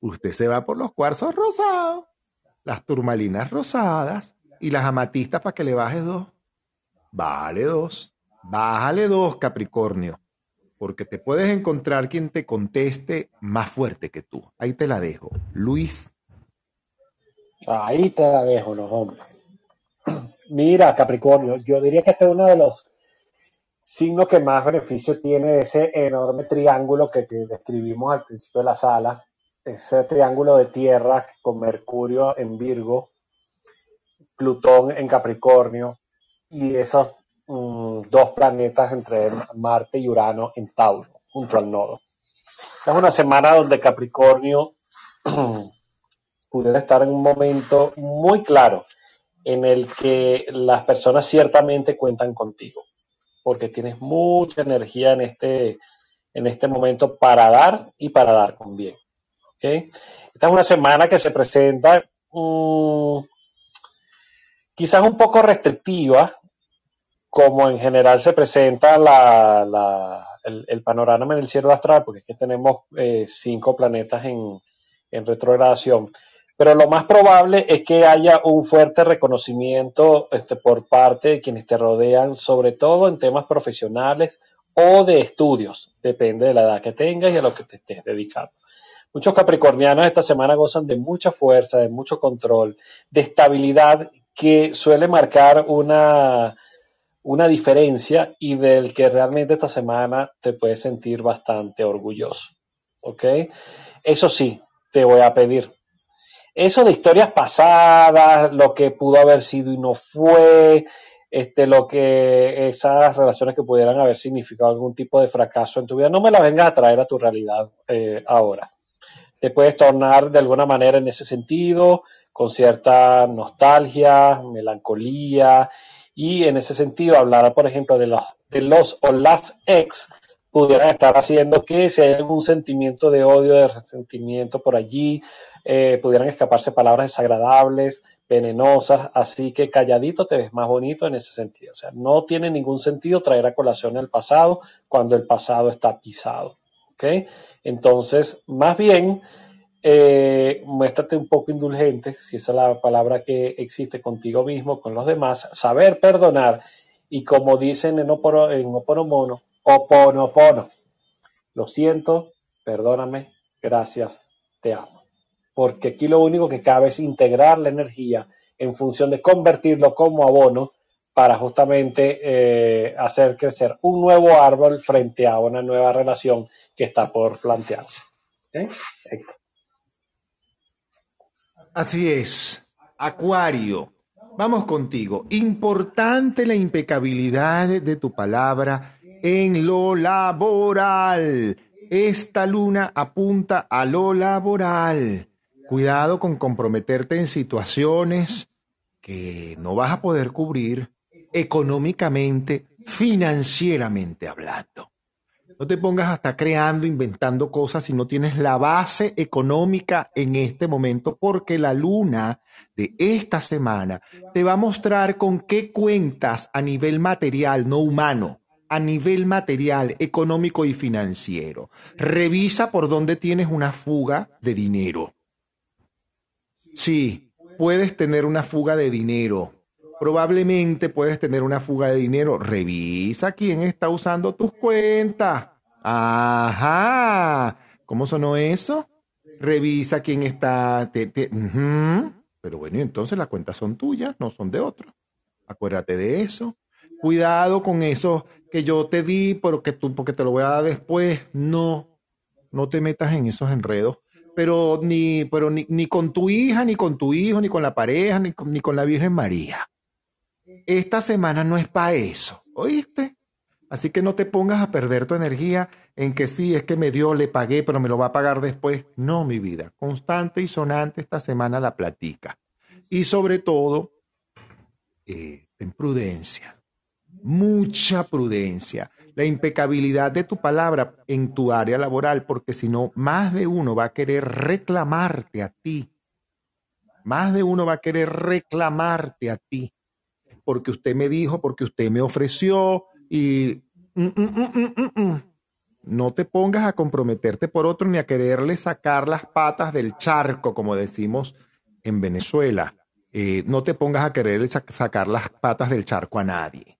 Usted se va por los cuarzos rosados, las turmalinas rosadas y las amatistas para que le bajes dos. Vale dos. Bájale dos, Capricornio. Porque te puedes encontrar quien te conteste más fuerte que tú. Ahí te la dejo. Luis. Ahí te la dejo, no, hombre. [clears throat] Mira, Capricornio, yo diría que este es uno de los signos que más beneficio tiene ese enorme triángulo que, que describimos al principio de la sala, ese triángulo de tierra con Mercurio en Virgo, Plutón en Capricornio y esos mm, dos planetas entre Marte y Urano en Tauro, junto al nodo. Es una semana donde Capricornio [clears throat] pudiera estar en un momento muy claro en el que las personas ciertamente cuentan contigo, porque tienes mucha energía en este, en este momento para dar y para dar con bien. Esta es una semana que se presenta mm, quizás un poco restrictiva, como en general se presenta la- el panorama en el cielo astral, porque es que tenemos eh, cinco planetas en, en retrogradación. Pero lo más probable es que haya un fuerte reconocimiento este, por parte de quienes te rodean, sobre todo en temas profesionales o de estudios, depende de la edad que tengas y a lo que te estés dedicando. Muchos capricornianos esta semana gozan de mucha fuerza, de mucho control, de estabilidad que suele marcar una, una diferencia y del que realmente esta semana te puedes sentir bastante orgulloso. ¿Ok? Eso sí, te voy a pedir. Eso de historias pasadas, lo que pudo haber sido y no fue, este, lo que esas relaciones que pudieran haber significado algún tipo de fracaso en tu vida, no me las vengas a traer a tu realidad eh, ahora. Te puedes tornar de alguna manera en ese sentido, con cierta nostalgia, melancolía, y en ese sentido hablar, por ejemplo, de los, de los o las ex pudieran estar haciendo que si hay algún sentimiento de odio, de resentimiento por allí, eh, pudieran escaparse palabras desagradables, venenosas, así que calladito te ves más bonito en ese sentido. O sea, no tiene ningún sentido traer a colación el pasado cuando el pasado está pisado. ¿ok? Entonces, más bien, eh, muéstrate un poco indulgente, si esa es la palabra que existe contigo mismo, con los demás, saber perdonar y como dicen en, oporo, en Oponomono, Oponopono, lo siento, perdóname, gracias, te amo. Porque aquí lo único que cabe es integrar la energía en función de convertirlo como abono para justamente eh, hacer crecer un nuevo árbol frente a una nueva relación que está por plantearse. Así es. Acuario. Vamos contigo. Importante la impecabilidad de tu palabra en lo laboral. Esta luna apunta a lo laboral. Cuidado con comprometerte en situaciones que no vas a poder cubrir económicamente, financieramente hablando. No te pongas hasta creando, inventando cosas si no tienes la base económica en este momento, porque la luna de esta semana te va a mostrar con qué cuentas a nivel material, no humano, a nivel material, económico y financiero. Revisa por dónde tienes una fuga de dinero. Sí, puedes tener una fuga de dinero. Probablemente puedes tener una fuga de dinero. Revisa quién está usando tus cuentas. Ajá. ¿Cómo sonó eso? Revisa quién está. te-. Pero bueno, entonces las cuentas son tuyas, no son de otro. Acuérdate de eso. Cuidado con eso que yo te di, porque, tú, porque te lo voy a dar después. No, no te metas en esos enredos. Pero ni, pero ni, ni con tu hija, ni con tu hijo, ni con la pareja, ni con, ni con la Virgen María. Esta semana no es para eso, ¿oíste? Así que no te pongas a perder tu energía en que sí, es que me dio, le pagué, pero me lo va a pagar después. No, mi vida. Constante y sonante esta semana la platica. Y sobre todo, eh, ten prudencia. Mucha prudencia. La impecabilidad de tu palabra en tu área laboral, porque si no, más de uno va a querer reclamarte a ti. Más de uno va a querer reclamarte a ti. Porque usted me dijo, porque usted me ofreció, y mm, mm, mm, no te pongas a comprometerte por otro ni a quererle sacar las patas del charco, como decimos en Venezuela. Eh, no te pongas a quererle sacar las patas del charco a nadie.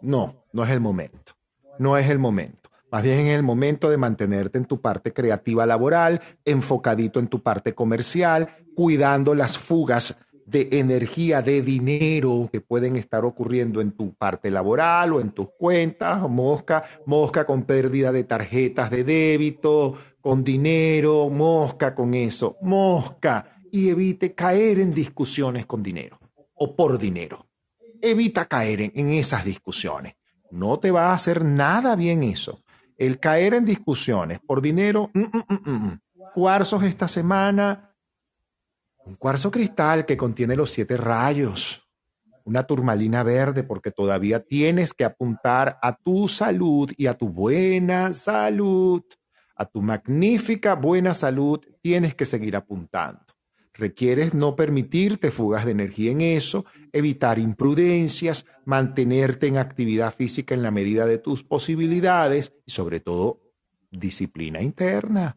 No, no es el momento. No es el momento. Más bien es el momento de mantenerte en tu parte creativa laboral, enfocadito en tu parte comercial, cuidando las fugas de energía, de dinero que pueden estar ocurriendo en tu parte laboral o en tus cuentas, mosca, mosca con pérdida de tarjetas de débito, con dinero, mosca con eso, mosca, y evite caer en discusiones con dinero o por dinero. Evita caer en, esas discusiones. No te va a hacer nada bien eso. El caer en discusiones por dinero, mm, mm, mm, cuarzos esta semana, un cuarzo cristal que contiene los siete rayos, una turmalina verde porque todavía tienes que apuntar a tu salud y a tu buena salud, a tu magnífica buena salud, tienes que seguir apuntando. Requieres no permitirte fugas de energía en eso, evitar imprudencias, mantenerte en actividad física en la medida de tus posibilidades y sobre todo disciplina interna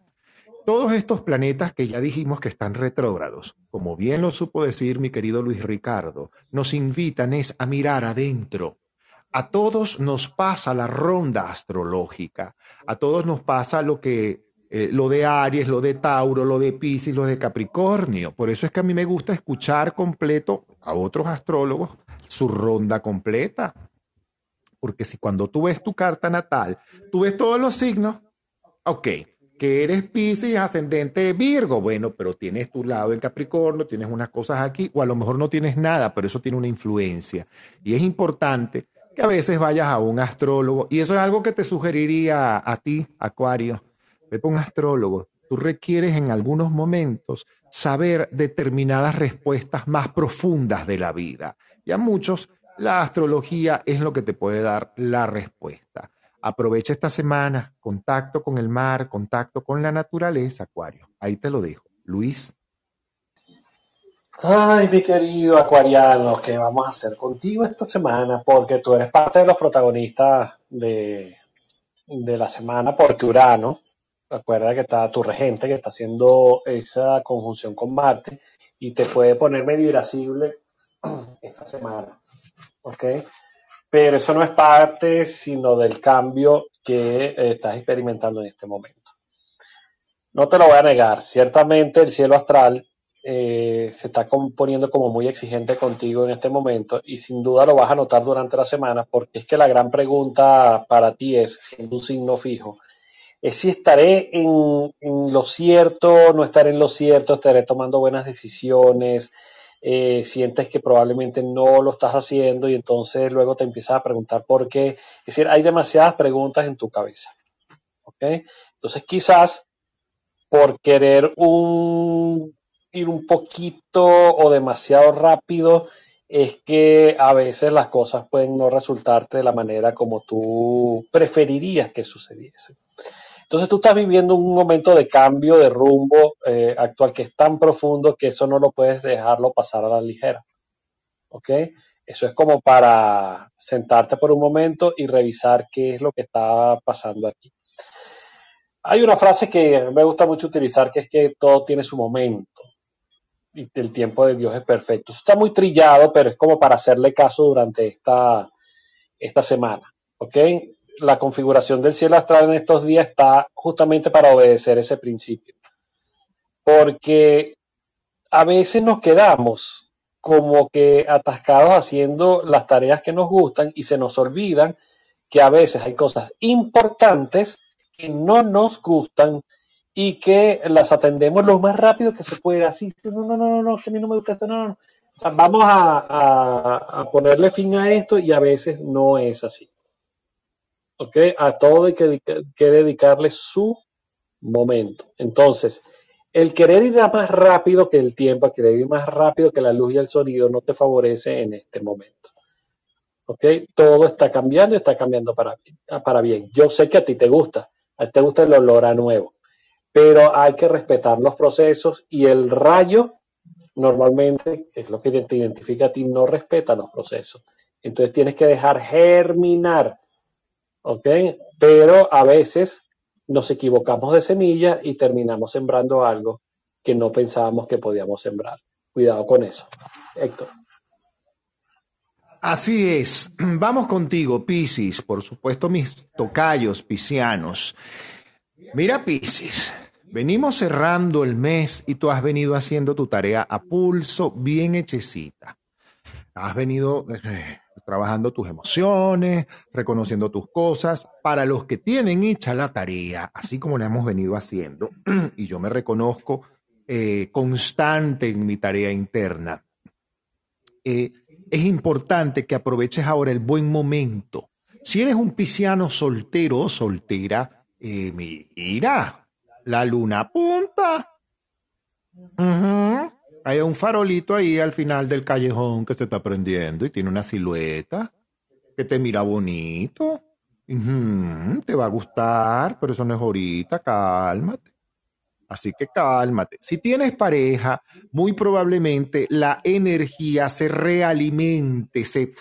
todos estos planetas que ya dijimos que están retrógrados, como bien lo supo decir mi querido Luis Ricardo, nos invitan es a mirar adentro. A todos nos pasa la ronda astrológica, a todos nos pasa lo que eh, lo de Aries, lo de Tauro, lo de Pisces, lo de Capricornio. Por eso es que a mí me gusta escuchar completo a otros astrólogos su ronda completa. Porque si cuando tú ves tu carta natal, tú ves todos los signos, ok, que eres Pisces ascendente Virgo, bueno, pero tienes tu lado en Capricornio, tienes unas cosas aquí, o a lo mejor no tienes nada, pero eso tiene una influencia. Y es importante que a veces vayas a un astrólogo, y eso es algo que te sugeriría a, ti, Acuario, vete a un astrólogo. Tú requieres en algunos momentos saber determinadas respuestas más profundas de la vida. Y a muchos la astrología es lo que te puede dar la respuesta. Aprovecha esta semana, contacto con el mar, contacto con la naturaleza, Acuario. Ahí te lo dejo. Luis. Ay, mi querido Acuariano, ¿qué vamos a hacer contigo esta semana? Porque tú eres parte de los protagonistas de, de la semana, porque Urano, recuerda que está tu regente, que está haciendo esa conjunción con Marte, y te puede poner medio irascible [clears throat] esta semana. ¿Ok? pero eso no es parte sino del cambio que eh, estás experimentando en este momento. No te lo voy a negar, ciertamente el cielo astral eh, se está poniendo como muy exigente contigo en este momento y sin duda lo vas a notar durante la semana porque es que la gran pregunta para ti es, siendo un signo fijo, es si estaré en, lo cierto, no estaré en lo cierto, estaré tomando buenas decisiones, eh, sientes que probablemente no lo estás haciendo y entonces luego te empiezas a preguntar por qué. Es decir, hay demasiadas preguntas en tu cabeza. ¿Ok? Entonces quizás por querer ir un poquito o demasiado rápido, es que a veces las cosas pueden no resultarte de la manera como tú preferirías que sucediese. Entonces tú estás viviendo un momento de cambio de rumbo eh, actual que es tan profundo que eso no lo puedes dejarlo pasar a la ligera. ¿Ok? Eso es como para sentarte por un momento y revisar qué es lo que está pasando aquí. Hay una frase que me gusta mucho utilizar que es que todo tiene su momento y el tiempo de Dios es perfecto. Eso está muy trillado, pero es como para hacerle caso durante esta, esta semana. ¿Ok? La configuración del cielo astral en estos días está justamente para obedecer ese principio. Porque a veces nos quedamos como que atascados haciendo las tareas que nos gustan y se nos olvidan que a veces hay cosas importantes que no nos gustan y que las atendemos lo más rápido que se puede. Así, no, no, no, no, que a mí no me gusta esto, no, vamos a ponerle fin a esto y a veces no es así. ¿Ok? A todo hay que, dedicarle su momento. Entonces, el querer ir más rápido que el tiempo, el querer ir más rápido que la luz y el sonido no te favorece en este momento. ¿Ok? Todo está cambiando y está cambiando para, para bien. Yo sé que a ti te gusta, a ti te gusta el olor a nuevo, pero hay que respetar los procesos y el rayo normalmente, es lo que te identifica a ti, no respeta los procesos. Entonces tienes que dejar germinar, ¿ok? Pero a veces nos equivocamos de semilla y terminamos sembrando algo que no pensábamos que podíamos sembrar. Cuidado con eso. Héctor. Así es. [clears throat] Vamos contigo, Piscis. Por supuesto, mis tocayos piscianos. Mira, Piscis. Venimos cerrando el mes y tú has venido haciendo tu tarea a pulso, bien hechecita. Has venido eh, trabajando tus emociones, reconociendo tus cosas. Para los que tienen hecha la tarea, así como la hemos venido haciendo, [clears throat] y yo me reconozco eh, constante en mi tarea interna, eh, es importante que aproveches ahora el buen momento. Si eres un pisciano soltero o soltera, mira, la luna punta. Hay un farolito ahí al final del callejón que se está prendiendo y tiene una silueta que te mira bonito. Te va a gustar, pero eso no es ahorita, cálmate. Así que cálmate. Si tienes pareja, muy probablemente la energía se realimente, se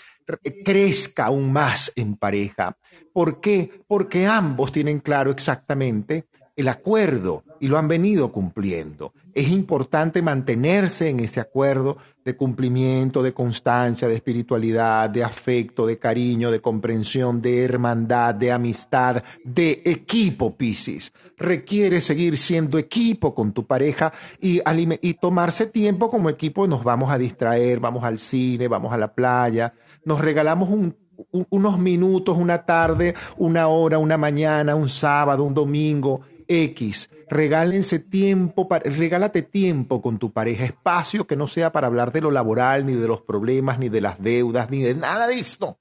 crezca aún más en pareja. ¿Por qué? Porque ambos tienen claro exactamente el acuerdo y lo han venido cumpliendo. Es importante mantenerse en ese acuerdo de cumplimiento, de constancia, de espiritualidad, de afecto, de cariño, de comprensión, de hermandad, de amistad, de equipo, Piscis. Requiere seguir siendo equipo con tu pareja y, y tomarse tiempo como equipo. Nos vamos a distraer, vamos al cine, vamos a la playa, nos regalamos unos minutos, una tarde, una hora, una mañana, un sábado, un domingo X. Regálense tiempo, regálate tiempo con tu pareja, espacio que no sea para hablar de lo laboral, ni de los problemas, ni de las deudas, ni de nada de esto,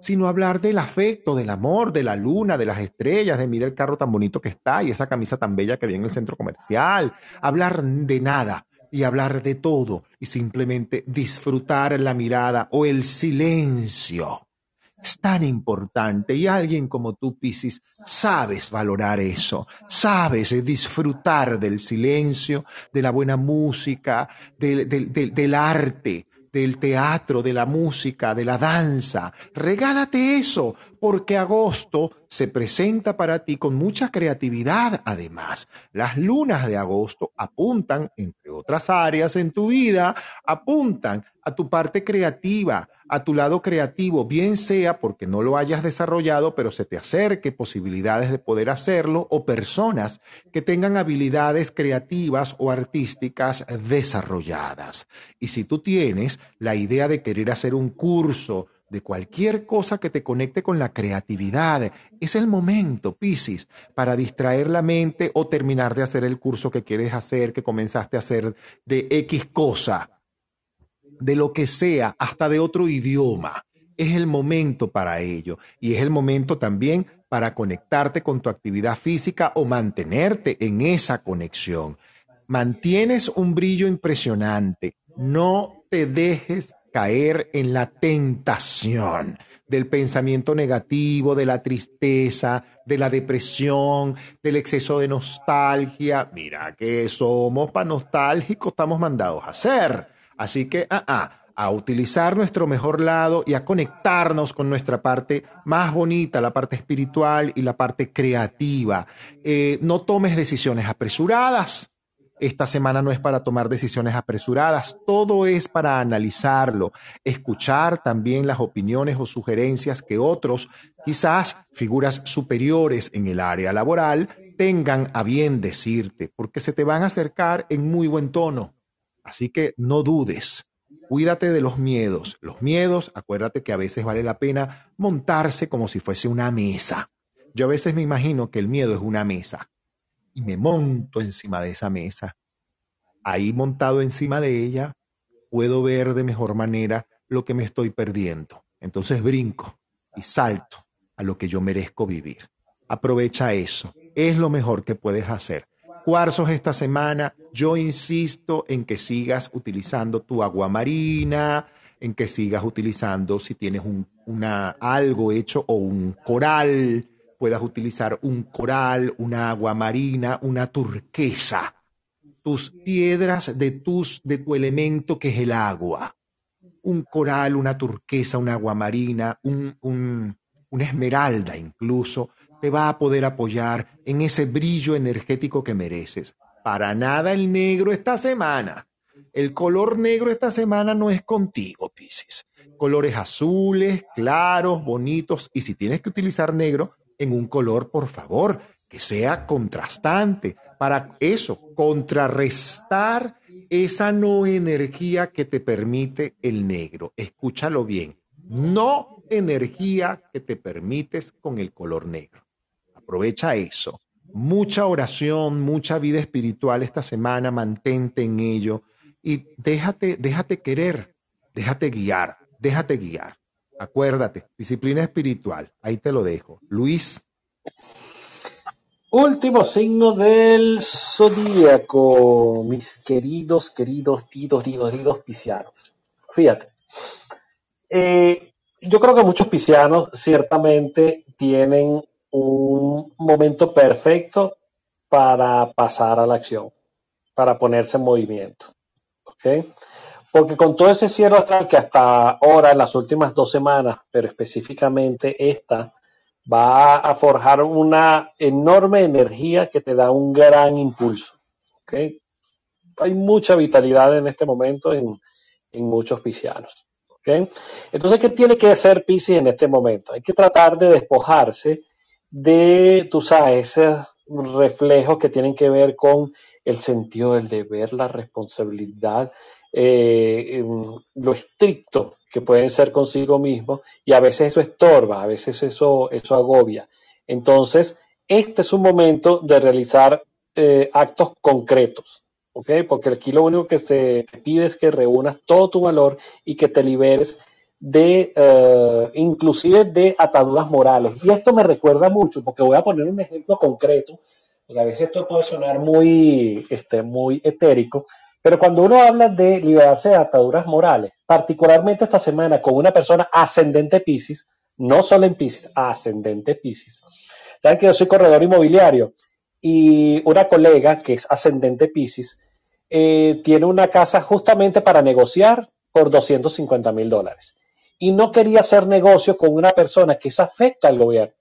sino hablar del afecto, del amor, de la luna, de las estrellas, de mira el carro tan bonito que está y esa camisa tan bella que viene en el centro comercial. Hablar de nada y hablar de todo y simplemente disfrutar la mirada o el silencio es tan importante y alguien como tú, Piscis, sabes valorar eso, sabes disfrutar del silencio, de la buena música, del, del arte, del teatro, de la música, de la danza. Regálate eso, porque agosto se presenta para ti con mucha creatividad además. Las lunas de agosto apuntan, entre otras áreas en tu vida, apuntan a tu parte creativa, a tu lado creativo, bien sea porque no lo hayas desarrollado, pero se te acerque posibilidades de poder hacerlo, o personas que tengan habilidades creativas o artísticas desarrolladas. Y si tú tienes la idea de querer hacer un curso, de cualquier cosa que te conecte con la creatividad. Es el momento, Piscis, para distraer la mente o terminar de hacer el curso que quieres hacer, que comenzaste a hacer de X cosa de lo que sea, hasta de otro idioma. Es el momento para ello y es el momento también para conectarte con tu actividad física o mantenerte en esa conexión. Mantienes un brillo impresionante. No te dejes caer en la tentación del pensamiento negativo, de la tristeza, de la depresión, del exceso de nostalgia. Mira que somos para nostálgicos, estamos mandados a hacer. Así que, ah, ah, a utilizar nuestro mejor lado y a conectarnos con nuestra parte más bonita, la parte espiritual y la parte creativa. Eh, no tomes decisiones apresuradas. Esta semana no es para tomar decisiones apresuradas, todo es para analizarlo, escuchar también las opiniones o sugerencias que otros, quizás figuras superiores en el área laboral, tengan a bien decirte, porque se te van a acercar en muy buen tono. Así que no dudes. Cuídate de los miedos. Los miedos, acuérdate que a veces vale la pena montarse como si fuese una mesa. Yo a veces me imagino que el miedo es una mesa y me monto encima de esa mesa. Ahí montado encima de ella, puedo ver de mejor manera lo que me estoy perdiendo. Entonces brinco y salto a lo que yo merezco vivir. Aprovecha eso. Es lo mejor que puedes hacer. Cuarzos esta semana, yo insisto en que sigas utilizando tu agua marina, en que sigas utilizando, si tienes un, una, algo hecho o un coral, puedas utilizar un coral, una agua marina, una turquesa, tus piedras de, tus, de tu elemento que es el agua, un coral, una turquesa, una agua marina, un, un, una esmeralda incluso, te va a poder apoyar en ese brillo energético que mereces. Para nada el negro esta semana. El color negro esta semana no es contigo, Piscis. Colores azules, claros, bonitos. Y si tienes que utilizar negro, en un color, por favor, que sea contrastante. Para eso, contrarrestar esa no energía que te permite el negro. Escúchalo bien. No energía que te permites con el color negro. Aprovecha eso. Mucha oración, mucha vida espiritual esta semana, mantente en ello y déjate, déjate querer, déjate guiar, déjate guiar. Acuérdate, disciplina espiritual, ahí te lo dejo. Luis. Último signo del zodíaco, mis queridos, queridos, queridos, queridos, piscianos. Fíjate, eh, yo creo que muchos piscianos ciertamente tienen un momento perfecto para pasar a la acción, para ponerse en movimiento. Porque con todo ese cielo astral que hasta ahora, en las últimas dos semanas, pero específicamente esta, va a forjar una enorme energía que te da un gran impulso. Hay mucha vitalidad en este momento en, muchos piscianos. Entonces, ¿qué tiene que hacer Piscis en este momento? Hay que tratar de despojarse de, tú sabes, esos reflejos que tienen que ver con el sentido del deber, la responsabilidad, eh, lo estricto que pueden ser consigo mismos y a veces eso estorba, a veces eso, eso agobia. Entonces, este es un momento de realizar eh, actos concretos. Porque aquí lo único que se pide es que reúnas todo tu valor y que te liberes de, uh, inclusive de ataduras morales. Y esto me recuerda mucho, porque voy a poner un ejemplo concreto, porque a veces esto puede sonar muy, este, muy etérico, pero cuando uno habla de liberarse de ataduras morales, particularmente esta semana con una persona ascendente Pisces, no solo en Pisces, ascendente Pisces. Saben que yo soy corredor inmobiliario y una colega que es ascendente Pisces eh, tiene una casa justamente para negociar por 250 mil dólares y no quería hacer negocio con una persona que se afecta al gobierno.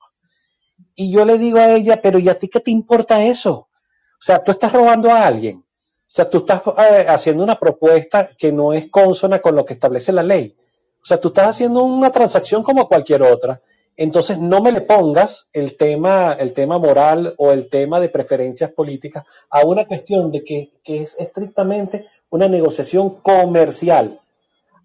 Y yo le digo a ella, pero ¿y a ti qué te importa eso? O sea, tú estás robando a alguien. O sea, tú estás eh, haciendo una propuesta que no es consona con lo que establece la ley. O sea, tú estás haciendo una transacción como cualquier otra. Entonces, no me le pongas el tema, el tema moral o el tema de preferencias políticas a una cuestión de que, que es estrictamente una negociación comercial.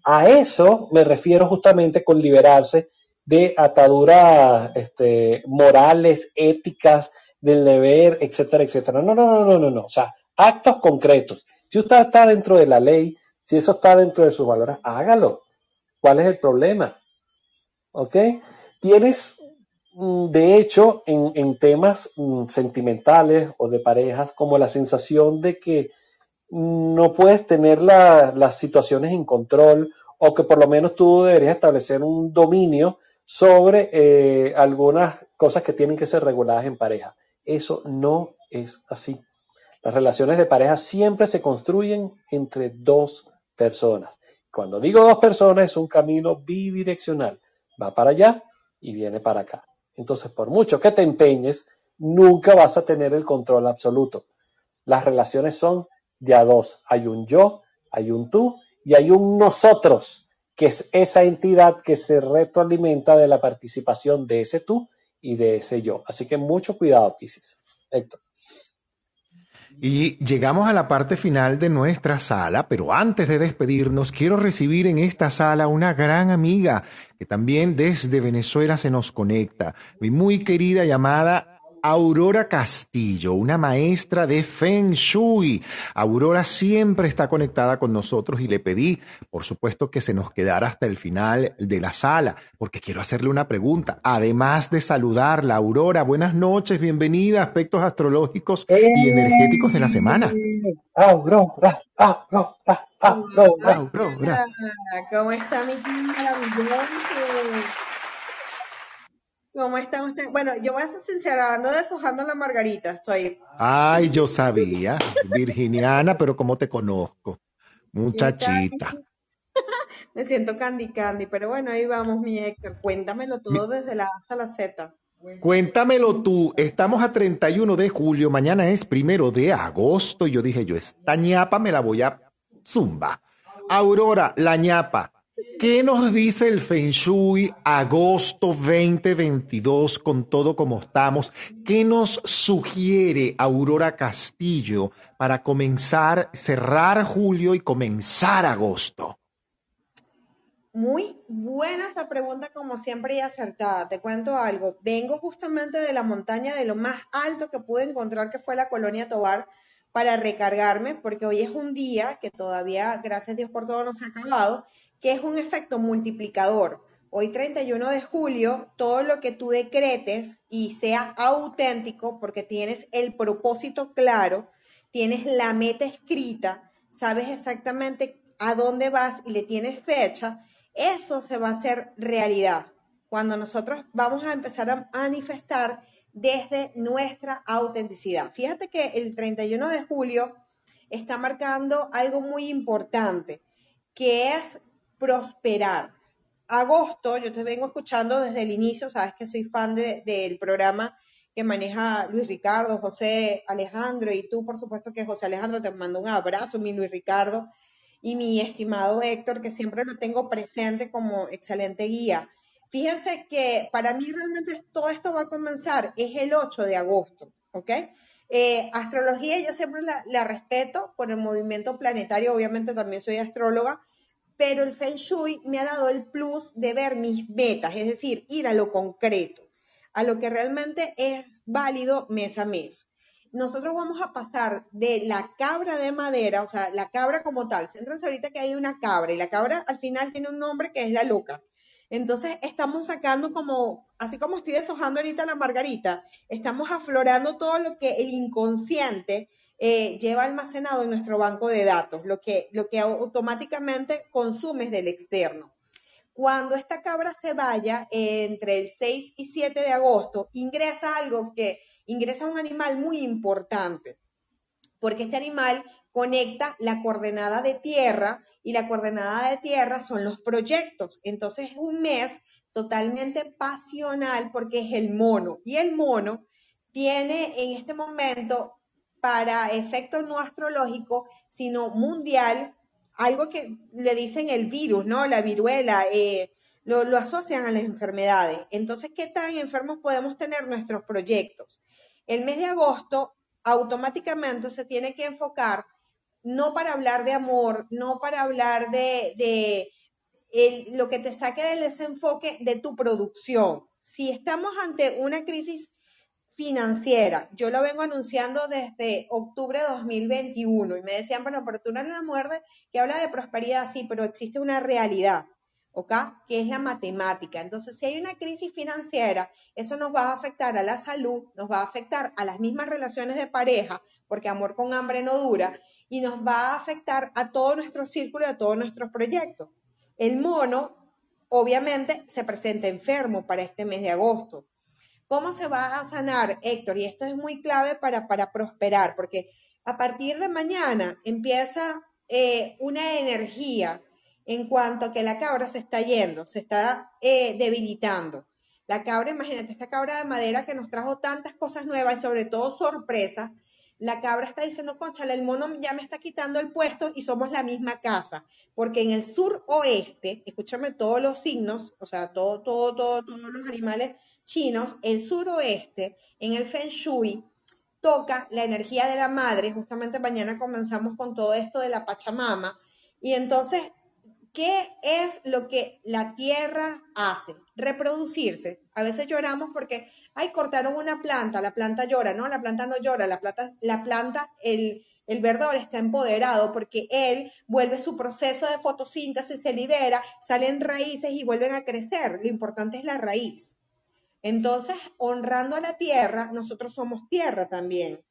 A eso me refiero justamente con liberarse de ataduras este, morales, éticas, del deber, etcétera, etcétera. No, no, no, no, no, no. O sea, actos concretos. Si usted está dentro de la ley, si eso está dentro de sus valores, hágalo. ¿Cuál es el problema? ¿Ok? Tienes, mm, de hecho, en, temas mm, sentimentales o de parejas, como la sensación de que no puedes tener las situaciones en control o que por lo menos tú deberías establecer un dominio sobre eh, algunas cosas que tienen que ser reguladas en pareja. Eso no es así. Las relaciones de pareja siempre se construyen entre dos personas. Cuando digo dos personas es un camino bidireccional. Va para allá y viene para acá. Entonces, por mucho que te empeñes, nunca vas a tener el control absoluto. Las relaciones son de a dos. Hay un yo, hay un tú y hay un nosotros, que es esa entidad que se retroalimenta de la participación de ese tú y de ese yo. Así que mucho cuidado, Piscis. Héctor. Y llegamos a la parte final de nuestra sala, pero antes de despedirnos, quiero recibir en esta sala una gran amiga que también desde Venezuela se nos conecta, mi muy querida llamada Aurora Castillo, una maestra de Feng Shui. Aurora siempre está conectada con nosotros y le pedí, por supuesto, que se nos quedara hasta el final de la sala, porque quiero hacerle una pregunta. Además de saludarla, Aurora, buenas noches, bienvenida a aspectos astrológicos y energéticos de la semana. Aurora, Aurora, Aurora. Aurora. ¿Cómo está mi maravilloso? ¿Cómo está usted? Bueno, yo voy a ser sincera, ando deshojando la margarita, estoy. Ay, yo sabía, virginiana, pero ¿cómo te conozco? Muchachita. [laughs] Me siento candy candy, pero bueno, ahí vamos, mi Héctor. Cuéntamelo todo desde la A hasta la Z. Cuéntamelo tú, estamos a 31 de julio, mañana es primero de agosto y yo dije, yo esta ñapa me la voy a zumba. Aurora, la ñapa, ¿qué nos dice el Feng Shui agosto 2022 con todo como estamos? ¿Qué nos sugiere Aurora Castillo para comenzar, cerrar julio y comenzar agosto? Muy buena esa pregunta, como siempre, y acertada. Te cuento algo. Vengo justamente de la montaña de lo más alto que pude encontrar, que fue la colonia Tobar, para recargarme, porque hoy es un día que todavía, gracias a Dios por todo, no se ha acabado, que es un efecto multiplicador. Hoy 31 de julio, todo lo que tú decretes y sea auténtico, porque tienes el propósito claro, tienes la meta escrita, sabes exactamente a dónde vas y le tienes fecha, eso se va a hacer realidad cuando nosotros vamos a empezar a manifestar desde nuestra autenticidad. Fíjate que el 31 de julio está marcando algo muy importante, que es prosperar. Agosto, yo te vengo escuchando desde el inicio, sabes que soy fan de- del programa que maneja Luis Ricardo, José Alejandro y tú, por supuesto que José Alejandro, te mando un abrazo, mi Luis Ricardo y mi estimado Héctor, que siempre lo tengo presente como excelente guía. Fíjense que para mí realmente todo esto va a comenzar, es el 8 de agosto, ¿ok? Eh, astrología yo siempre la, la respeto por el movimiento planetario, obviamente también soy astróloga, pero el Feng Shui me ha dado el plus de ver mis metas, es decir, ir a lo concreto, a lo que realmente es válido mes a mes. Nosotros vamos a pasar de la cabra de madera, o sea, la cabra como tal, céntrense ahorita que hay una cabra y la cabra al final tiene un nombre que es la loca. Entonces estamos sacando como, así como estoy deshojando ahorita la margarita, estamos aflorando todo lo que el inconsciente eh, lleva almacenado en nuestro banco de datos, lo que, lo que automáticamente consumes del externo. Cuando esta cabra se vaya entre el 6 y 7 de agosto, ingresa algo que ingresa un animal muy importante, porque este animal conecta la coordenada de tierra y la coordenada de tierra son los proyectos. Entonces es un mes totalmente pasional porque es el mono y el mono tiene en este momento para efecto no astrológico, sino mundial, algo que le dicen el virus, ¿no? La viruela, eh, lo, lo asocian a las enfermedades. Entonces, ¿qué tan enfermos podemos tener nuestros proyectos? El mes de agosto automáticamente se tiene que enfocar no para hablar de amor, no para hablar de, de lo que te saque del desenfoque de tu producción. Si estamos ante una crisis financiera, yo lo vengo anunciando desde octubre de 2021 y me decían, bueno, pero tú no eres una mujer de- que habla de prosperidad, sí, pero existe una realidad, ¿ok? Que es la matemática. Entonces, si hay una crisis financiera, eso nos va a afectar a la salud, nos va a afectar a las mismas relaciones de pareja, porque amor con hambre no dura, y nos va a afectar a todo nuestro círculo y a todos nuestros proyectos. El mono, obviamente, se presenta enfermo para este mes de agosto. ¿Cómo se va a sanar, Héctor? Y esto es muy clave para, prosperar, porque a partir de mañana empieza eh, una energía en cuanto a que la cabra se está yendo, se está eh, debilitando. La cabra, imagínate, esta cabra de madera que nos trajo tantas cosas nuevas y sobre todo sorpresas, la cabra está diciendo, conchale, el mono ya me está quitando el puesto y somos la misma casa. Porque en el sur oeste, escúchame todos los signos, o sea, todo, todo, todo, todos los animales chinos, el suroeste, en el Feng Shui, toca la energía de la madre. Justamente mañana comenzamos con todo esto de la Pachamama. Y entonces, ¿Qué es lo que la tierra hace? Reproducirse. A veces lloramos porque, ay, cortaron una planta, la planta llora, no, la planta no llora, la planta, la planta, el, el verdor está empoderado porque él vuelve su proceso de fotosíntesis, se libera, salen raíces y vuelven a crecer. Lo importante es la raíz. Entonces, honrando a la tierra, nosotros somos tierra también.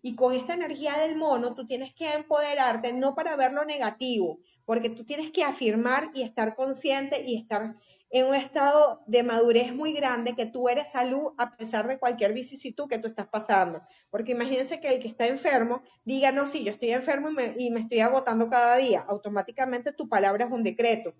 Y con esta energía del mono, tú tienes que empoderarte no para ver lo negativo, porque tú tienes que afirmar y estar consciente y estar en un estado de madurez muy grande que tú eres salud a pesar de cualquier vicisitud que tú estás pasando. Porque imagínense que el que está enfermo diga, no, sí, yo estoy enfermo y me, y me estoy agotando cada día. Automáticamente tu palabra es un decreto.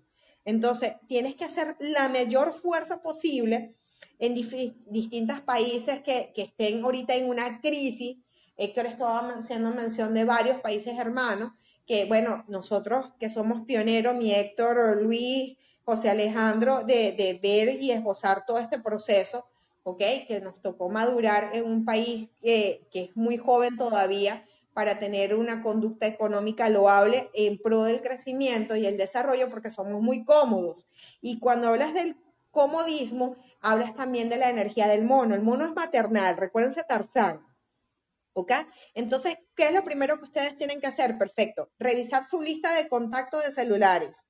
Entonces, tienes que hacer la mayor fuerza posible en distintos países que, que estén ahorita en una crisis. Héctor estaba haciendo mención de varios países hermanos, que bueno, nosotros que somos pioneros, mi Héctor, Luis, José Alejandro, de, de ver y esbozar todo este proceso, ¿ok? Que nos tocó madurar en un país que, que es muy joven todavía para tener una conducta económica loable en pro del crecimiento y el desarrollo, porque somos muy cómodos. Y cuando hablas del comodismo, hablas también de la energía del mono. El mono es maternal, recuérdense Tarzán. ¿Ok? Entonces, ¿qué es lo primero que ustedes tienen que hacer? Perfecto. Revisar su lista de contactos de celulares.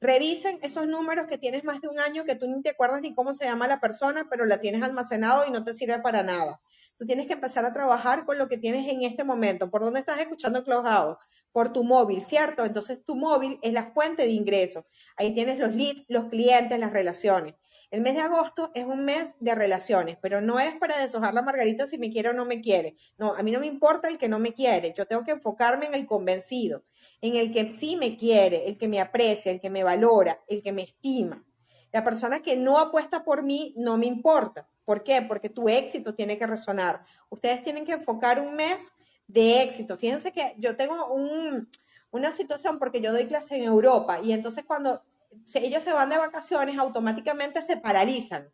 Revisen esos números que tienes más de un año que tú ni te acuerdas ni cómo se llama la persona, pero la tienes almacenado y no te sirve para nada. Tú tienes que empezar a trabajar con lo que tienes en este momento. ¿Por dónde estás escuchando Clubhouse? Por tu móvil, ¿cierto? Entonces tu móvil es la fuente de ingresos. Ahí tienes los leads, los clientes, las relaciones. El mes de agosto es un mes de relaciones, pero no es para deshojar la margarita si me quiere o no me quiere. No, a mí no me importa el que no me quiere. Yo tengo que enfocarme en el convencido, en el que sí me quiere, el que me aprecia, el que me valora, el que me estima. La persona que no apuesta por mí no me importa. ¿Por qué? Porque tu éxito tiene que resonar. Ustedes tienen que enfocar un mes de éxito. Fíjense que yo tengo un, una situación porque yo doy clase en Europa y entonces cuando se- ellos se van de vacaciones automáticamente se paralizan.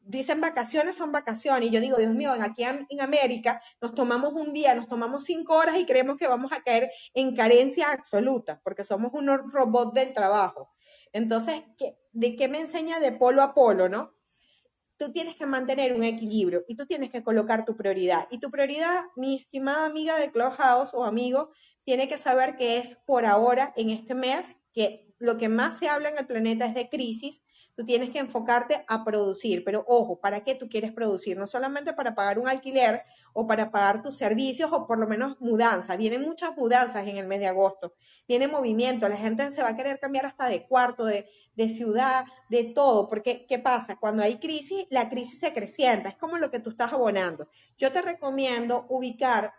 Dicen vacaciones son vacaciones y yo digo, Dios mío, aquí en América nos tomamos un día, nos tomamos cinco horas y creemos que vamos a caer en carencia absoluta porque somos unos robots del trabajo. Entonces, ¿qué- ¿de qué me enseña de polo a polo, no? tú tienes que mantener un equilibrio y tú tienes que colocar tu prioridad. Y tu prioridad, mi estimada amiga de Clubhouse o amigo, tiene que saber que es por ahora, en este mes, que lo que más se habla en el planeta es de crisis. Tú tienes que enfocarte a producir, pero ojo, ¿para qué tú quieres producir? No solamente para pagar un alquiler o para pagar tus servicios o por lo menos mudanza. Vienen muchas mudanzas en el mes de agosto. Viene movimiento, la gente se va a querer cambiar hasta de cuarto, de, de ciudad, de todo, porque ¿qué pasa? Cuando hay crisis, la crisis se crecienta, es como lo que tú estás abonando. Yo te recomiendo ubicar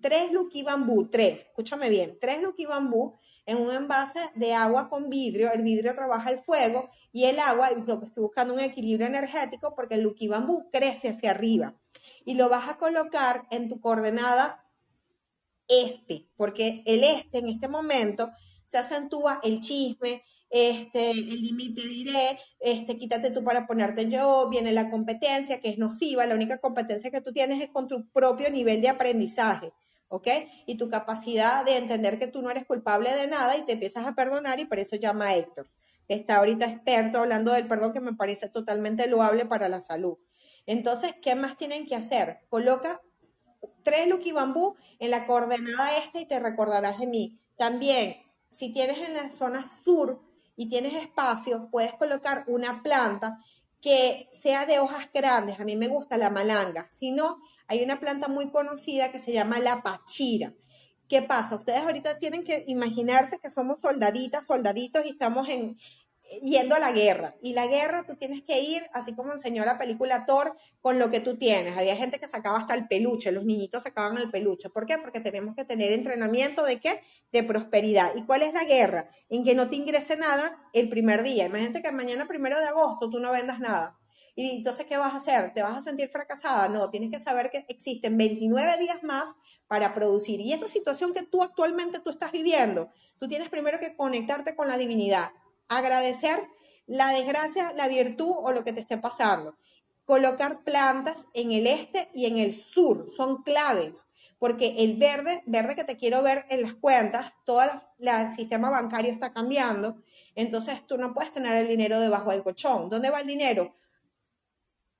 tres Lucky Bambú, tres, escúchame bien, tres Lucky Bambú en un envase de agua con vidrio, el vidrio trabaja el fuego y el agua, y que estoy buscando un equilibrio energético porque el Lucky Bambú crece hacia arriba. Y lo vas a colocar en tu coordenada este, porque el este en este momento se acentúa el chisme, este, el límite diré, este, quítate tú para ponerte yo, viene la competencia que es nociva, la única competencia que tú tienes es con tu propio nivel de aprendizaje, ¿ok? Y tu capacidad de entender que tú no eres culpable de nada y te empiezas a perdonar y por eso llama a Héctor. Está ahorita experto hablando del perdón que me parece totalmente loable para la salud. Entonces, ¿qué más tienen que hacer? Coloca tres Lucky Bambú en la coordenada este y te recordarás de mí. También, si tienes en la zona sur y tienes espacio, puedes colocar una planta que sea de hojas grandes. A mí me gusta la malanga. Si no, hay una planta muy conocida que se llama la pachira. ¿Qué pasa? Ustedes ahorita tienen que imaginarse que somos soldaditas, soldaditos y estamos en, yendo a la guerra. Y la guerra tú tienes que ir, así como enseñó la película Thor, con lo que tú tienes. Había gente que sacaba hasta el peluche, los niñitos sacaban el peluche. ¿Por qué? Porque tenemos que tener entrenamiento de qué? De prosperidad. ¿Y cuál es la guerra? En que no te ingrese nada el primer día. Imagínate que mañana primero de agosto tú no vendas nada. Y entonces, ¿qué vas a hacer? ¿Te vas a sentir fracasada? No, tienes que saber que existen 29 días más para producir. Y esa situación que tú actualmente tú estás viviendo, tú tienes primero que conectarte con la divinidad, agradecer la desgracia, la virtud o lo que te esté pasando. Colocar plantas en el este y en el sur son claves, porque el verde, verde que te quiero ver en las cuentas, todo el sistema bancario está cambiando, entonces tú no puedes tener el dinero debajo del colchón. ¿Dónde va el dinero?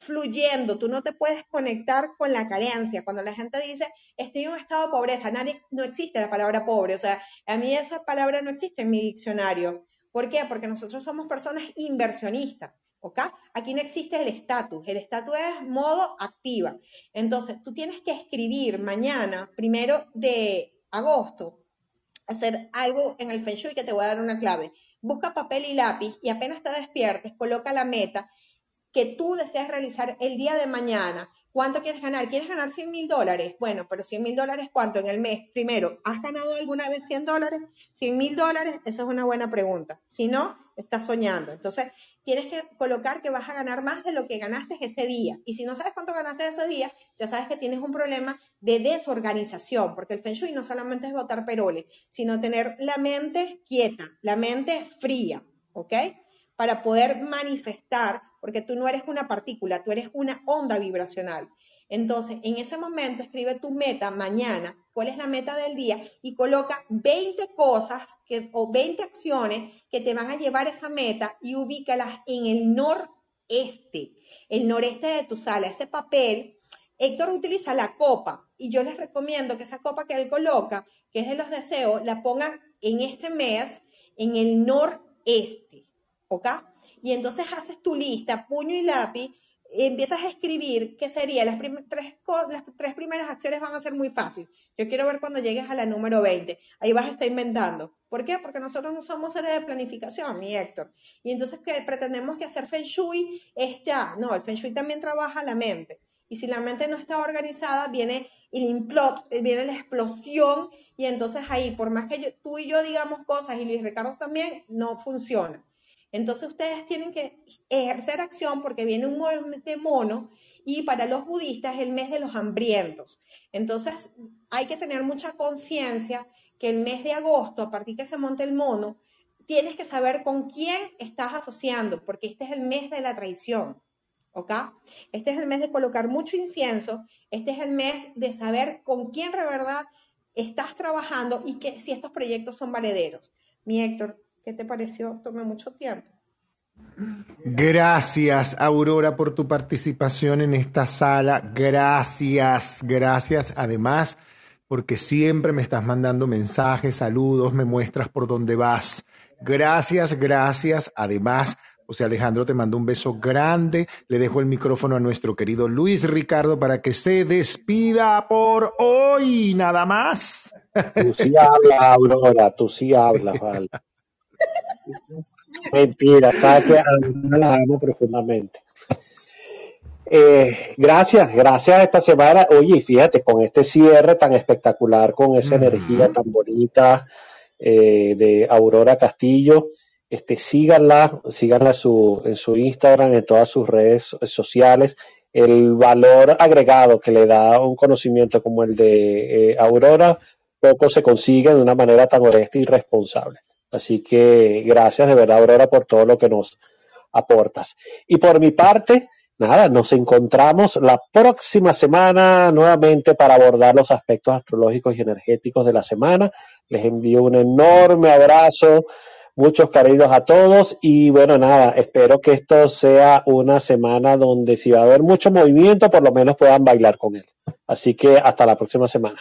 Fluyendo, tú no te puedes conectar con la carencia. Cuando la gente dice, estoy en un estado de pobreza, nadie, no existe la palabra pobre, o sea, a mí esa palabra no existe en mi diccionario. ¿Por qué? Porque nosotros somos personas inversionistas, ¿ok? Aquí no existe el estatus, el estatus es modo activa. Entonces, tú tienes que escribir mañana, primero de agosto, hacer algo en el Feng Shui que te voy a dar una clave. Busca papel y lápiz y apenas te despiertes, coloca la meta que tú deseas realizar el día de mañana. ¿Cuánto quieres ganar? ¿Quieres ganar 100 mil dólares? Bueno, pero 100 mil dólares, ¿cuánto en el mes? Primero, ¿has ganado alguna vez 100 dólares? 100 mil dólares, esa es una buena pregunta. Si no, estás soñando. Entonces, tienes que colocar que vas a ganar más de lo que ganaste ese día. Y si no sabes cuánto ganaste ese día, ya sabes que tienes un problema de desorganización, porque el Feng Shui no solamente es botar peroles, sino tener la mente quieta, la mente fría, ¿ok? Para poder manifestar, porque tú no eres una partícula, tú eres una onda vibracional. Entonces, en ese momento escribe tu meta mañana, cuál es la meta del día y coloca 20 cosas o 20 acciones que te van a llevar a esa meta y ubícalas en el noreste, el noreste de tu sala. Ese papel, Héctor utiliza la copa y yo les recomiendo que esa copa que él coloca, que es de los deseos, la pongan en este mes en el noreste, ¿ok? Y entonces haces tu lista, puño y lápiz, empiezas a escribir qué sería, las, tres, primeras acciones van a ser muy fáciles. Yo quiero ver cuando llegues a la número 20. Ahí vas a estar inventando. ¿Por qué? Porque nosotros no somos seres de planificación, mi Héctor. Y entonces que pretendemos que hacer Feng Shui es ya. No, el Feng Shui también trabaja la mente. Y si la mente no está organizada, viene el implot, viene la explosión. Y entonces ahí, por más que tú y yo digamos cosas y Luis Ricardo también, no funciona. Entonces ustedes tienen que ejercer acción porque viene un mes de mono y para los budistas es el mes de los hambrientos. Entonces hay que tener mucha conciencia que el mes de agosto, a partir que se monte el mono, tienes que saber con quién estás asociando, porque este es el mes de la traición. ¿Ok? Este es el mes de colocar mucho incienso, este es el mes de saber con quién de verdad estás trabajando y que si estos proyectos son valederos. Mi Héctor, ¿qué te pareció? Tomé mucho tiempo. Gracias, Aurora, por tu participación en esta sala. Gracias, gracias. Además, porque siempre me estás mandando mensajes, saludos, me muestras por dónde vas. Gracias, gracias. Además, José Alejandro te mando un beso grande. Le dejo el micrófono a nuestro querido Luis Ricardo para que se despida por hoy, nada más. Tú sí hablas, Aurora, tú sí hablas, [laughs] vale. Mentira, sabes que a Aurora la amo profundamente. Eh, gracias, gracias esta semana. Oye, y fíjate, con este cierre tan espectacular, con esa energía tan bonita eh, de Aurora Castillo, este, síganla, síganla en su, en su Instagram, en todas sus redes sociales. El valor agregado que le da un conocimiento como el de eh, Aurora, poco se consigue de una manera tan honesta y responsable. Así que gracias de verdad, Aurora, por todo lo que nos aportas. Y por mi parte, nada, nos encontramos la próxima semana nuevamente para abordar los aspectos astrológicos y energéticos de la semana. Les envío un enorme abrazo, muchos cariños a todos y bueno, nada, espero que esto sea una semana donde si va a haber mucho movimiento, por lo menos puedan bailar con él. Así que hasta la próxima semana.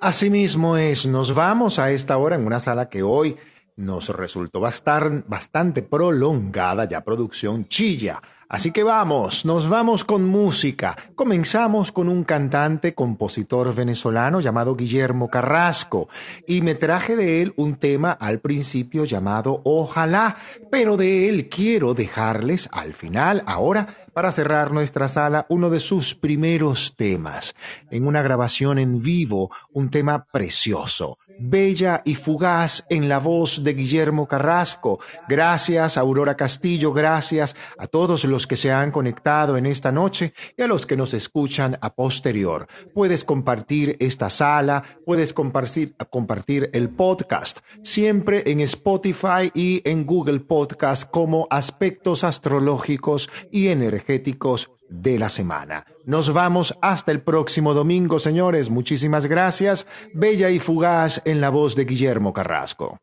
Asimismo es, nos vamos a esta hora en una sala que hoy nos resultó bastante prolongada, ya producción chilla. Así que vamos, nos vamos con música. Comenzamos con un cantante, compositor venezolano llamado Guillermo Carrasco y me traje de él un tema al principio llamado Ojalá, pero de él quiero dejarles al final, ahora, para cerrar nuestra sala, uno de sus primeros temas, en una grabación en vivo, un tema precioso, bella y fugaz en la voz de Guillermo Carrasco. Gracias, Aurora Castillo, gracias a todos los que se han conectado en esta noche y a los que nos escuchan a posterior. Puedes compartir esta sala, puedes compartir, compartir el podcast, siempre en Spotify y en Google Podcast como aspectos astrológicos y energéticos de la semana. Nos vamos hasta el próximo domingo, señores. Muchísimas gracias. Bella y fugaz en la voz de Guillermo Carrasco.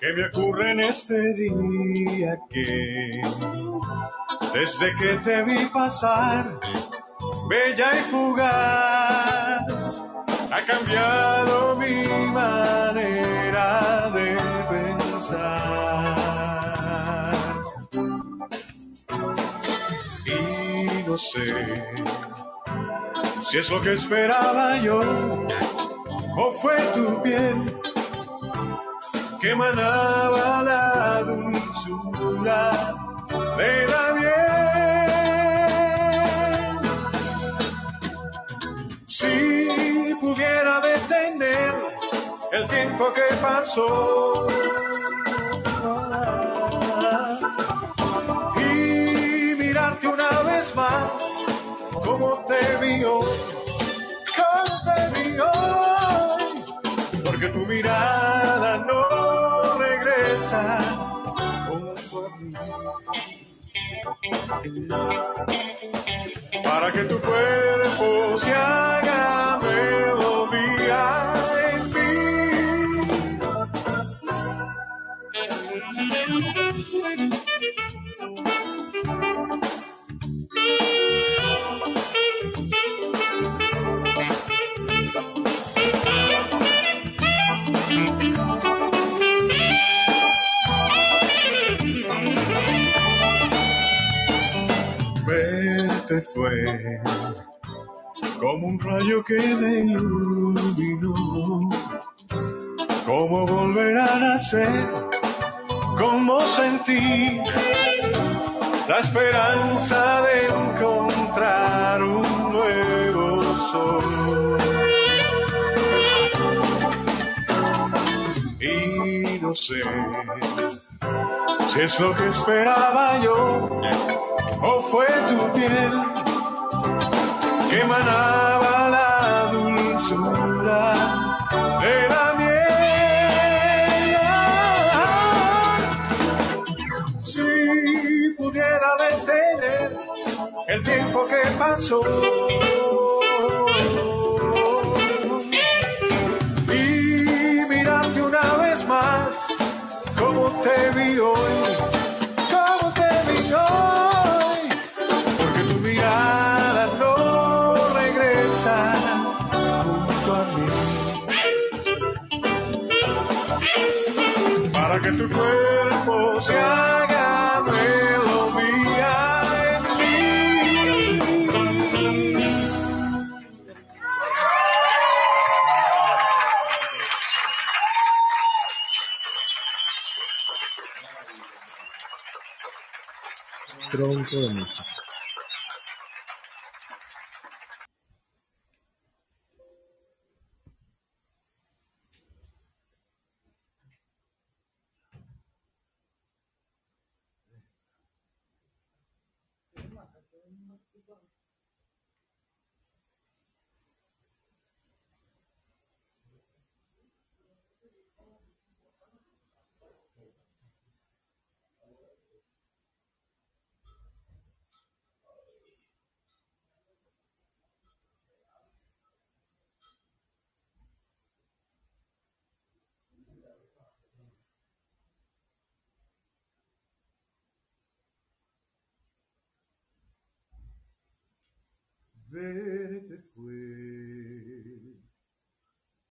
Qué me ocurre en este día que desde que te vi pasar, bella y fugaz, ha cambiado mi manera de pensar. Y no sé si es lo que esperaba yo o fue tu piel que emanaba la dulzura de la miel. Si pudiera detener el tiempo que pasó y mirarte una vez más como te vi hoy, como te vi hoy, porque tu mirada no regresa. Para que tu cuerpo se Verte fue como un rayo que me iluminó, como volver a nacer, como sentir la esperanza de encontrar un nuevo sol. Y no sé si es lo que esperaba yo o fue tu piel que emanaba tiempo que pasó. Y mirarte una vez más como te vi hoy, Tronco